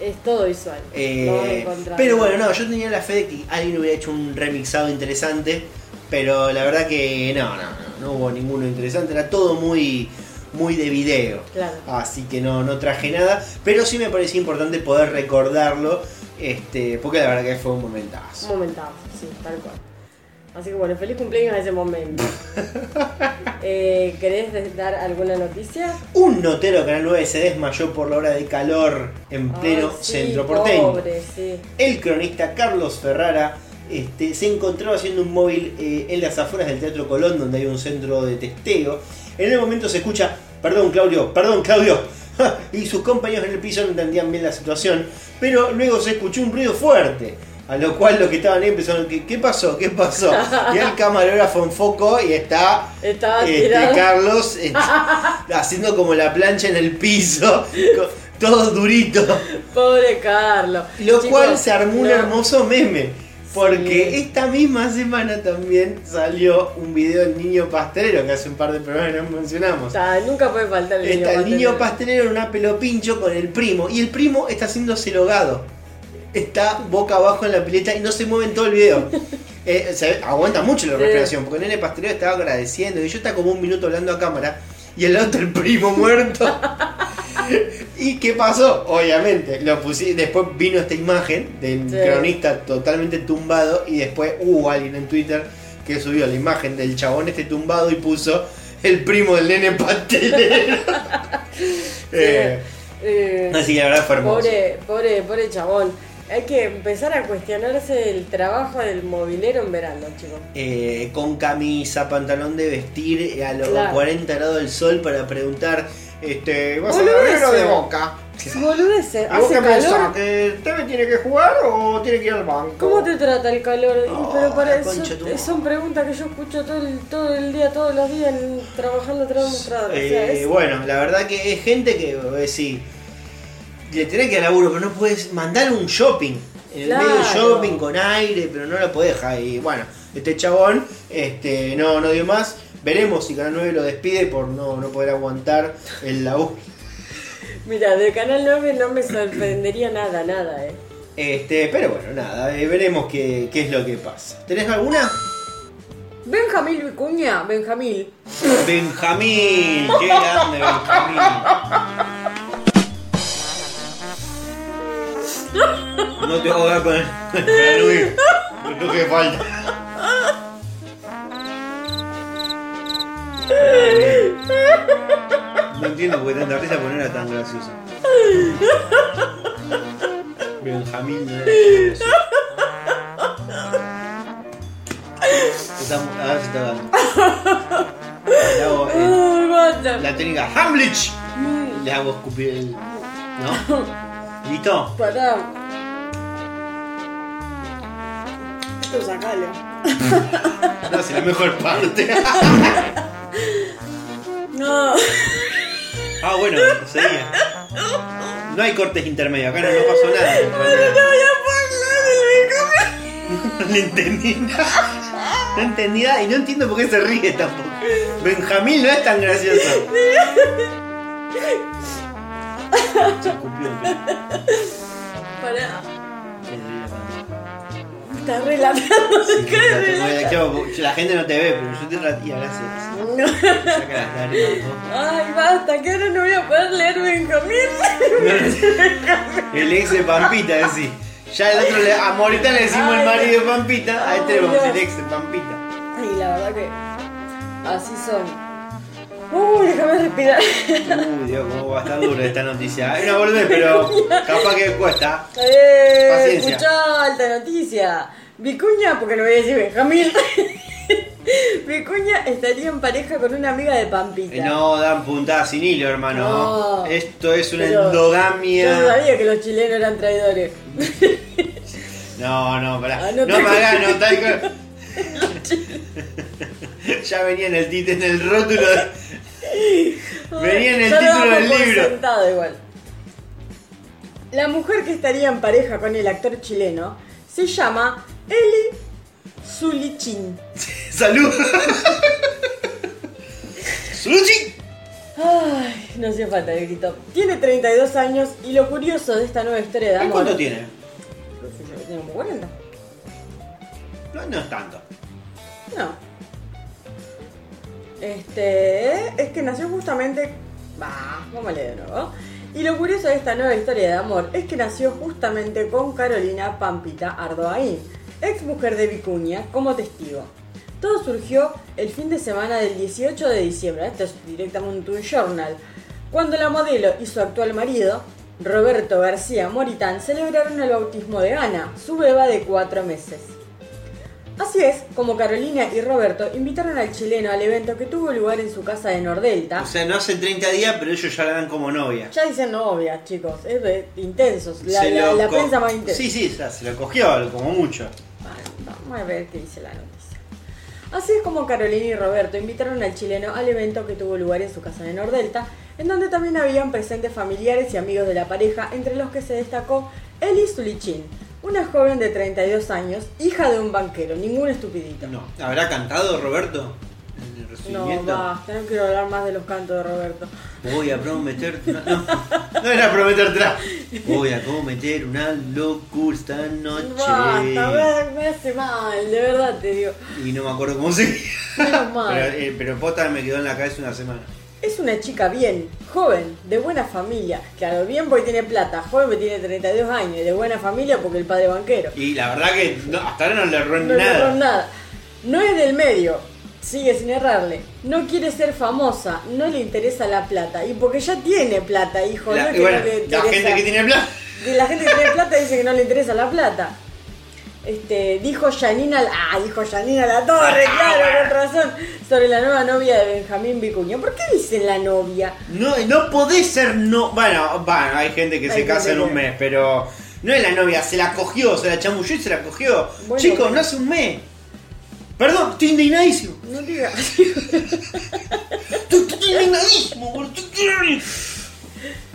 Es todo visual. Eh, pero bueno, no, yo tenía la fe de que alguien hubiera hecho un remixado interesante, pero la verdad que no, no, no, no hubo ninguno interesante, era todo muy, muy de video. Claro. Así que no, no traje nada, pero sí me parecía importante poder recordarlo, este, porque la verdad que fue un Un momentazo. momentazo, sí, tal cual. Así que bueno, feliz cumpleaños a ese momento. <laughs> eh, ¿Querés dar alguna noticia? Un notero de Canal 9 se desmayó por la hora de calor en pleno Ay, sí, centro porteño. Pobre, sí. El cronista Carlos Ferrara este, se encontraba haciendo un móvil eh, en las afueras del Teatro Colón, donde hay un centro de testeo. En el momento se escucha, perdón Claudio, perdón Claudio, <laughs> y sus compañeros en el piso no entendían bien la situación, pero luego se escuchó un ruido fuerte. A lo cual los que estaban ahí empezaron, ¿qué, qué pasó? ¿Qué pasó? Y el camarógrafo enfocó y está este. Carlos <laughs> este, haciendo como la plancha en el piso, todo durito. Pobre Carlos. Lo Chicos, cual se armó un hermoso meme. Porque Sí. esta misma semana también salió un video del niño pastelero, que hace un par de programas no mencionamos. O sea, nunca puede faltar el niño Está el niño pastelero. pastelero en una pelo pincho con el primo. Y el primo está haciéndose logado. Está boca abajo en la pileta y no se mueve en todo el video. <laughs> Eh, se- aguanta mucho la respiración. Porque el nene pastelero estaba agradeciendo. Y yo estaba como un minuto hablando a cámara. Y el otro, el primo muerto. <laughs> ¿Y qué pasó? Obviamente, lo puse, después vino esta imagen del Sí. cronista totalmente tumbado y después hubo alguien en Twitter que subió la imagen del chabón este tumbado y puso el primo del nene pastelero. <laughs> Eh, Eh, así que la verdad fue hermoso. Pobre, pobre, pobre chabón. Hay que empezar a cuestionarse el trabajo del movilero en verano, chicos. Eh, con camisa, pantalón de vestir eh, a los Claro. 40 grados del sol para preguntar, este, ¿vas a ver o de boca? Boludeces, ¿Y vos hace calor. ¿Que Teve tiene que jugar o tiene que ir al banco? ¿Cómo te trata el calor? Oh, pero para eso son preguntas que yo escucho todo el, todo el día, todos los días trabajando de un mostrador. O sea, Eh, es- Bueno, la verdad que es gente que, sí, le tenés que dar laburo, pero no puedes mandar un shopping. En el Claro. medio shopping con aire, pero no lo podés dejar. Y bueno, este chabón este, no, no dio más. Veremos si Canal 9 lo despide por no, no poder aguantar el laburo. Mira, de Canal 9 no me sorprendería nada, nada, eh. Este, pero bueno, nada, eh, veremos qué, qué es lo que pasa. ¿Tenés alguna? Benjamín Vicuña, Benjamín. Benjamín, qué grande Benjamín. <laughs> No te a <laughs> con el, Luis, es lo que falta. No entiendo por qué tanta risa porque no era tan gracioso. Benjamín no era tan gracioso. Está dando. Le hago, la técnica Hamlich. Le hago escupir el. ¿No? ¿Listo? Pará. Esto sacalo. No, es la mejor parte. No. Ah, bueno, seguía. No hay cortes intermedios, acá no, no pasó nada. No. No le entendí nada. No entendí nada y no entiendo por qué se ríe tampoco. Benjamín no es tan gracioso. Se escupió. Pará. Está relatando. Sí, la, gente no te ve, pero yo te ratía, gracias. Saca las lágrimas, ¿no? Ay, basta, que ahora no voy a poder leer Benjamín. <laughs> El ex de Pampita, decís. Ya el otro, le, a Morita le decimos el marido de Pampita, a este le vamos a decir ex de Pampita. Ay, la verdad que así son. Uy, déjame respirar. Uy, Dios, cómo va a estar dura esta noticia. Es una boludez, pero <laughs> capaz que cuesta. Eh, Paciencia. escuchá alta noticia. Vicuña, porque no voy a decir Benjamín. <laughs> Vicuña estaría en pareja con una amiga de Pampita. Eh, No dan puntadas sin hilo, hermano. No. Esto es una Pero Yo endogamia. sabía que los chilenos eran traidores. <laughs> No, no, pará. Ah, no me hagas notar. ya venía en el título, en el rótulo. Venía en el título del libro. sentado igual. La mujer que estaría en pareja con el actor chileno se llama Eli Zulichin. <laughs> ¡Salud! ¡Suluchi! Ay, no hacía falta el grito. Tiene 32 años y lo curioso de esta nueva historia de amor. ¿Cuánto tiene? No sé yo, tiene como 40. No, no es tanto. No. Este. Es que nació justamente. Bah, vamos a leer de nuevo. Y lo curioso de esta nueva historia de amor es que nació justamente con Carolina Pampita Ardoaín, ex mujer de Vicuña, como testigo. Todo surgió el fin de semana del 18 de diciembre, esto es directamente un journal, cuando la modelo y su actual marido, Roberto García Moritán, celebraron el bautismo de Ana, su beba de cuatro meses. Así es como Carolina y Roberto invitaron al chileno al evento que tuvo lugar en su casa de Nordelta. O sea, no hace 30 días, pero ellos ya la dan como novia. Ya dicen novias, chicos, es de intensos, la, la- la prensa más intensa. Sí, sí, se lo cogió, como mucho. Bueno, vamos a ver qué dice la noticia. Así es como Carolina y Roberto invitaron al chileno al evento que tuvo lugar en su casa de Nordelta, en donde también habían presentes familiares y amigos de la pareja, entre los que se destacó Eli Zulichin, una joven de 32 años, hija de un banquero, ningún estupidito. No. ¿Habrá cantado Roberto en el No, basta, no quiero hablar más de los cantos de Roberto. Voy a prometer. No, no, no era prometer. Voy a cometer una locura esta noche. Basta, me, me hace mal, de verdad te digo. Y no me acuerdo cómo se. Menos mal. Pero, eh, pero posta me quedó en la cabeza una semana. Es una chica bien, joven, de buena familia. Claro, bien porque tiene plata, joven porque tiene 32 años, y de buena familia porque el padre es banquero. Y la verdad que no, hasta ahora no le erró No le nada. erró nada. No es del medio, sigue sin errarle. No quiere ser famosa, no le interesa la plata. Y porque ya tiene plata, hijo. La- no es que bueno, no le la gente que tiene plata. La gente que tiene plata dice que no le interesa la plata. Este, dijo Janina, ah, dijo Janina La Torre, claro, con razón, sobre la nueva novia de Benjamín Vicuña. ¿Por qué dicen la novia? No, no podés ser no. Bueno, bueno, hay gente que Hay se casa en un mes, pero no es la novia, se la cogió, se la chamulló y se la cogió. Bueno, Chicos, bueno. no hace un mes. Perdón, estoy indignadísimo. No digas. Estoy <laughs> estoy indignadísimo, boludo.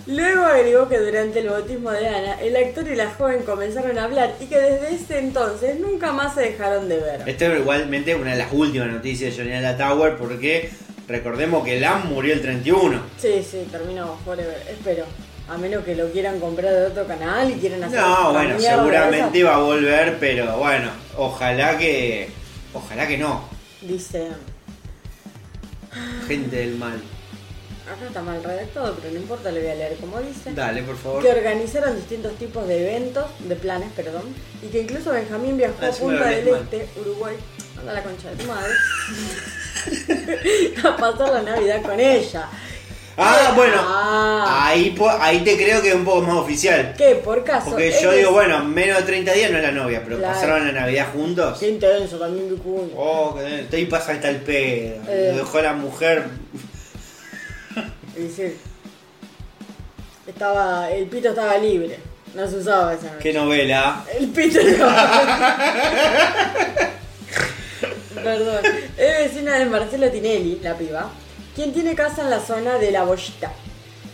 Luego agregó que durante el bautismo de Ana, el actor y la joven comenzaron a hablar y que desde ese entonces nunca más se dejaron de ver. Esta es igualmente una de las últimas noticias de Janina Tower porque recordemos que Lam murió el 31. Sí, sí, terminó Forever, espero. A menos que lo quieran comprar de otro canal y quieran hacer No, bueno, seguramente va a volver, pero bueno, ojalá que. Ojalá que no. Dice, Gente del mal. Acá está mal redactado, pero no importa, le voy a leer como dice. Dale, por favor. Que organizaron distintos tipos de eventos, de planes, perdón, y que incluso Benjamín viajó Ah, a Punta del mal. Este, Uruguay, anda la concha de tu madre, <laughs> a pasar la Navidad con ella. Ah, bueno. Ah. Ahí, po- ahí te creo que es un poco más oficial. ¿Qué? Por caso. Porque yo digo, bueno, menos de 30 días no es la novia, pero Claro. pasaron la Navidad juntos. Qué intenso también Vicuña. Oh, que estoy pasa hasta el pedo. Eh. Lo dejó la mujer. Dice, estaba, el pito estaba libre, no se usaba esa noche. Qué novela. El pito no. <laughs> Perdón. Es vecina de Marcelo Tinelli, la piba, quien tiene casa en la zona de La Bollita.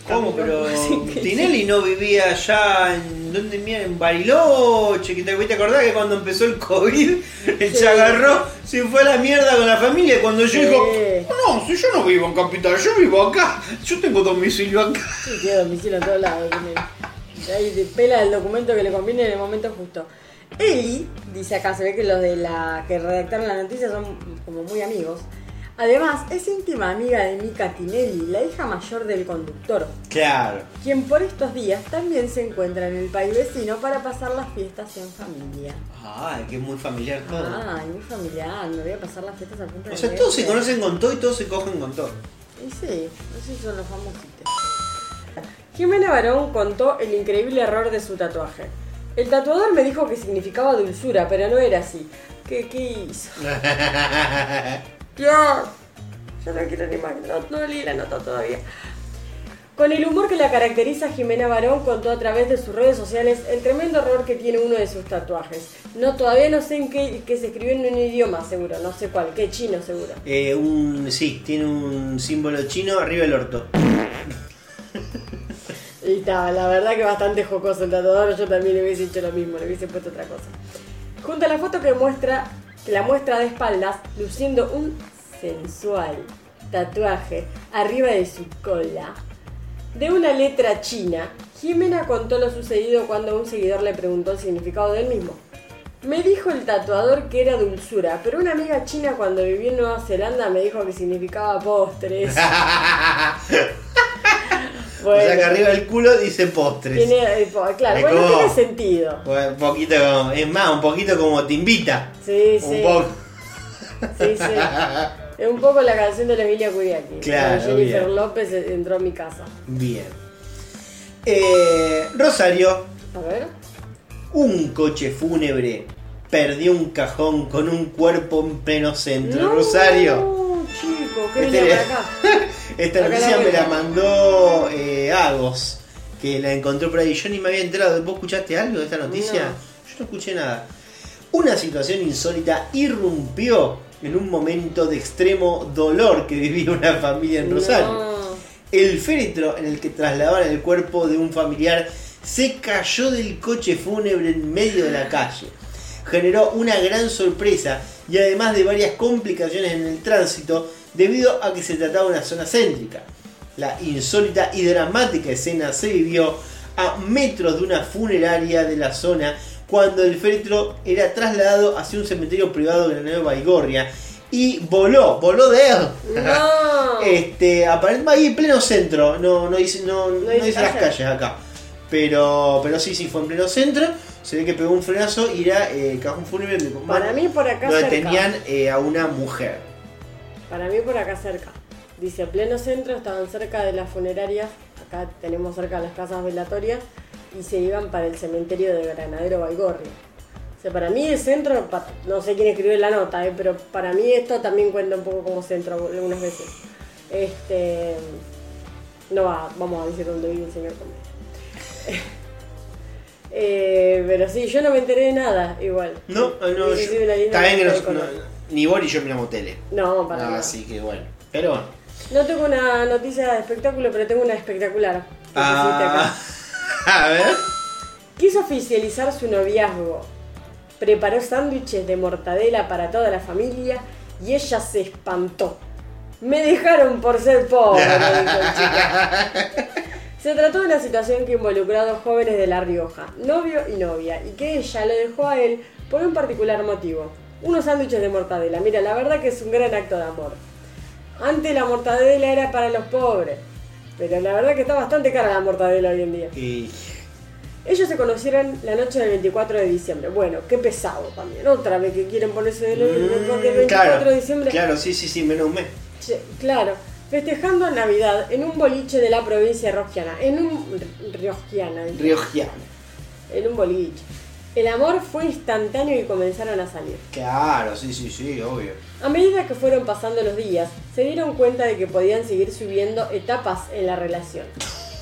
¿Cómo? Pero <laughs> Tinelli no vivía allá en. ¿Dónde? mira, En Bariloche. Que te, ¿te acordás que cuando empezó el COVID <laughs> él se agarró, se fue a la mierda con la familia? Cuando yo Sí. dijo, no, si yo no vivo en Capital, yo vivo acá. Yo tengo domicilio acá. Sí, tiene domicilio en todos lados. Y Ahí te pela el documento que le conviene en el momento justo. Eli, dice acá, se ve que los de la que redactaron la noticia son como muy amigos. Además, es íntima amiga de Mika Tinelli, la hija mayor del conductor, Claro. quien por estos días también se encuentra en el país vecino para pasar las fiestas en familia. Ay, que es muy familiar todo. Ay, muy familiar, me voy a pasar las fiestas a punta o de sea, todos se conocen con todo y todos se cogen con todo. Y sí, así son los famositos. Jimena Barón contó el increíble error de su tatuaje. El tatuador me dijo que significaba dulzura, pero no era así. ¿Qué, qué hizo? <laughs> Dios, yo no quiero ni más, no, no leí la nota todavía. Con el humor que la caracteriza, Jimena Barón contó a través de sus redes sociales el tremendo error que tiene uno de sus tatuajes. No, todavía no sé en qué, que se escribió en un idioma seguro, no sé cuál, qué chino seguro. Eh, un, sí, tiene un símbolo chino arriba del orto. <laughs> Y está, la verdad que bastante jocoso el tatuador, yo también le hubiese hecho lo mismo, le hubiese puesto otra cosa. Junto a la foto que muestra, que la muestra de espaldas, luciendo un sensual tatuaje arriba de su cola. De una letra china, Jimena contó lo sucedido cuando un seguidor le preguntó el significado del mismo. Me dijo el tatuador que era dulzura, pero una amiga china cuando viví en Nueva Zelanda me dijo que significaba postres. <laughs> O sea que arriba del culo dice postres. Tiene, eh, claro, Es bueno, como- tiene sentido. Bueno, un poquito como, es más, un poquito como te invita. Sí, Un sí. poco. Sí, sí. <laughs> Es un poco la canción de la Emilia Kuriaki. Claro, Jennifer bien. López entró a mi casa. Bien. Eh, Rosario, A ver. un coche fúnebre perdió un cajón con un cuerpo en pleno centro. No, Rosario. chico, ¿qué Este- venía para acá? <laughs> Esta noticia la me la mandó eh, Agos, que la encontró por ahí. Yo ni me había enterado. ¿Vos escuchaste algo de esta noticia? No. Yo no escuché nada. Una situación insólita irrumpió en un momento de extremo dolor que vivía una familia en Rosario. No. El féretro en el que trasladaban el cuerpo de un familiar se cayó del coche fúnebre en medio de la calle. Generó una gran sorpresa y además de varias complicaciones en el tránsito debido a que se trataba de una zona céntrica. La insólita y dramática escena se vivió a metros de una funeraria de la zona cuando el féretro era trasladado hacia un cementerio privado de la Nueva Baigorria y voló, voló de él. No. <laughs> Este, aparentemente ahí en pleno centro, no, no dice, no, no dice las calle. calles acá. Pero, pero sí, sí, fue en pleno centro. Se ve que pegó un frenazo y era eh, cajón fúnebre Para mí por acá donde cerca. tenían eh, a una mujer. Para mí por acá cerca. Dice, pleno centro, estaban cerca de las funerarias. Acá tenemos cerca las casas velatorias. Y se iban para el cementerio de Granadero Baigorria. O sea, para mí el centro, no sé quién escribió la nota, eh, pero para mí esto también cuenta un poco como centro algunas veces. Este. No va, vamos a decir dónde vive el señor Conde. <laughs> Eh, pero sí, yo no me enteré de nada, igual. No, no, yo- está bien que no- no- ni vos ni yo miramos tele. No, para nada. Así que bueno. Pero bueno. No tengo una noticia de espectáculo, pero tengo una espectacular. que pusiste acá. Ah, <laughs> a ver. Quiso oficializar su noviazgo. Preparó sándwiches de mortadela para toda la familia y ella se espantó. Me dejaron por ser pobre, dijo el chico. <laughs> Se trató de una situación que involucró a dos jóvenes de La Rioja, novio y novia, y que ella lo dejó a él por un particular motivo. Unos sándwiches de mortadela. Mira, la verdad que es un gran acto de amor. Antes la mortadela era para los pobres, pero la verdad que está bastante cara la mortadela hoy en día. Y Ellos se conocieron la noche del 24 de diciembre. Bueno, qué pesado también. Otra vez que quieren ponerse de novio porque el 24 Mm, claro, de diciembre. claro, sí, sí, sí, menos un mes. Claro, festejando Navidad en un boliche de la provincia de Rosquiana. En un. Riogiana. dije. Riojiano. En un boliche. El amor fue instantáneo y comenzaron a salir. Claro, sí, sí, sí, obvio. A medida que fueron pasando los días, se dieron cuenta de que podían seguir subiendo etapas en la relación.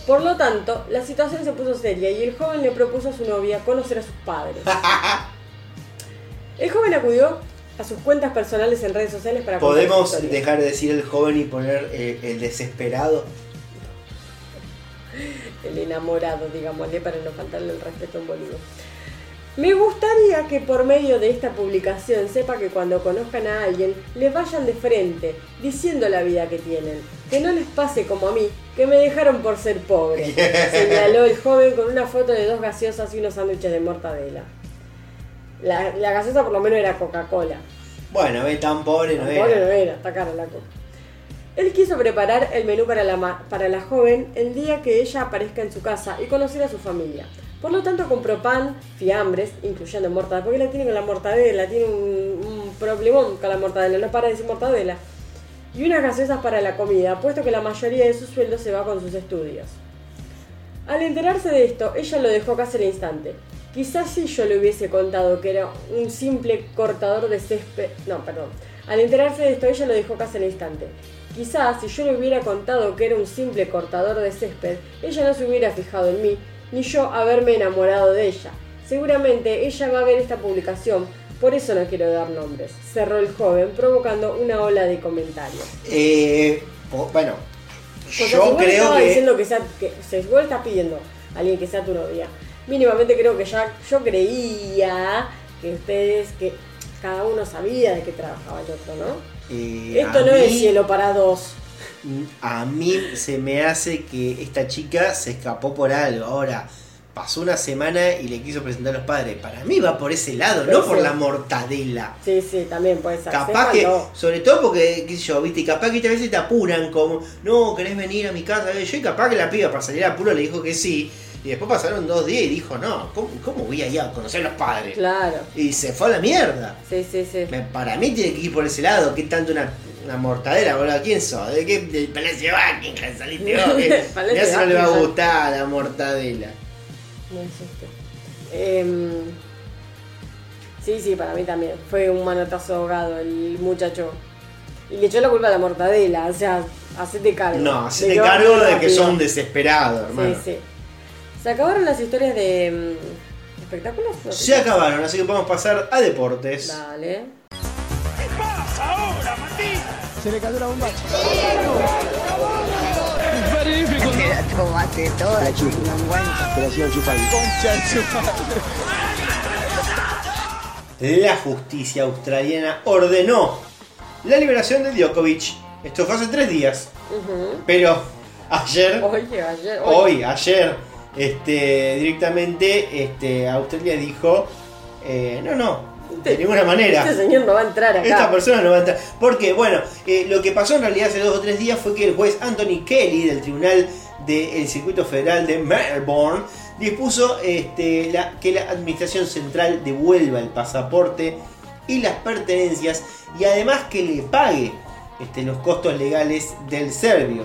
Por lo tanto, la situación se puso seria y el joven le propuso a su novia conocer a sus padres. <laughs> El joven acudió a sus cuentas personales en redes sociales para ¿Podemos dejar de decir el joven y poner eh, el desesperado? el enamorado, digámosle, para no faltarle el respeto a un boludo. Me gustaría que por medio de esta publicación sepa que cuando conozcan a alguien, les vayan de frente, diciendo la vida que tienen. Que no les pase como a mí, que me dejaron por ser pobre. <laughs> Señaló el joven con una foto de dos gaseosas y unos sándwiches de mortadela. La, la gaseosa por lo menos era Coca-Cola. Bueno, ve, tan pobre no Tampoco no era. era, está cara la coca. Él quiso preparar el menú para la, para la joven el día que ella aparezca en su casa y conocer a su familia. Por lo tanto compró pan, fiambres, incluyendo mortadela, porque la tiene con la mortadela, tiene un, un problemón con la mortadela, no para de decir mortadela. Y unas gaseosas para la comida, puesto que la mayoría de su sueldo se va con sus estudios. Al enterarse de esto, ella lo dejó casi al instante. Quizás si yo le hubiese contado que era un simple cortador de césped. No, perdón. Al enterarse de esto, ella lo dejó casi al instante. Quizás si yo le hubiera contado que era un simple cortador de césped, ella no se hubiera fijado en mí, ni yo haberme enamorado de ella. Seguramente ella va a ver esta publicación, por eso no quiero dar nombres. Cerró el joven, provocando una ola de comentarios. Eh, bueno, Porque yo creo que. diciendo que sea, que, si vos estás pidiendo a alguien que sea tu novia, mínimamente creo que ya yo creía que ustedes, que cada uno sabía de qué trabajaba el otro, ¿no? eh, Esto no es cielo para dos. A mí se me hace que esta chica se escapó por algo. Ahora, pasó una semana y le quiso presentar a los padres. Para mí va por ese lado, no por la mortadela. Sí, sí, también puede ser. Capaz que, sobre todo porque, qué sé yo, viste, capaz que a veces te apuran como, no, querés venir a mi casa. Yo y capaz que la piba para salir a apuro le dijo que sí. Y después pasaron dos días y dijo, no, ¿cómo, cómo voy allá a conocer a los padres? Claro, Y se fue a la mierda. sí, sí, sí. Para mí tiene que ir por ese lado, ¿qué tanto una, una mortadera, boludo? ¿Quién sos? ¿De qué? Del Palacio Buckingham saliste vos. <laughs> Mirá si no le va a gustar la mortadela. No es este. Em, sí, sí, para mí también. Fue un manotazo ahogado el muchacho. Y le echó la culpa a la mortadela, o sea, hacete cargo. No, De hacete va cargo de que rápido. sos un desesperado, hermano. Sí, sí. ¿Se acabaron las historias de mm, espectáculos? No. Se acabaron, así que podemos pasar a deportes. Dale. Se le cayó la bomba. Toda, La justicia australiana ordenó la liberación de Djokovic. Esto fue hace tres días. Ujú. Pero ayer, Oye, ayer. hoy, ayer, este, directamente este, Australia dijo, eh, no, no, de ninguna manera. Este señor no va a entrar acá. Esta persona no va a entrar. Porque, bueno, eh, lo que pasó en realidad hace dos o tres días fue que el juez Anthony Kelly del Tribunal del Circuito Federal de Melbourne dispuso este, la- que la Administración Central devuelva el pasaporte y las pertenencias y además que le pague este, los costos legales del serbio,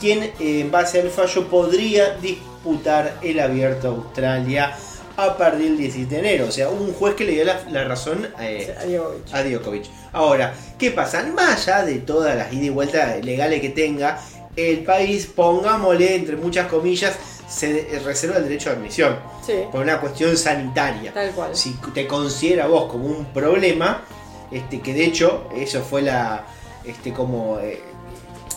quien eh, en base al fallo podría disputar el abierto a Australia a partir del 17 de enero. O sea, un juez que le dio la, la razón eh, A Djokovic. a Djokovic. Ahora, ¿qué pasa? Más allá de todas las ida y vuelta legales que tenga, el país, pongámosle entre muchas comillas, se reserva el derecho de admisión. Sí, Por una cuestión sanitaria. tal cual. Si te considera vos como un problema, este, que de hecho, eso fue la. Este, como. eh,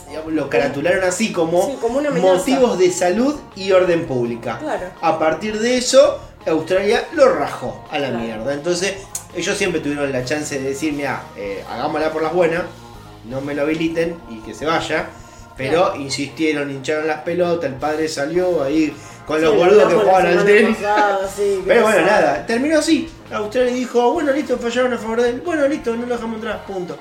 digamos, lo caratularon así como, Sí, como motivos de salud y orden pública. Claro. A partir de eso, Australia lo rajó a la Claro. mierda. Entonces, ellos siempre tuvieron la chance de decir, mira, eh, hagámosla por las buenas, no me lo habiliten y que se vaya. Pero insistieron, hincharon las pelotas, el padre salió ahí con los Sí, boludos <laughs> que jugaban al tenis. sí, Pero bueno, nada, terminó así. Australia dijo, bueno, listo, fallaron a favor de él. Bueno, listo, no lo dejamos entrar, punto.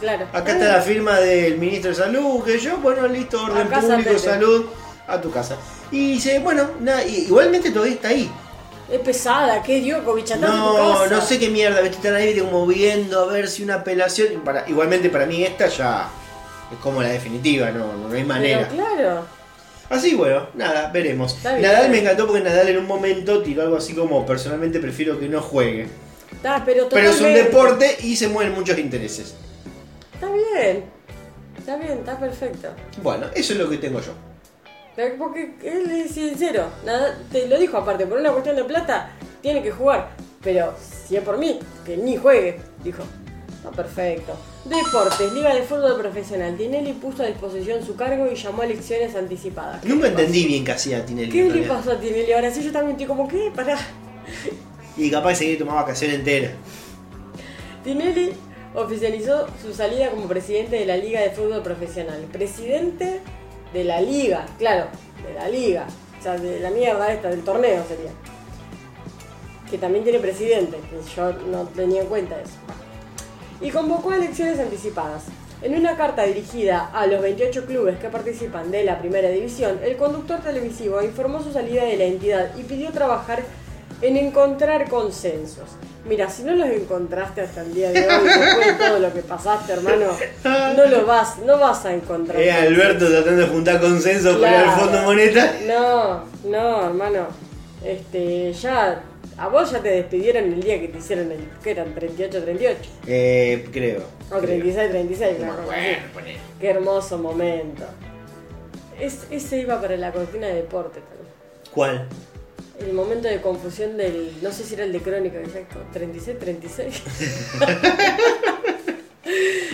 Claro. Acá está la firma del ministro de salud, que yo, bueno, listo, orden público, salud, a tu casa. Y dice, bueno, nada, igualmente todavía está ahí. Es pesada, ¿qué Djokovic? No, no sé qué mierda, viste, están ahí como viendo a ver si una apelación. Para, igualmente para mí esta ya es como la definitiva, no, no hay manera. Pero claro. Así bueno, nada, veremos. Bien. Nadal me encantó porque Nadal en un momento tiró algo así como personalmente prefiero que no juegue. Pero Pero es un deporte y se mueven muchos intereses. Está bien. Está bien, está perfecto. Bueno, eso es lo que tengo yo. Porque él es sincero. Nada, te lo dijo aparte, por una cuestión de plata, tiene que jugar. Pero si es por mí, que ni juegue, dijo. Está perfecto. Deportes, Liga de Fútbol Profesional. Tinelli puso a disposición su cargo y llamó a elecciones anticipadas. ¿Qué Nunca entendí bien qué hacía Tinelli. ¿Qué le pasó a Tinelli ahora? Sí, yo también estoy como, ¿qué? Pará. Y capaz de seguir tomar vacaciones enteras. Tinelli oficializó su salida como presidente de la Liga de Fútbol Profesional. Presidente de la Liga, claro, de la Liga. O sea, de la mierda esta, del torneo sería. Que también tiene presidente, que yo no tenía en cuenta eso. Y convocó a elecciones anticipadas. En una carta dirigida a los 28 clubes que participan de la primera división, el conductor televisivo informó su salida de la entidad y pidió trabajar en encontrar consensos. Mira, si no los encontraste hasta el día de hoy, después de todo lo que pasaste, hermano, no lo vas, no vas a encontrar. Eh, Alberto tratando de juntar consenso para el Claro. Fondo Monetario. No, no, hermano. Este, ya A vos ya te despidieron el día que te hicieron el. que eran? 38-38. Eh, creo. O 36-36, una Bueno, cosa bueno, ponele. Qué hermoso momento. Es- ese iba para la cortina de deporte también. ¿Cuál? El momento de confusión del. No sé si era el de Crónica, exacto. 36-36. <laughs>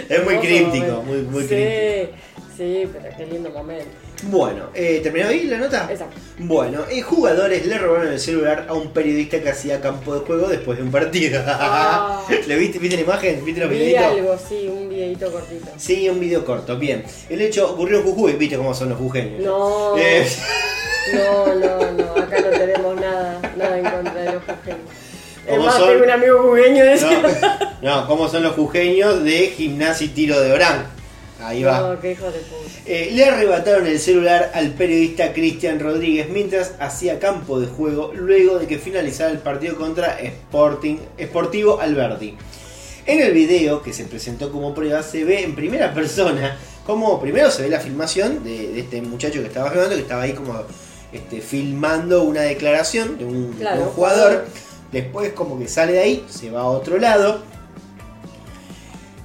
Es muy críptico, momento. muy, muy sí, críptico. Sí, pero qué lindo momento. Bueno, eh, ¿terminó ahí la nota? Exacto. Bueno, eh, jugadores le robaron el celular a un periodista que hacía campo de juego después de un partido. Ah. <laughs> ¿Le viste, viste la imagen? ¿Viste los Vi videitos? algo, sí, un videito cortito. Sí, un video corto, bien. El hecho ocurrió en Jujuy, viste cómo son los jujeños. No, Eh, no, no, ¿Cómo más, son? tengo un amigo jujeño de ese. no, no, cómo son los jujeños de gimnasia y tiro de Orán. Ahí va. No, qué hijo de puta. Eh, le arrebataron el celular al periodista Cristian Rodríguez mientras hacía campo de juego luego de que finalizara el partido contra Sporting, Sportivo Alberti. En el video que se presentó como prueba se ve en primera persona como primero se ve la filmación de, de este muchacho que estaba jugando, que estaba ahí como este, filmando una declaración de un, de Claro, un jugador. Después como que sale de ahí, se va a otro lado.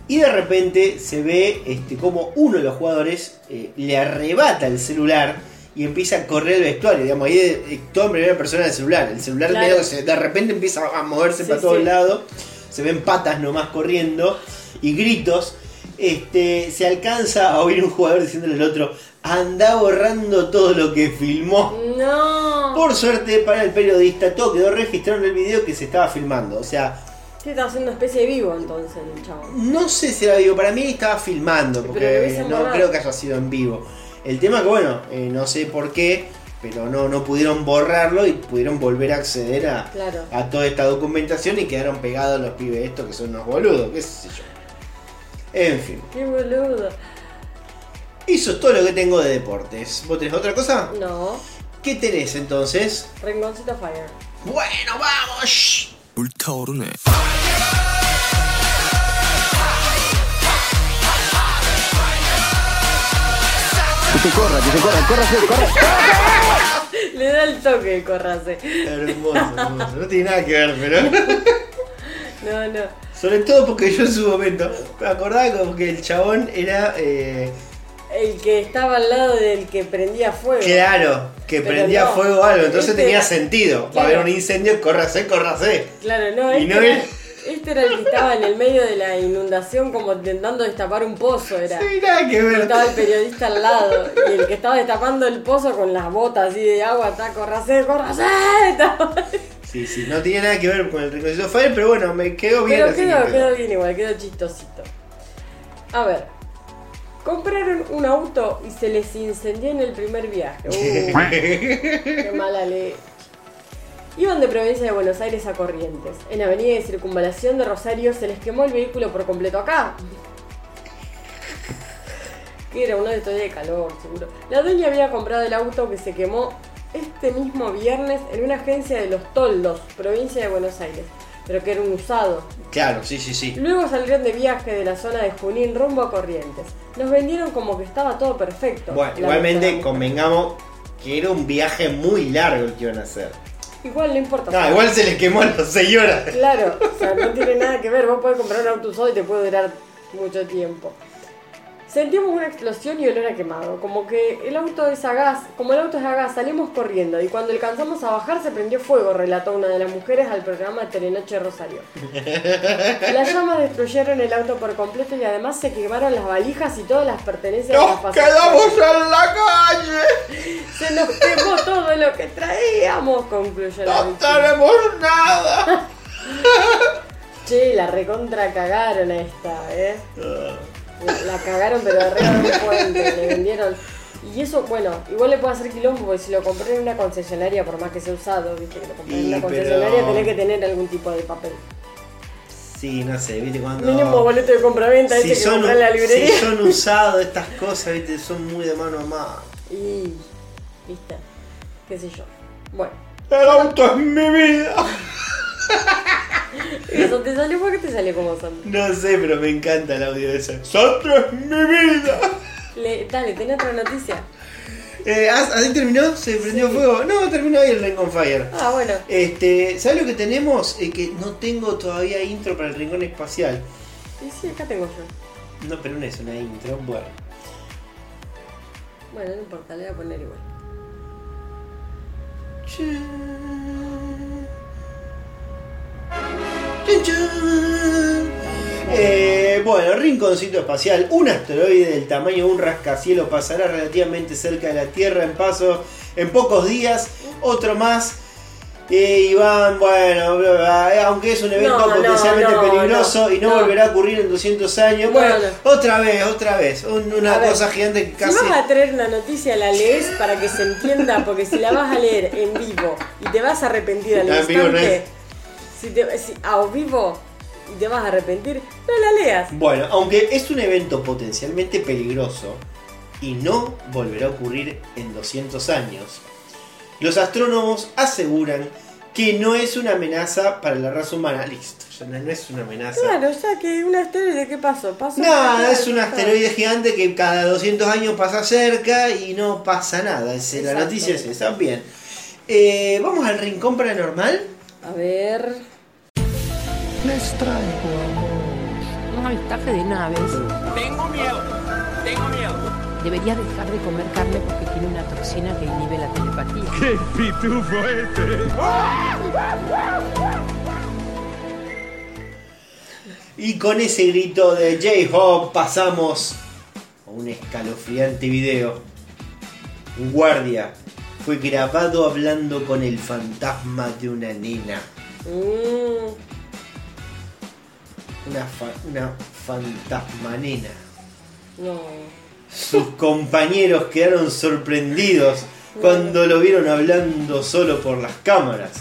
Y de repente se ve este, como uno de los jugadores eh, le arrebata el celular y empieza a correr el vestuario. Digamos, ahí eh, eh, todo en primera persona el celular. El celular Claro. medio que se- de repente empieza a moverse Sí, para todos sí. lados. Se ven patas nomás corriendo y gritos. Este, se alcanza a oír un jugador diciéndole al otro, anda borrando todo lo que filmó. No. Por suerte para el periodista, todo quedó registrado en el video que se estaba filmando. O sea, ¿Qué estaba haciendo una especie de vivo entonces el chabón? no sé si era vivo, para mí estaba filmando, porque no borrado. creo que haya sido en vivo. El tema que bueno, eh, no sé por qué, pero no, no pudieron borrarlo y pudieron volver a acceder a, Claro. a toda esta documentación y quedaron pegados los pibes estos que son unos boludos, qué sé yo. En fin, Qué boludo. Eso es todo lo que tengo de deportes. ¿Vos tenés otra cosa? No. ¿Qué tenés entonces? Rinconcito Fire. Bueno, vamos. Que se corra, que se corra, córrase, corra. <laughs> Le da el toque, córrase. Hermoso, hermoso. No tiene nada que ver, pero. <laughs> No, no. Sobre todo porque yo en su momento me acordaba como que el chabón era. Eh el que estaba al lado del que prendía fuego. claro, que Pero prendía no, fuego o algo, entonces este tenía era- sentido. Va a claro. haber un incendio, córrase, córrase. Claro, no, Y este, no era, era- este era el que estaba en el medio de la inundación como intentando destapar un pozo, era. Sí, nada que ver. Estaba el periodista al lado y el que estaba destapando el pozo con las botas así de agua, está, corrase. estaba- Sí, sí, no tiene nada que ver con el Reconocido Fire, pero bueno, me quedó bien Pero así quedó bien igual, quedó chistosito. A ver. Compraron un auto y se les incendió en el primer viaje. Uh, qué mala leche. Iban de provincia de Buenos Aires a Corrientes. En Avenida de Circunvalación de Rosario se les quemó el vehículo por completo acá. Que era uno de días de calor, seguro. La dueña había comprado el auto que se quemó este mismo viernes en una agencia de Los Toldos, provincia de Buenos Aires. Pero que era un usado. Claro, sí, sí, sí. Luego salieron de viaje de la zona de Junín rumbo a Corrientes. Nos vendieron como que estaba todo perfecto. Bueno, igualmente convengamos que era un viaje muy largo el que iban a hacer. Igual no importa. No, igual se les quemó a las 6 horas. Claro, o sea, no tiene nada que ver. Vos podés comprar un auto usado y te puede durar mucho tiempo. Sentimos una explosión y olor a quemado. Como que el auto es a gas. Como el auto es a gas, salimos corriendo. Y cuando alcanzamos a bajar, se prendió fuego, relató una de las mujeres al programa Telenoche Rosario. <laughs> Las llamas destruyeron el auto por completo y además se quemaron las valijas y todas las pertenencias de ¡Nos quedamos en la calle! Se nos quemó todo lo que traíamos, concluyó la ¡No tenemos nada! <laughs> Che, la recontra cagaron a esta, ¿eh? La, la cagaron pero arriba de un puente, le vendieron. Y eso, bueno, igual le puede hacer quilombo porque si lo compré en una concesionaria, por más que sea usado, viste que lo compré en una pero- concesionaria, tenés que tener algún tipo de papel. Sí, no sé, viste cuando. Mínimo boleto de compraventa si ese que son, en la librería. si son usados estas cosas, viste, son muy de mano a mano. Y. ¿Viste? ¿Qué sé yo? Bueno. El auto es mi vida. <laughs> ¿Eso te salió? ¿Por qué te salió como son? No sé, pero me encanta el audio de ese. ¡Santo es mi vida! Le, dale, tenés otra noticia. Eh, ¿as- ¿Así terminó? ¿Se prendió Sí. fuego? No, terminó ahí el Ring on Fire. Ah, bueno. Este, ¿Sabes lo que tenemos? Eh, que no tengo todavía intro para el rincón espacial. Y sí, acá tengo yo. No, pero no es una intro. Bueno. Bueno, no importa, le voy a poner igual. Eh, bueno, rinconcito espacial. Un asteroide del tamaño de un rascacielos pasará relativamente cerca de la Tierra en paso en pocos días. Otro más. Eh, Iván, bueno, bla, bla, eh, aunque es un evento No, potencialmente no, peligroso y no, volverá a ocurrir en 200 años. No, bueno, no. otra vez, otra vez. Un- una A ver, cosa gigante que Si casi. vas a traer una noticia, la lees para que se entienda, porque si la vas a leer en vivo y te vas a arrepentir al <laughs> instante. Si te, si, a vivo y te vas a arrepentir, no la leas. Bueno, aunque es un evento potencialmente peligroso y no volverá a ocurrir en 200 años, los astrónomos aseguran que no es una amenaza para la raza humana. Listo, ya no, no es una amenaza. Claro, o sea que un asteroide, ¿qué pasó? Pasó Nada, es un asteroide gigante que cada 200 años pasa cerca y no pasa nada. Es- la noticia es esa. Bien. Eh, Vamos al rincón paranormal. A ver. Les traigo amor. Un avistaje de naves. Tengo miedo, tengo miedo. Debería dejar de comer carne porque tiene una toxina que inhibe la telepatía. ¡Qué pitufo este! Y con ese grito de J-Hop pasamos a un escalofriante video. Un guardia fue grabado hablando con el fantasma de una nena. Mm, Una, fa- una fantasma nena. no. Sus compañeros quedaron sorprendidos cuando lo vieron hablando solo por las cámaras.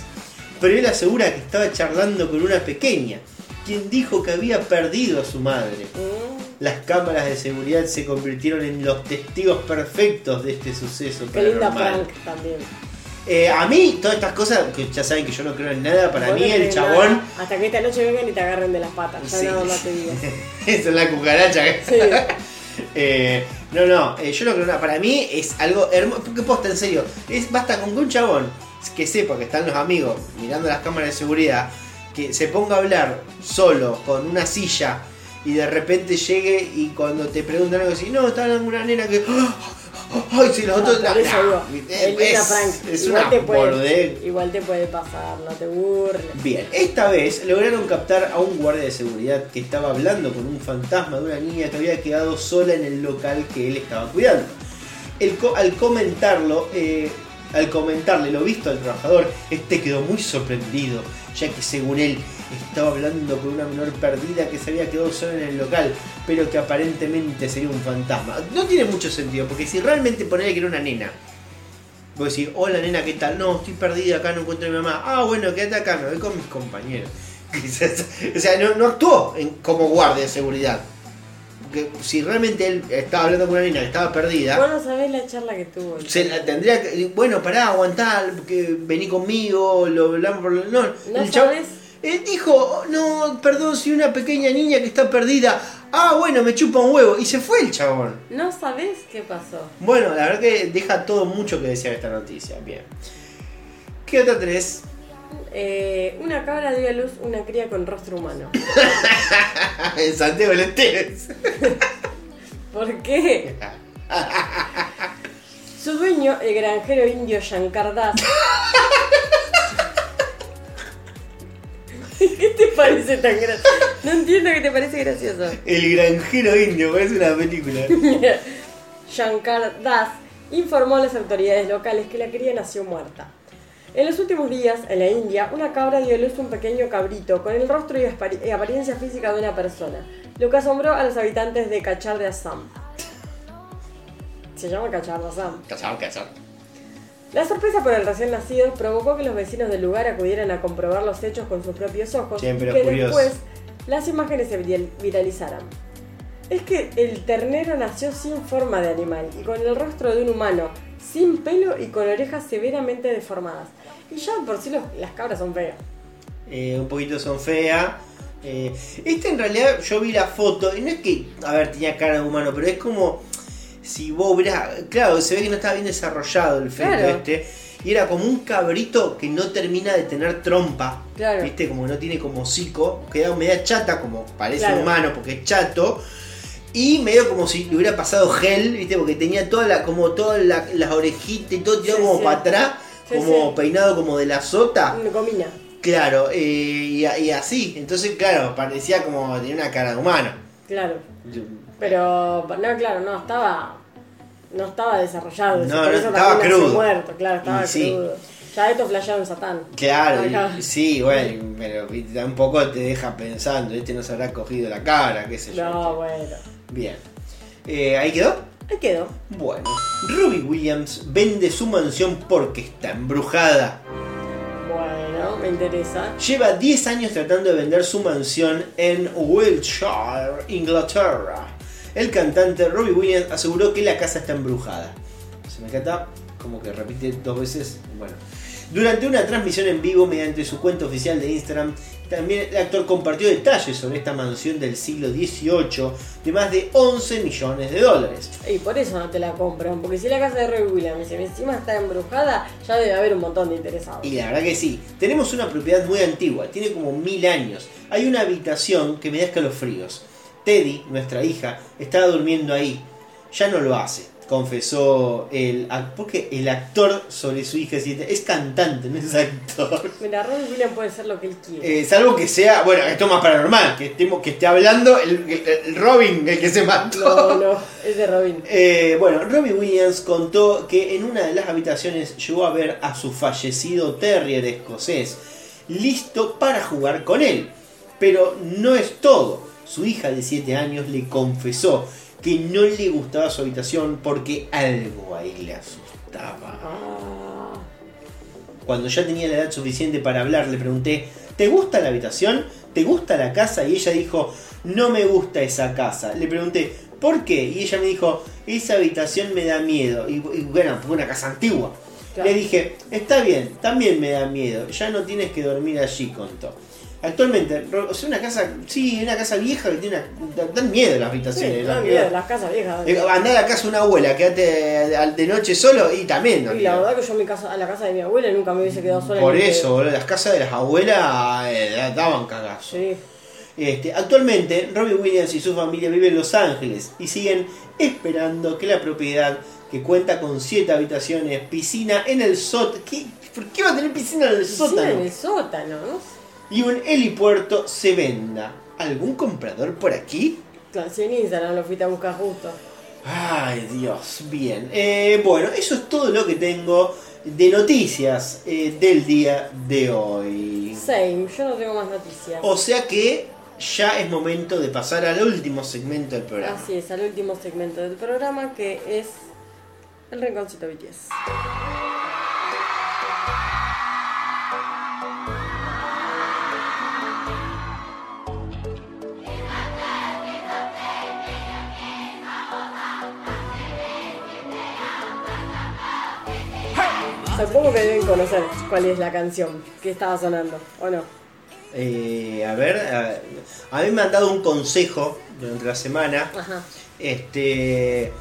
Pero él asegura que estaba charlando con una pequeña, quien dijo que había perdido a su madre. Mm, Las cámaras de seguridad se convirtieron en los testigos perfectos de este suceso qué linda paranormal. prank también. Eh, a mí, todas estas cosas, que ya saben que yo no creo en nada, para mí el chabón nada, Hasta que esta noche vengan y te agarren de las patas. Ya Sí. nada más te digo. <laughs> Esa es la cucaracha. que- Sí. <laughs> Eh, no, no, eh, yo no creo nada. Para mí es algo hermoso. Porque posta, en serio. Es, basta con que un chabón que sepa que están los amigos mirando las cámaras de seguridad, que se ponga a hablar solo con una silla y de repente llegue y cuando te preguntan algo así, no, está una nena que. Ay, si los Ah, otros. eso digo, es, igual, una te puede, igual te puede pasar, no te burles. Bien, esta vez lograron captar a un guardia de seguridad que estaba hablando con un fantasma de una niña que había quedado sola en el local que él estaba cuidando. El co- al comentarlo, eh, al comentarle lo visto al trabajador, este quedó muy sorprendido, ya que según él estaba hablando con una menor perdida que se había quedado sola en el local, pero que aparentemente sería un fantasma. No tiene mucho sentido, porque si realmente ponele que era una nena, Vos decís, hola nena, ¿qué tal? No, estoy perdida acá, no encuentro a mi mamá. Ah, bueno, quédate acá, me voy con mis compañeros. <laughs> o sea, no, no actuó en- como guardia de seguridad. Porque si realmente él estaba hablando con una nena que estaba perdida, Vos no sabés la charla que tuvo. se la tendría que. Bueno, pará, aguantar, que vení conmigo, lo hablamos por. No, ¿No el? Él dijo, no, perdón, soy una pequeña niña que está perdida. Ah, bueno, me chupa un huevo. Y se fue el chabón. ¿No sabés qué pasó? Bueno, la verdad que deja todo mucho que desear esta noticia. Bien. ¿Qué otra tres? Eh, una cabra dio a luz una cría con rostro humano. <laughs> en Santiago del. <laughs> ¿Por qué? <laughs> Su dueño, el granjero indio Shankar Das. <laughs> ¿Qué te parece tan gracioso? No entiendo qué te parece gracioso. El granjero indio, parece una película. <laughs> Shankar Das informó a las autoridades locales que la cría nació muerta. En los últimos días, en la India, una cabra dio a luz un pequeño cabrito con el rostro y y apariencia física de una persona, lo que asombró a los habitantes de Cachar de Assam. Se llama Cachar de Assam. Cazado, cazado. La sorpresa por el recién nacido provocó que los vecinos del lugar acudieran a comprobar los hechos con sus propios ojos Siempre y que después las imágenes se viral- viralizaran. Es que el ternero nació sin forma de animal y con el rostro de un humano, sin pelo y con orejas severamente deformadas. Y ya por sí los- las cabras son feas. Eh, un poquito son feas. Eh, esta en realidad yo vi la foto y no es que, a ver, tenía cara de humano, pero es como. Si vos hubieras. Claro, se ve que no estaba bien desarrollado el feto Claro. este. Y era como un cabrito que no termina de tener trompa. Claro. ¿Viste? Como no tiene como hocico. Queda media chata, como parece Claro. humano, porque es chato. Y medio como si le hubiera pasado gel, ¿viste? Porque tenía toda la, como todas la- las orejitas y todo tirado Sí, como sí. para atrás. Sí, como sí. peinado como de la sota. Me comina. Claro, eh, y, y así. Entonces, claro, parecía como tenía una cara de humano. Claro. Pero, no, claro, no, estaba. No estaba desarrollado. No, no, estaba crudo. muerto, claro, estaba sí. crudo. Ya esto flasheado en Satán. Claro, y- sí, bueno, pero un poco te deja pensando, este no se habrá cogido la cara, qué sé yo. No, bueno. Bien. Eh, ¿Ahí quedó? Ahí quedó. Bueno. Ruby Williams vende su mansión porque está embrujada. Bueno, me interesa. Lleva 10 años tratando de vender su mansión en Wiltshire, Inglaterra. El cantante Robbie Williams aseguró que la casa está embrujada. Se me encanta como que repite dos veces. Bueno. Durante una transmisión en vivo mediante su cuenta oficial de Instagram, también el actor compartió detalles sobre esta mansión del siglo XVIII de más de 11 millones de dólares. Y por eso no te la compran. Porque si la casa de Roy Williams encima está embrujada, ya debe haber un montón de interesados. Y la verdad que sí. Tenemos una propiedad muy antigua, tiene como mil años. Hay una habitación que me da escalofríos. Teddy, nuestra hija, estaba durmiendo ahí. Ya no lo hace, confesó el porque el actor sobre su hija es cantante, no es actor. Mira, Roy Williams puede ser lo que él quiere. Eh, salvo que sea, bueno, esto es más paranormal, que estemos, que esté hablando el, el- el Robin, el que se mató. No, no, es de Robin. Eh, bueno, Robbie Williams contó que en una de las habitaciones llegó a ver a su fallecido terrier escocés, listo para jugar con él. Pero no es todo. Su hija de 7 años le confesó que no le gustaba su habitación porque algo ahí le asustaba. Ah, Cuando ya tenía la edad suficiente para hablar, le pregunté, ¿te gusta la habitación? ¿Te gusta la casa? Y ella dijo, no me gusta esa casa. Le pregunté, ¿por qué? Y ella me dijo, esa habitación me da miedo. Y, y bueno, fue una casa antigua. Claro. Le dije, está bien, también me da miedo. Ya no tienes que dormir allí, contó. Actualmente, o sea, una casa, sí, una casa vieja que tiene una, da- dan miedo las sí, habitaciones. da dan miedo, las casas viejas. Eh, Andá a la casa de una abuela, quédate al- de noche solo y también. da Y la verdad que yo a, mi casa, a la casa de mi abuela nunca me hubiese quedado sola. Por eso, boludo, las casas de las abuelas eh, daban cagazo. Sí. Este, actualmente, Robbie Williams y su familia viven en Los Ángeles y siguen esperando que la propiedad, que cuenta con 7 habitaciones, piscina en el sótano. ¿Por qué va a tener piscina en el Piscina sótano? en el sótano, ¿no? Y un helipuerto se venda. ¿Algún comprador por aquí? En Instagram lo fuiste a buscar justo. Ay, Dios, bien. Eh, bueno, eso es todo lo que tengo de noticias eh, del día de hoy. Same, yo no tengo más noticias. O sea que ya es momento de pasar al último segmento del programa. Así es, al último segmento del programa que es el rinconcito BTS. Supongo que deben conocer cuál es la canción que estaba sonando, ¿o no? Eh, a ver, a, a mí me han dado un consejo durante la semana, Ajá. este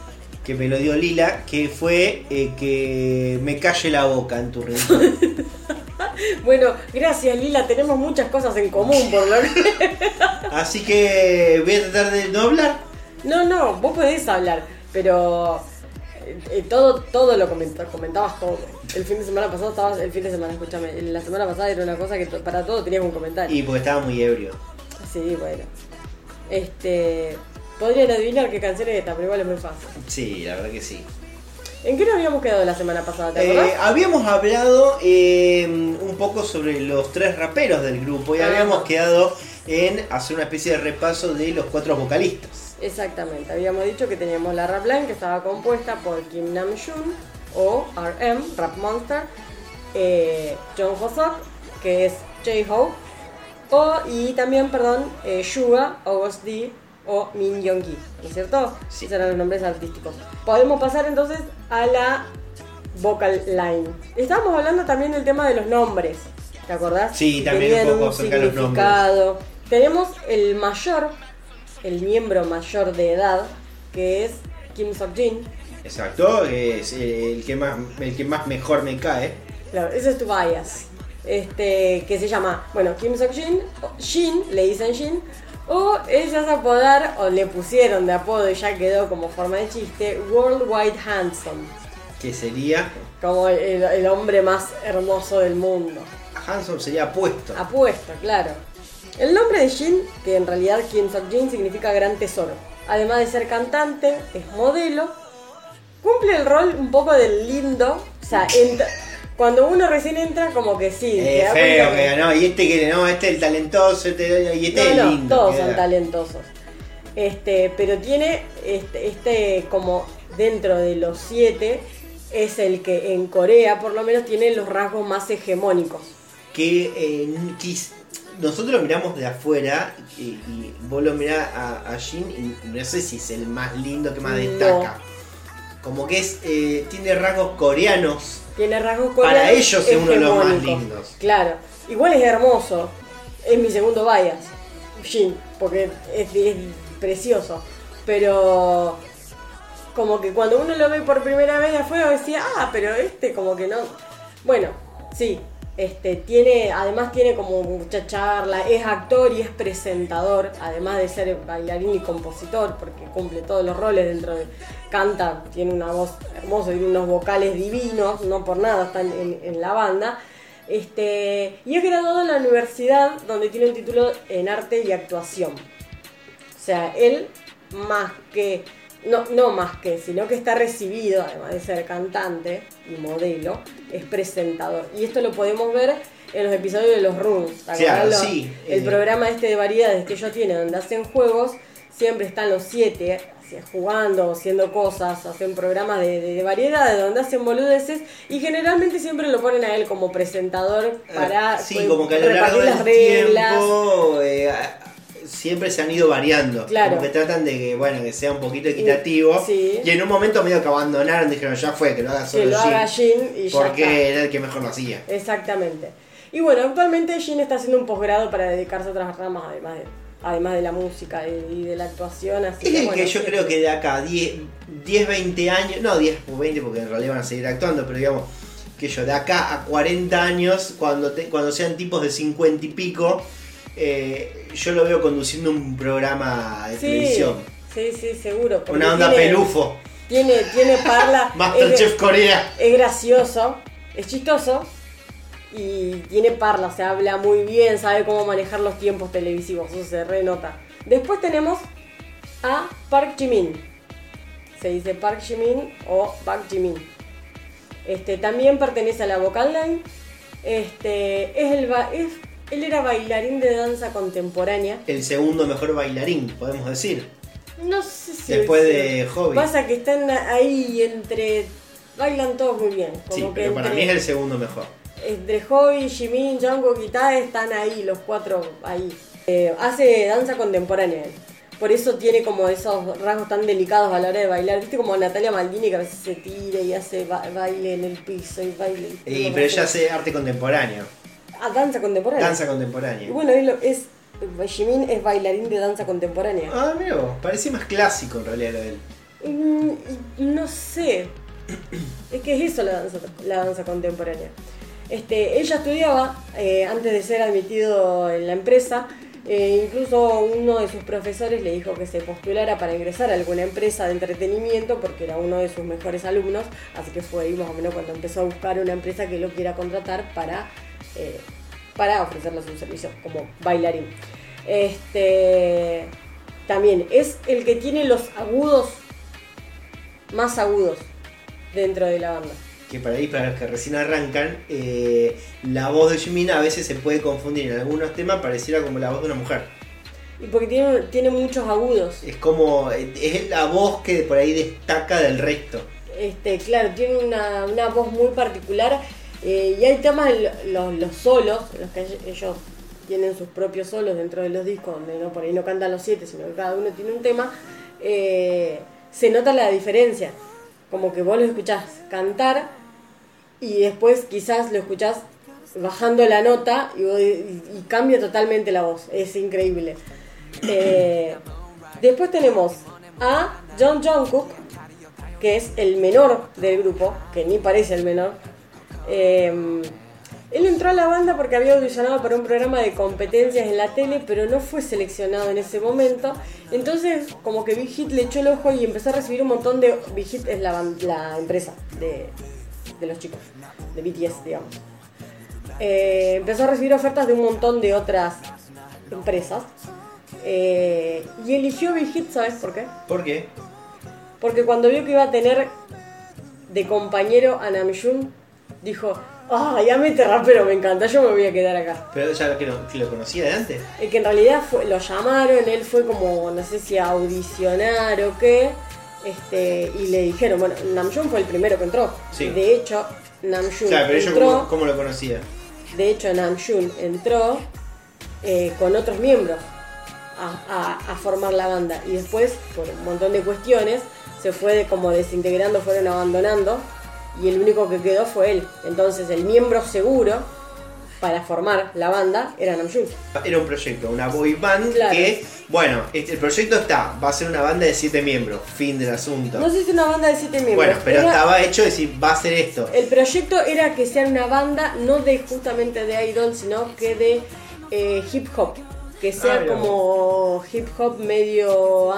que me lo dio Lila, que fue eh, que me calle la boca en tu rincón. <laughs> Bueno, gracias Lila, tenemos muchas cosas en común por lo que... <laughs> Así que voy a tratar de no hablar. No, no, vos podés hablar, pero eh, eh, todo, todo lo comenta- comentabas todo. El fin de semana pasado estabas, el fin de semana, escúchame, la semana pasada era una cosa que para todo tenías un comentario. Y porque estaba muy ebrio. Sí, bueno. Este, podrían adivinar qué canción es esta, pero igual es muy fácil. Sí, la verdad que sí. ¿En qué nos habíamos quedado la semana pasada? ¿Te Eh, habíamos hablado eh, un poco sobre los tres raperos del grupo y Ajá. habíamos quedado en hacer una especie de repaso de los cuatro vocalistas. Exactamente, habíamos dicho que teníamos la rap line que estaba compuesta por Kim Namjoon o RM, Rap Monster, eh, John Hoseok, que es J-Hope, o, y también, perdón, eh, Suga, August D o Min Young-gi, ¿no es cierto? Sí. Esos eran los nombres artísticos. Podemos pasar entonces a la vocal line. Estábamos hablando también del tema de los nombres, ¿te acordás? Sí, también un poco acerca de los nombres. Tenemos el mayor, el miembro mayor de edad, que es Kim Sok-jin. Exacto, es eh, el que más el que más mejor me cae. Claro, ese es tu bias. Este, que se llama, bueno, Kim Sok-jin, Shin, le dicen Shin, o ella se apodar, o le pusieron de apodo y ya quedó como forma de chiste, Worldwide Handsome, Que sería. como el, el hombre más hermoso del mundo. Hanson sería apuesto. Apuesto, claro. El nombre de Shin, que en realidad Kim Sok-jin significa gran tesoro. Además de ser cantante, es modelo, cumple el rol un poco del lindo. O sea, entra- cuando uno recién entra, como que sí. Eh, da feo que no, y este que no, este es el talentoso, este, y este No, es no, lindo. todos son talentosos. Este, pero tiene este, este como dentro de los siete es el que en Corea por lo menos tiene los rasgos más hegemónicos. que eh, nosotros lo miramos de afuera y, y vos lo mirás a, a Jin y no sé si es el más lindo que más No. destaca. Como que es eh, tiene rasgos coreanos. Tiene rasgos coreanos. Para ellos es uno de los más lindos. Claro. Igual es hermoso. Es mi segundo bias. Jin, porque es, es precioso. Pero como que cuando uno lo ve por primera vez de afuera decía, ah, pero este como que no. Bueno, sí. Este, tiene, además tiene como mucha charla, es actor y es presentador, además de ser bailarín y compositor, porque cumple todos los roles dentro de, canta, tiene una voz hermosa, tiene unos vocales divinos, no por nada están en, en la banda. Este, y es graduado en la universidad donde tiene un título en arte y actuación. O sea, él más que, no, no más que, sino que está recibido, además de ser cantante y modelo, es presentador. Y esto lo podemos ver en los episodios de los Rooms. ¿te acordás? Claro, sí, El eh. programa este de variedades que ellos tienen, donde hacen juegos, siempre están los siete jugando, haciendo cosas, hacen programas de, de, de variedades, donde hacen boludeces, y generalmente siempre lo ponen a él como presentador para sí, pues, como que a lo largo del las reglas. tiempo eh, siempre se han ido variando. Claro. Como que tratan de que, bueno, que sea un poquito equitativo. Sí. Y en un momento medio que abandonaron, dijeron, ya fue, que lo haga solo que lo Jin, haga Jin y Porque era el que mejor lo hacía. Exactamente. Y bueno, actualmente Jin está haciendo un posgrado para dedicarse a otras ramas, además de, además de la música y, de la actuación. Así Es el bueno, que yo sí. creo que de acá 10, 10, 20 años, no 10 o 20 porque en realidad van a seguir actuando, pero digamos que yo de acá a 40 años, cuando, te- cuando sean tipos de 50 y pico, eh, yo lo veo conduciendo un programa de Sí, televisión. sí, sí, seguro. Una onda tiene- pelufo. Tiene, tiene parla. <laughs> Masterchef Corea. es gracioso, es chistoso y tiene parla, o sea, habla muy bien, sabe cómo manejar los tiempos televisivos, eso se renota. Después tenemos a Park Jimin. Se dice Park Jimin o Park Jimin. Este, también pertenece a la Vocal Line. Este, es el es- él era bailarín de danza contemporánea. El segundo mejor bailarín, podemos decir. No sé si. Después de Hobby. Pasa que están ahí entre. Bailan todos muy bien. Como Sí, que pero para entre, mí es el segundo mejor. entre Hobby, Jimin, Jungkook y Tae están ahí, los cuatro ahí. Eh, hace danza contemporánea él. Por eso tiene como esos rasgos tan delicados a la hora de bailar. ¿Viste como Natalia Maldini que a veces se tira y hace ba- baile en el piso y baile? Y, pero ella hace arte contemporáneo. Ah, danza contemporánea. Danza Y contemporánea. bueno, él es. Jimin es bailarín de danza contemporánea. Ah, mira parecía más clásico en realidad lo de él. Mm, no sé. <coughs> Es que es eso la danza, la danza contemporánea. Este, ella estudiaba eh, antes de ser admitido en la empresa. eh, incluso uno de sus profesores le dijo que se postulara para ingresar a alguna empresa de entretenimiento porque era uno de sus mejores alumnos. Así que fue ahí más o menos cuando empezó a buscar una empresa que lo quiera contratar para, eh, para ofrecerle su servicio como bailarín. Este, también es el que tiene los agudos más agudos dentro de la banda. que para ahí, para los que recién arrancan, eh, la voz de Jimin a veces se puede confundir en algunos temas, pareciera como la voz de una mujer. Y porque tiene, tiene muchos agudos. Es como, es la voz que por ahí destaca del resto. Este, claro, tiene una, una voz muy particular. Eh, y hay temas, los, los solos, los que ellos tienen sus propios solos dentro de los discos, donde no por ahí no cantan los siete, sino que cada uno tiene un tema. eh, se nota la diferencia. Como que vos lo escuchás cantar y después quizás lo escuchás bajando la nota y- y cambia totalmente la voz. Es increíble. Eh, después tenemos a John Jungkook, que es el menor del grupo, que ni parece el menor, eh, él entró a la banda porque había audicionado para un programa de competencias en la tele, pero no fue seleccionado en ese momento. Entonces, como que Big Hit le echó el ojo y empezó a recibir un montón de. Big Hit es la empresa de, de los chicos, de BTS, digamos. Eh, empezó a recibir ofertas de un montón de otras empresas. Eh, y eligió Big Hit, ¿sabes por qué? ¿Por qué? Porque cuando vio que iba a tener de compañero a Namjoon, dijo, ah, ya mete rapero, me encanta, yo me voy a quedar acá. Pero ya que lo, que lo conocía de antes. El que en realidad fue, lo llamaron, él fue como, no sé si a audicionar o qué, este, y le dijeron, bueno, Namjoon fue el primero que entró. Sí. De hecho, Namjoon Claro, pero yo entró, cómo, cómo lo conocía. de hecho Namjoon entró eh, con otros miembros a, a- a formar la banda y después, por un montón de cuestiones, se fue como desintegrando, fueron abandonando y el único que quedó fue él. Entonces el miembro seguro para formar la banda era Namjoon. Era un proyecto, una boy band Claro. que, bueno, este- el proyecto está, va a ser una banda de siete miembros, fin del asunto. No sé si es una banda de siete miembros. bueno, pero era- estaba hecho de decir, va a ser esto. El proyecto era que sea una banda no de justamente de idol, sino que de eh, hip hop. Que sea Ah, como hip hop medio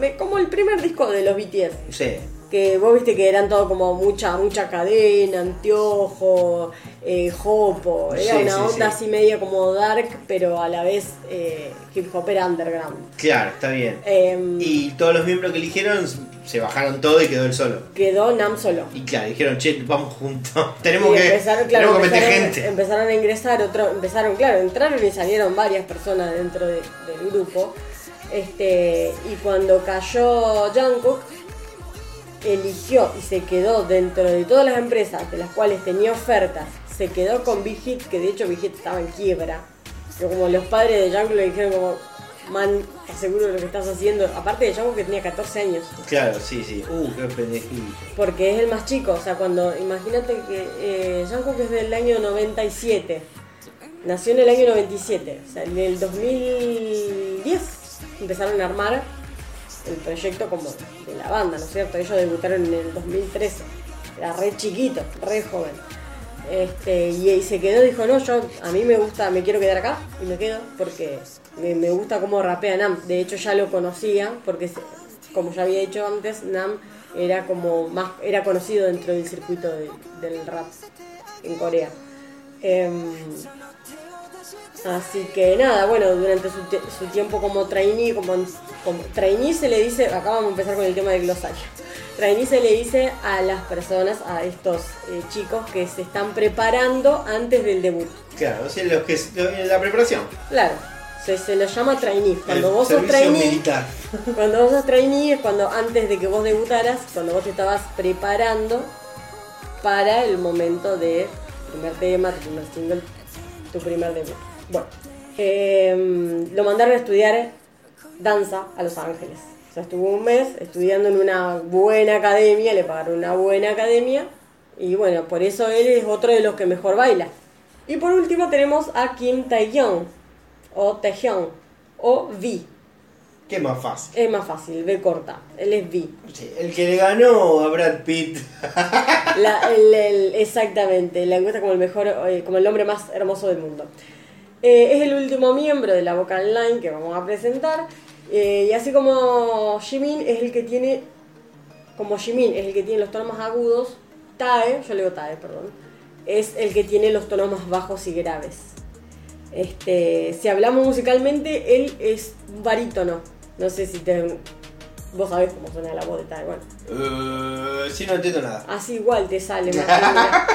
me- como el primer disco de los BTS. Sí. Que vos viste que eran todo como mucha mucha cadena, anteojo, eh, jopo. Era Sí, una sí, onda sí. así media como dark, pero a la vez eh, hip hop era underground. Claro, está bien. Em, Y todos los miembros que eligieron se bajaron todo y quedó él solo. quedó Nam solo. Y claro, dijeron, che, vamos juntos. <laughs> tenemos que, empezaron, claro, tenemos que meter gente. empezaron a ingresar, otro, empezaron, claro, entraron y salieron varias personas dentro de- del grupo. Este, y cuando cayó Jungkook, eligió y se quedó dentro de todas las empresas de las cuales tenía ofertas, se quedó con Big Hit, que de hecho Big Hit estaba en quiebra. Pero como los padres de Jungkook le dijeron como, man, ¿estás seguro de lo que estás haciendo? Aparte de Jungkook que tenía 14 años. Claro, sí, sí. Uh, qué pendejito. Porque es el más chico, o sea, cuando, imagínate que eh, Jungkook es del año 97, nació en el año 97, o sea, en el 2010 empezaron a armar el proyecto como de la banda, ¿no es cierto? Ellos debutaron en el 2013, era re chiquito, re joven. Este, y, se quedó, dijo, no, yo a mí me gusta, me quiero quedar acá y me quedo porque me, gusta cómo rapea Nam. De hecho ya lo conocía porque como ya había dicho antes, Nam era como más, era conocido dentro del circuito de- del rap en Corea. Em, así que nada, bueno, durante su, su tiempo como trainee, como, como trainee se le dice, acá vamos a empezar con el tema del glosario. Trainee se le dice a las personas, a estos eh, chicos que se están preparando antes del debut. Claro, o sea, los que, la preparación. Claro, se, se los llama trainee. Cuando El vos sos trainee, militar. <laughs> cuando vos sos trainee es cuando antes de que vos debutaras, cuando vos te estabas preparando para el momento de primer tema, tu primer single, tu primer debut. Bueno, eh, lo mandaron a estudiar danza a Los Ángeles. O sea, estuvo un mes estudiando en una buena academia, le pagaron una buena academia y bueno, por eso él es otro de los que mejor baila. Y por último tenemos a Kim Taehyung o Taehyung o V. ¿Qué más fácil? Es más fácil, V corta. Él es V. Sí, el que le ganó a Brad Pitt. La- el- el- exactamente, la encuesta como el mejor, eh, como el hombre más hermoso del mundo. Eh, es el último miembro de la Vocal Line que vamos a presentar. eh, y así como Jimin es el que tiene, como Jimin es el que tiene los tonos más agudos, Tae, yo le digo Tae, perdón, es el que tiene los tonos más bajos y graves. Este, si hablamos musicalmente, él es un barítono. No sé si te, vos sabés cómo suena la voz de Tae, bueno. Eh, sí, no entiendo nada. Así igual te sale más. <laughs>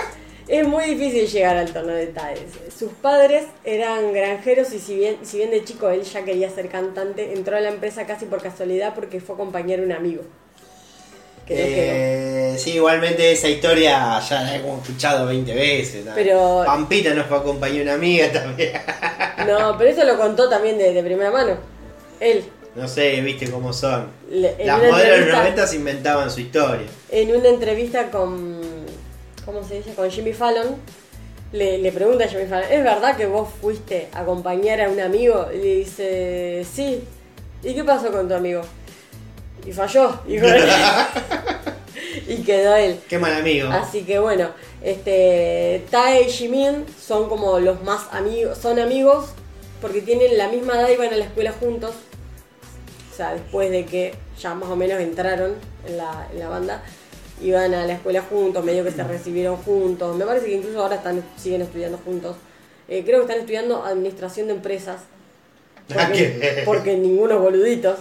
Es muy difícil llegar al tono de Taes. Sus padres eran granjeros y si bien, si bien de chico él ya quería ser cantante, entró a la empresa casi por casualidad porque fue acompañar a un amigo. Eh, sí, igualmente esa historia ya la hemos escuchado 20 veces. ¿no? Pero- Pampita nos fue a acompañar una amiga también. No, pero eso lo contó también de, de primera mano. Él. No sé, viste cómo son. Le- Las modelos de los entrevista- 90 se inventaban su historia. en una entrevista con ¿cómo se dice? con Jimmy Fallon le, le pregunta a Jimmy Fallon ¿es verdad que vos fuiste a acompañar a un amigo? y le dice sí ¿y qué pasó con tu amigo? y falló él. <laughs> quedó él. Qué mal amigo. Así que bueno, este Tae y Jimin son como los más amigos, son amigos porque tienen la misma edad y van a la escuela juntos. O sea, después de que ya más o menos entraron en la, en la banda, iban a la escuela juntos, medio que se recibieron juntos. Me parece que incluso ahora están siguen estudiando juntos. Eh, creo que están estudiando administración de empresas. Ah, Porque, porque ninguno boluditos.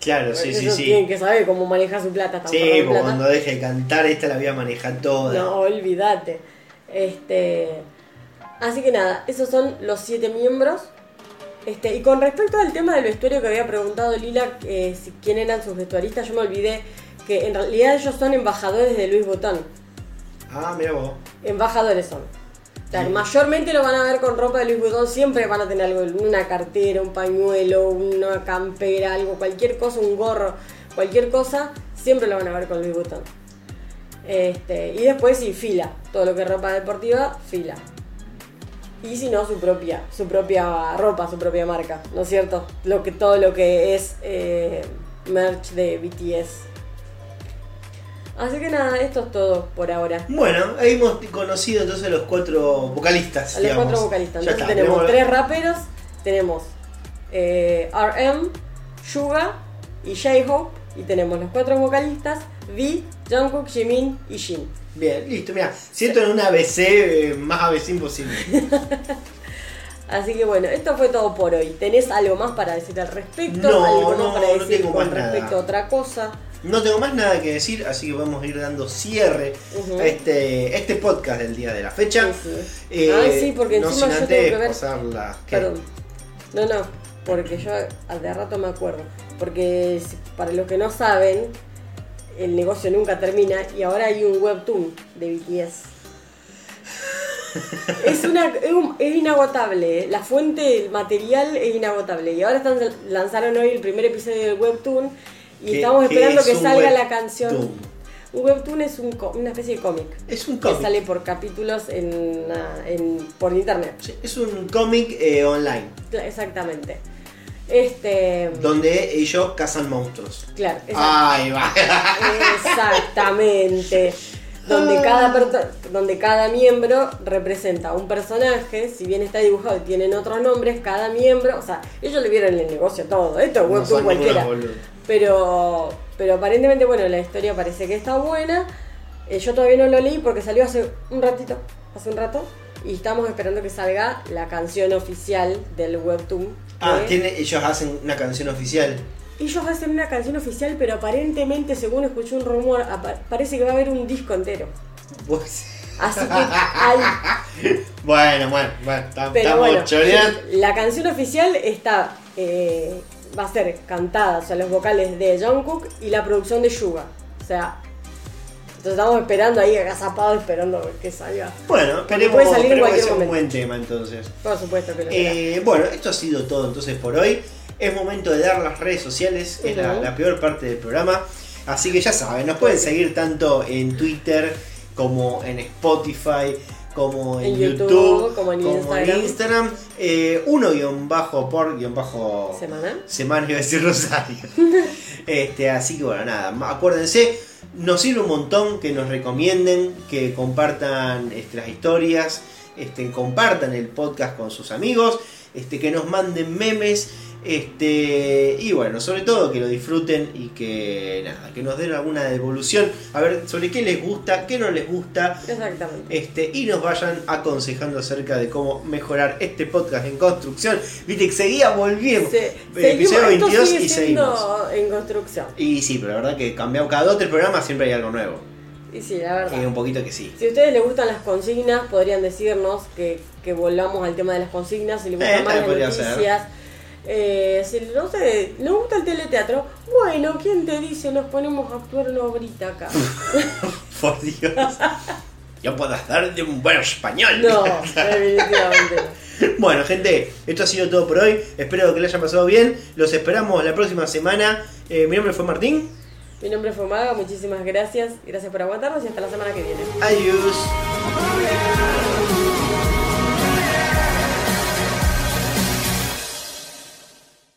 Claro, sí, sí, sí. tienen que saber cómo manejar su plata. Sí, plata. cuando deje de cantar, esta la voy a manejar toda. No, olvídate. Este, así que nada, esos son los siete miembros. Este, y con respecto al tema del vestuario que había preguntado Lila, que si- quién eran sus vestuaristas, yo me olvidé que en realidad ellos son embajadores de Louis Vuitton. Ah, mira vos. Embajadores son. O sea, mayormente lo van a ver con ropa de Louis Vuitton, siempre van a tener algo, una cartera, un pañuelo, una campera, algo, cualquier cosa, un gorro, cualquier cosa, siempre lo van a ver con Louis Vuitton. Este, y después sí, fila, todo lo que es ropa deportiva, fila. Y si no, su propia, su propia ropa, su propia marca, ¿no es cierto? Lo que, todo lo que es eh, merch de BTS. Así que nada, esto es todo por ahora. Bueno, ahí hemos conocido entonces los cuatro vocalistas. A los digamos. cuatro vocalistas. Ya Entonces está, tenemos tres raperos. Tenemos eh, RM, Suga y J-Hope. Y tenemos los cuatro vocalistas, V, Jungkook, Jimin y Jin. Bien, listo, mira. Siento en un ABC eh, más ABC imposible. <laughs> Así que bueno, esto fue todo por hoy. ¿Tenés algo más para decir al respecto? No, ¿Algo más no, para no decir tengo con más nada. respecto a otra cosa? No tengo más nada que decir, así que vamos a ir dando cierre a este, este podcast del día de la fecha. Sí, sí. Eh, Ay, sí, porque no encima sin yo tengo antes que ver-. Perdón. No, no, porque yo de rato me acuerdo. Porque para los que no saben, el negocio nunca termina y ahora hay un webtoon de BTS. <laughs> Es, una, es, un- es inagotable, ¿eh? la fuente, el material es inagotable. Y ahora están, lanzaron hoy el primer episodio del webtoon y ¿Qué- estamos esperando es que salga la canción. Un webtoon es un una especie de cómic Es un que cómic. sale por capítulos en, ah, en- por internet. Sí, Es un cómic eh, online, Exactamente. Este. donde ellos cazan monstruos. Claro, Ahí va. exactamente. <laughs> Donde cada, perto- donde cada miembro representa un personaje, si bien está dibujado y tienen otros nombres, cada miembro, o sea, ellos le vieron el negocio a todo, esto es No webtoon cualquiera. Pero, pero aparentemente, bueno, la historia parece que está buena. Eh, yo todavía no lo leí porque salió hace un ratito, hace un rato, y estamos esperando que salga la canción oficial del webtoon. Ah, tiene, ellos hacen una canción oficial. Ellos hacen una canción oficial, pero aparentemente, según escuché un rumor, parece que va a haber un disco entero. Pues- Así que hay. <laughs> Bueno, bueno, bueno, tam- Pero estamos bueno, la canción oficial está. eh, va a ser cantada, o sea, los vocales de Jungkook y la producción de Yuga. O sea. Entonces estamos esperando ahí, agazapados, esperando que salga. Bueno, esperemos, puede salir en esperemos que cualquier sea un momento. buen tema entonces. Por supuesto que lo. Eh, bueno, esto ha sido todo entonces por hoy. Es momento de dar las redes sociales, es la, peor parte del programa. Así que ya saben, nos pueden seguir tanto en Twitter como en Spotify, como en, En YouTube, YouTube, como en Instagram. Instagram. Eh, uno guion bajo por guion bajo ¿Semana? semana, iba a decir Rosario. <laughs> este, así que bueno, nada, acuérdense, nos sirve un montón que nos recomienden, que compartan este, las historias, este, compartan el podcast con sus amigos, este, que nos manden memes. Este, y bueno, sobre todo que lo disfruten y que nada, que nos den alguna devolución, a ver sobre qué les gusta, qué no les gusta, Exactamente. este, y nos vayan aconsejando acerca de cómo mejorar este podcast en construcción. Viste que seguía volviendo. Se- Eh, seguimos- episodio esto 22 sigue y seguimos. en construcción. Y sí, pero la verdad que cambiamos cada dos tres programas siempre hay algo nuevo. Y sí, la verdad. Eh, un poquito que sí. Si a ustedes les gustan las consignas, podrían decirnos que, que volvamos al tema de las consignas. Si les gustan Eh, más las noticias. Eh, si no sé, ¿les gusta el teleteatro? Bueno, ¿quién te dice? Nos ponemos a actuar una obrita acá. <laughs> Por Dios. Yo puedo hacer de un buen español. No, definitivamente no. <laughs> Bueno, gente, esto ha sido todo por hoy. Espero que les haya pasado bien. Los esperamos la próxima semana. Eh, mi nombre fue Martín. Mi nombre fue Maga, muchísimas gracias. Gracias por aguantarnos y hasta la semana que viene. Adiós.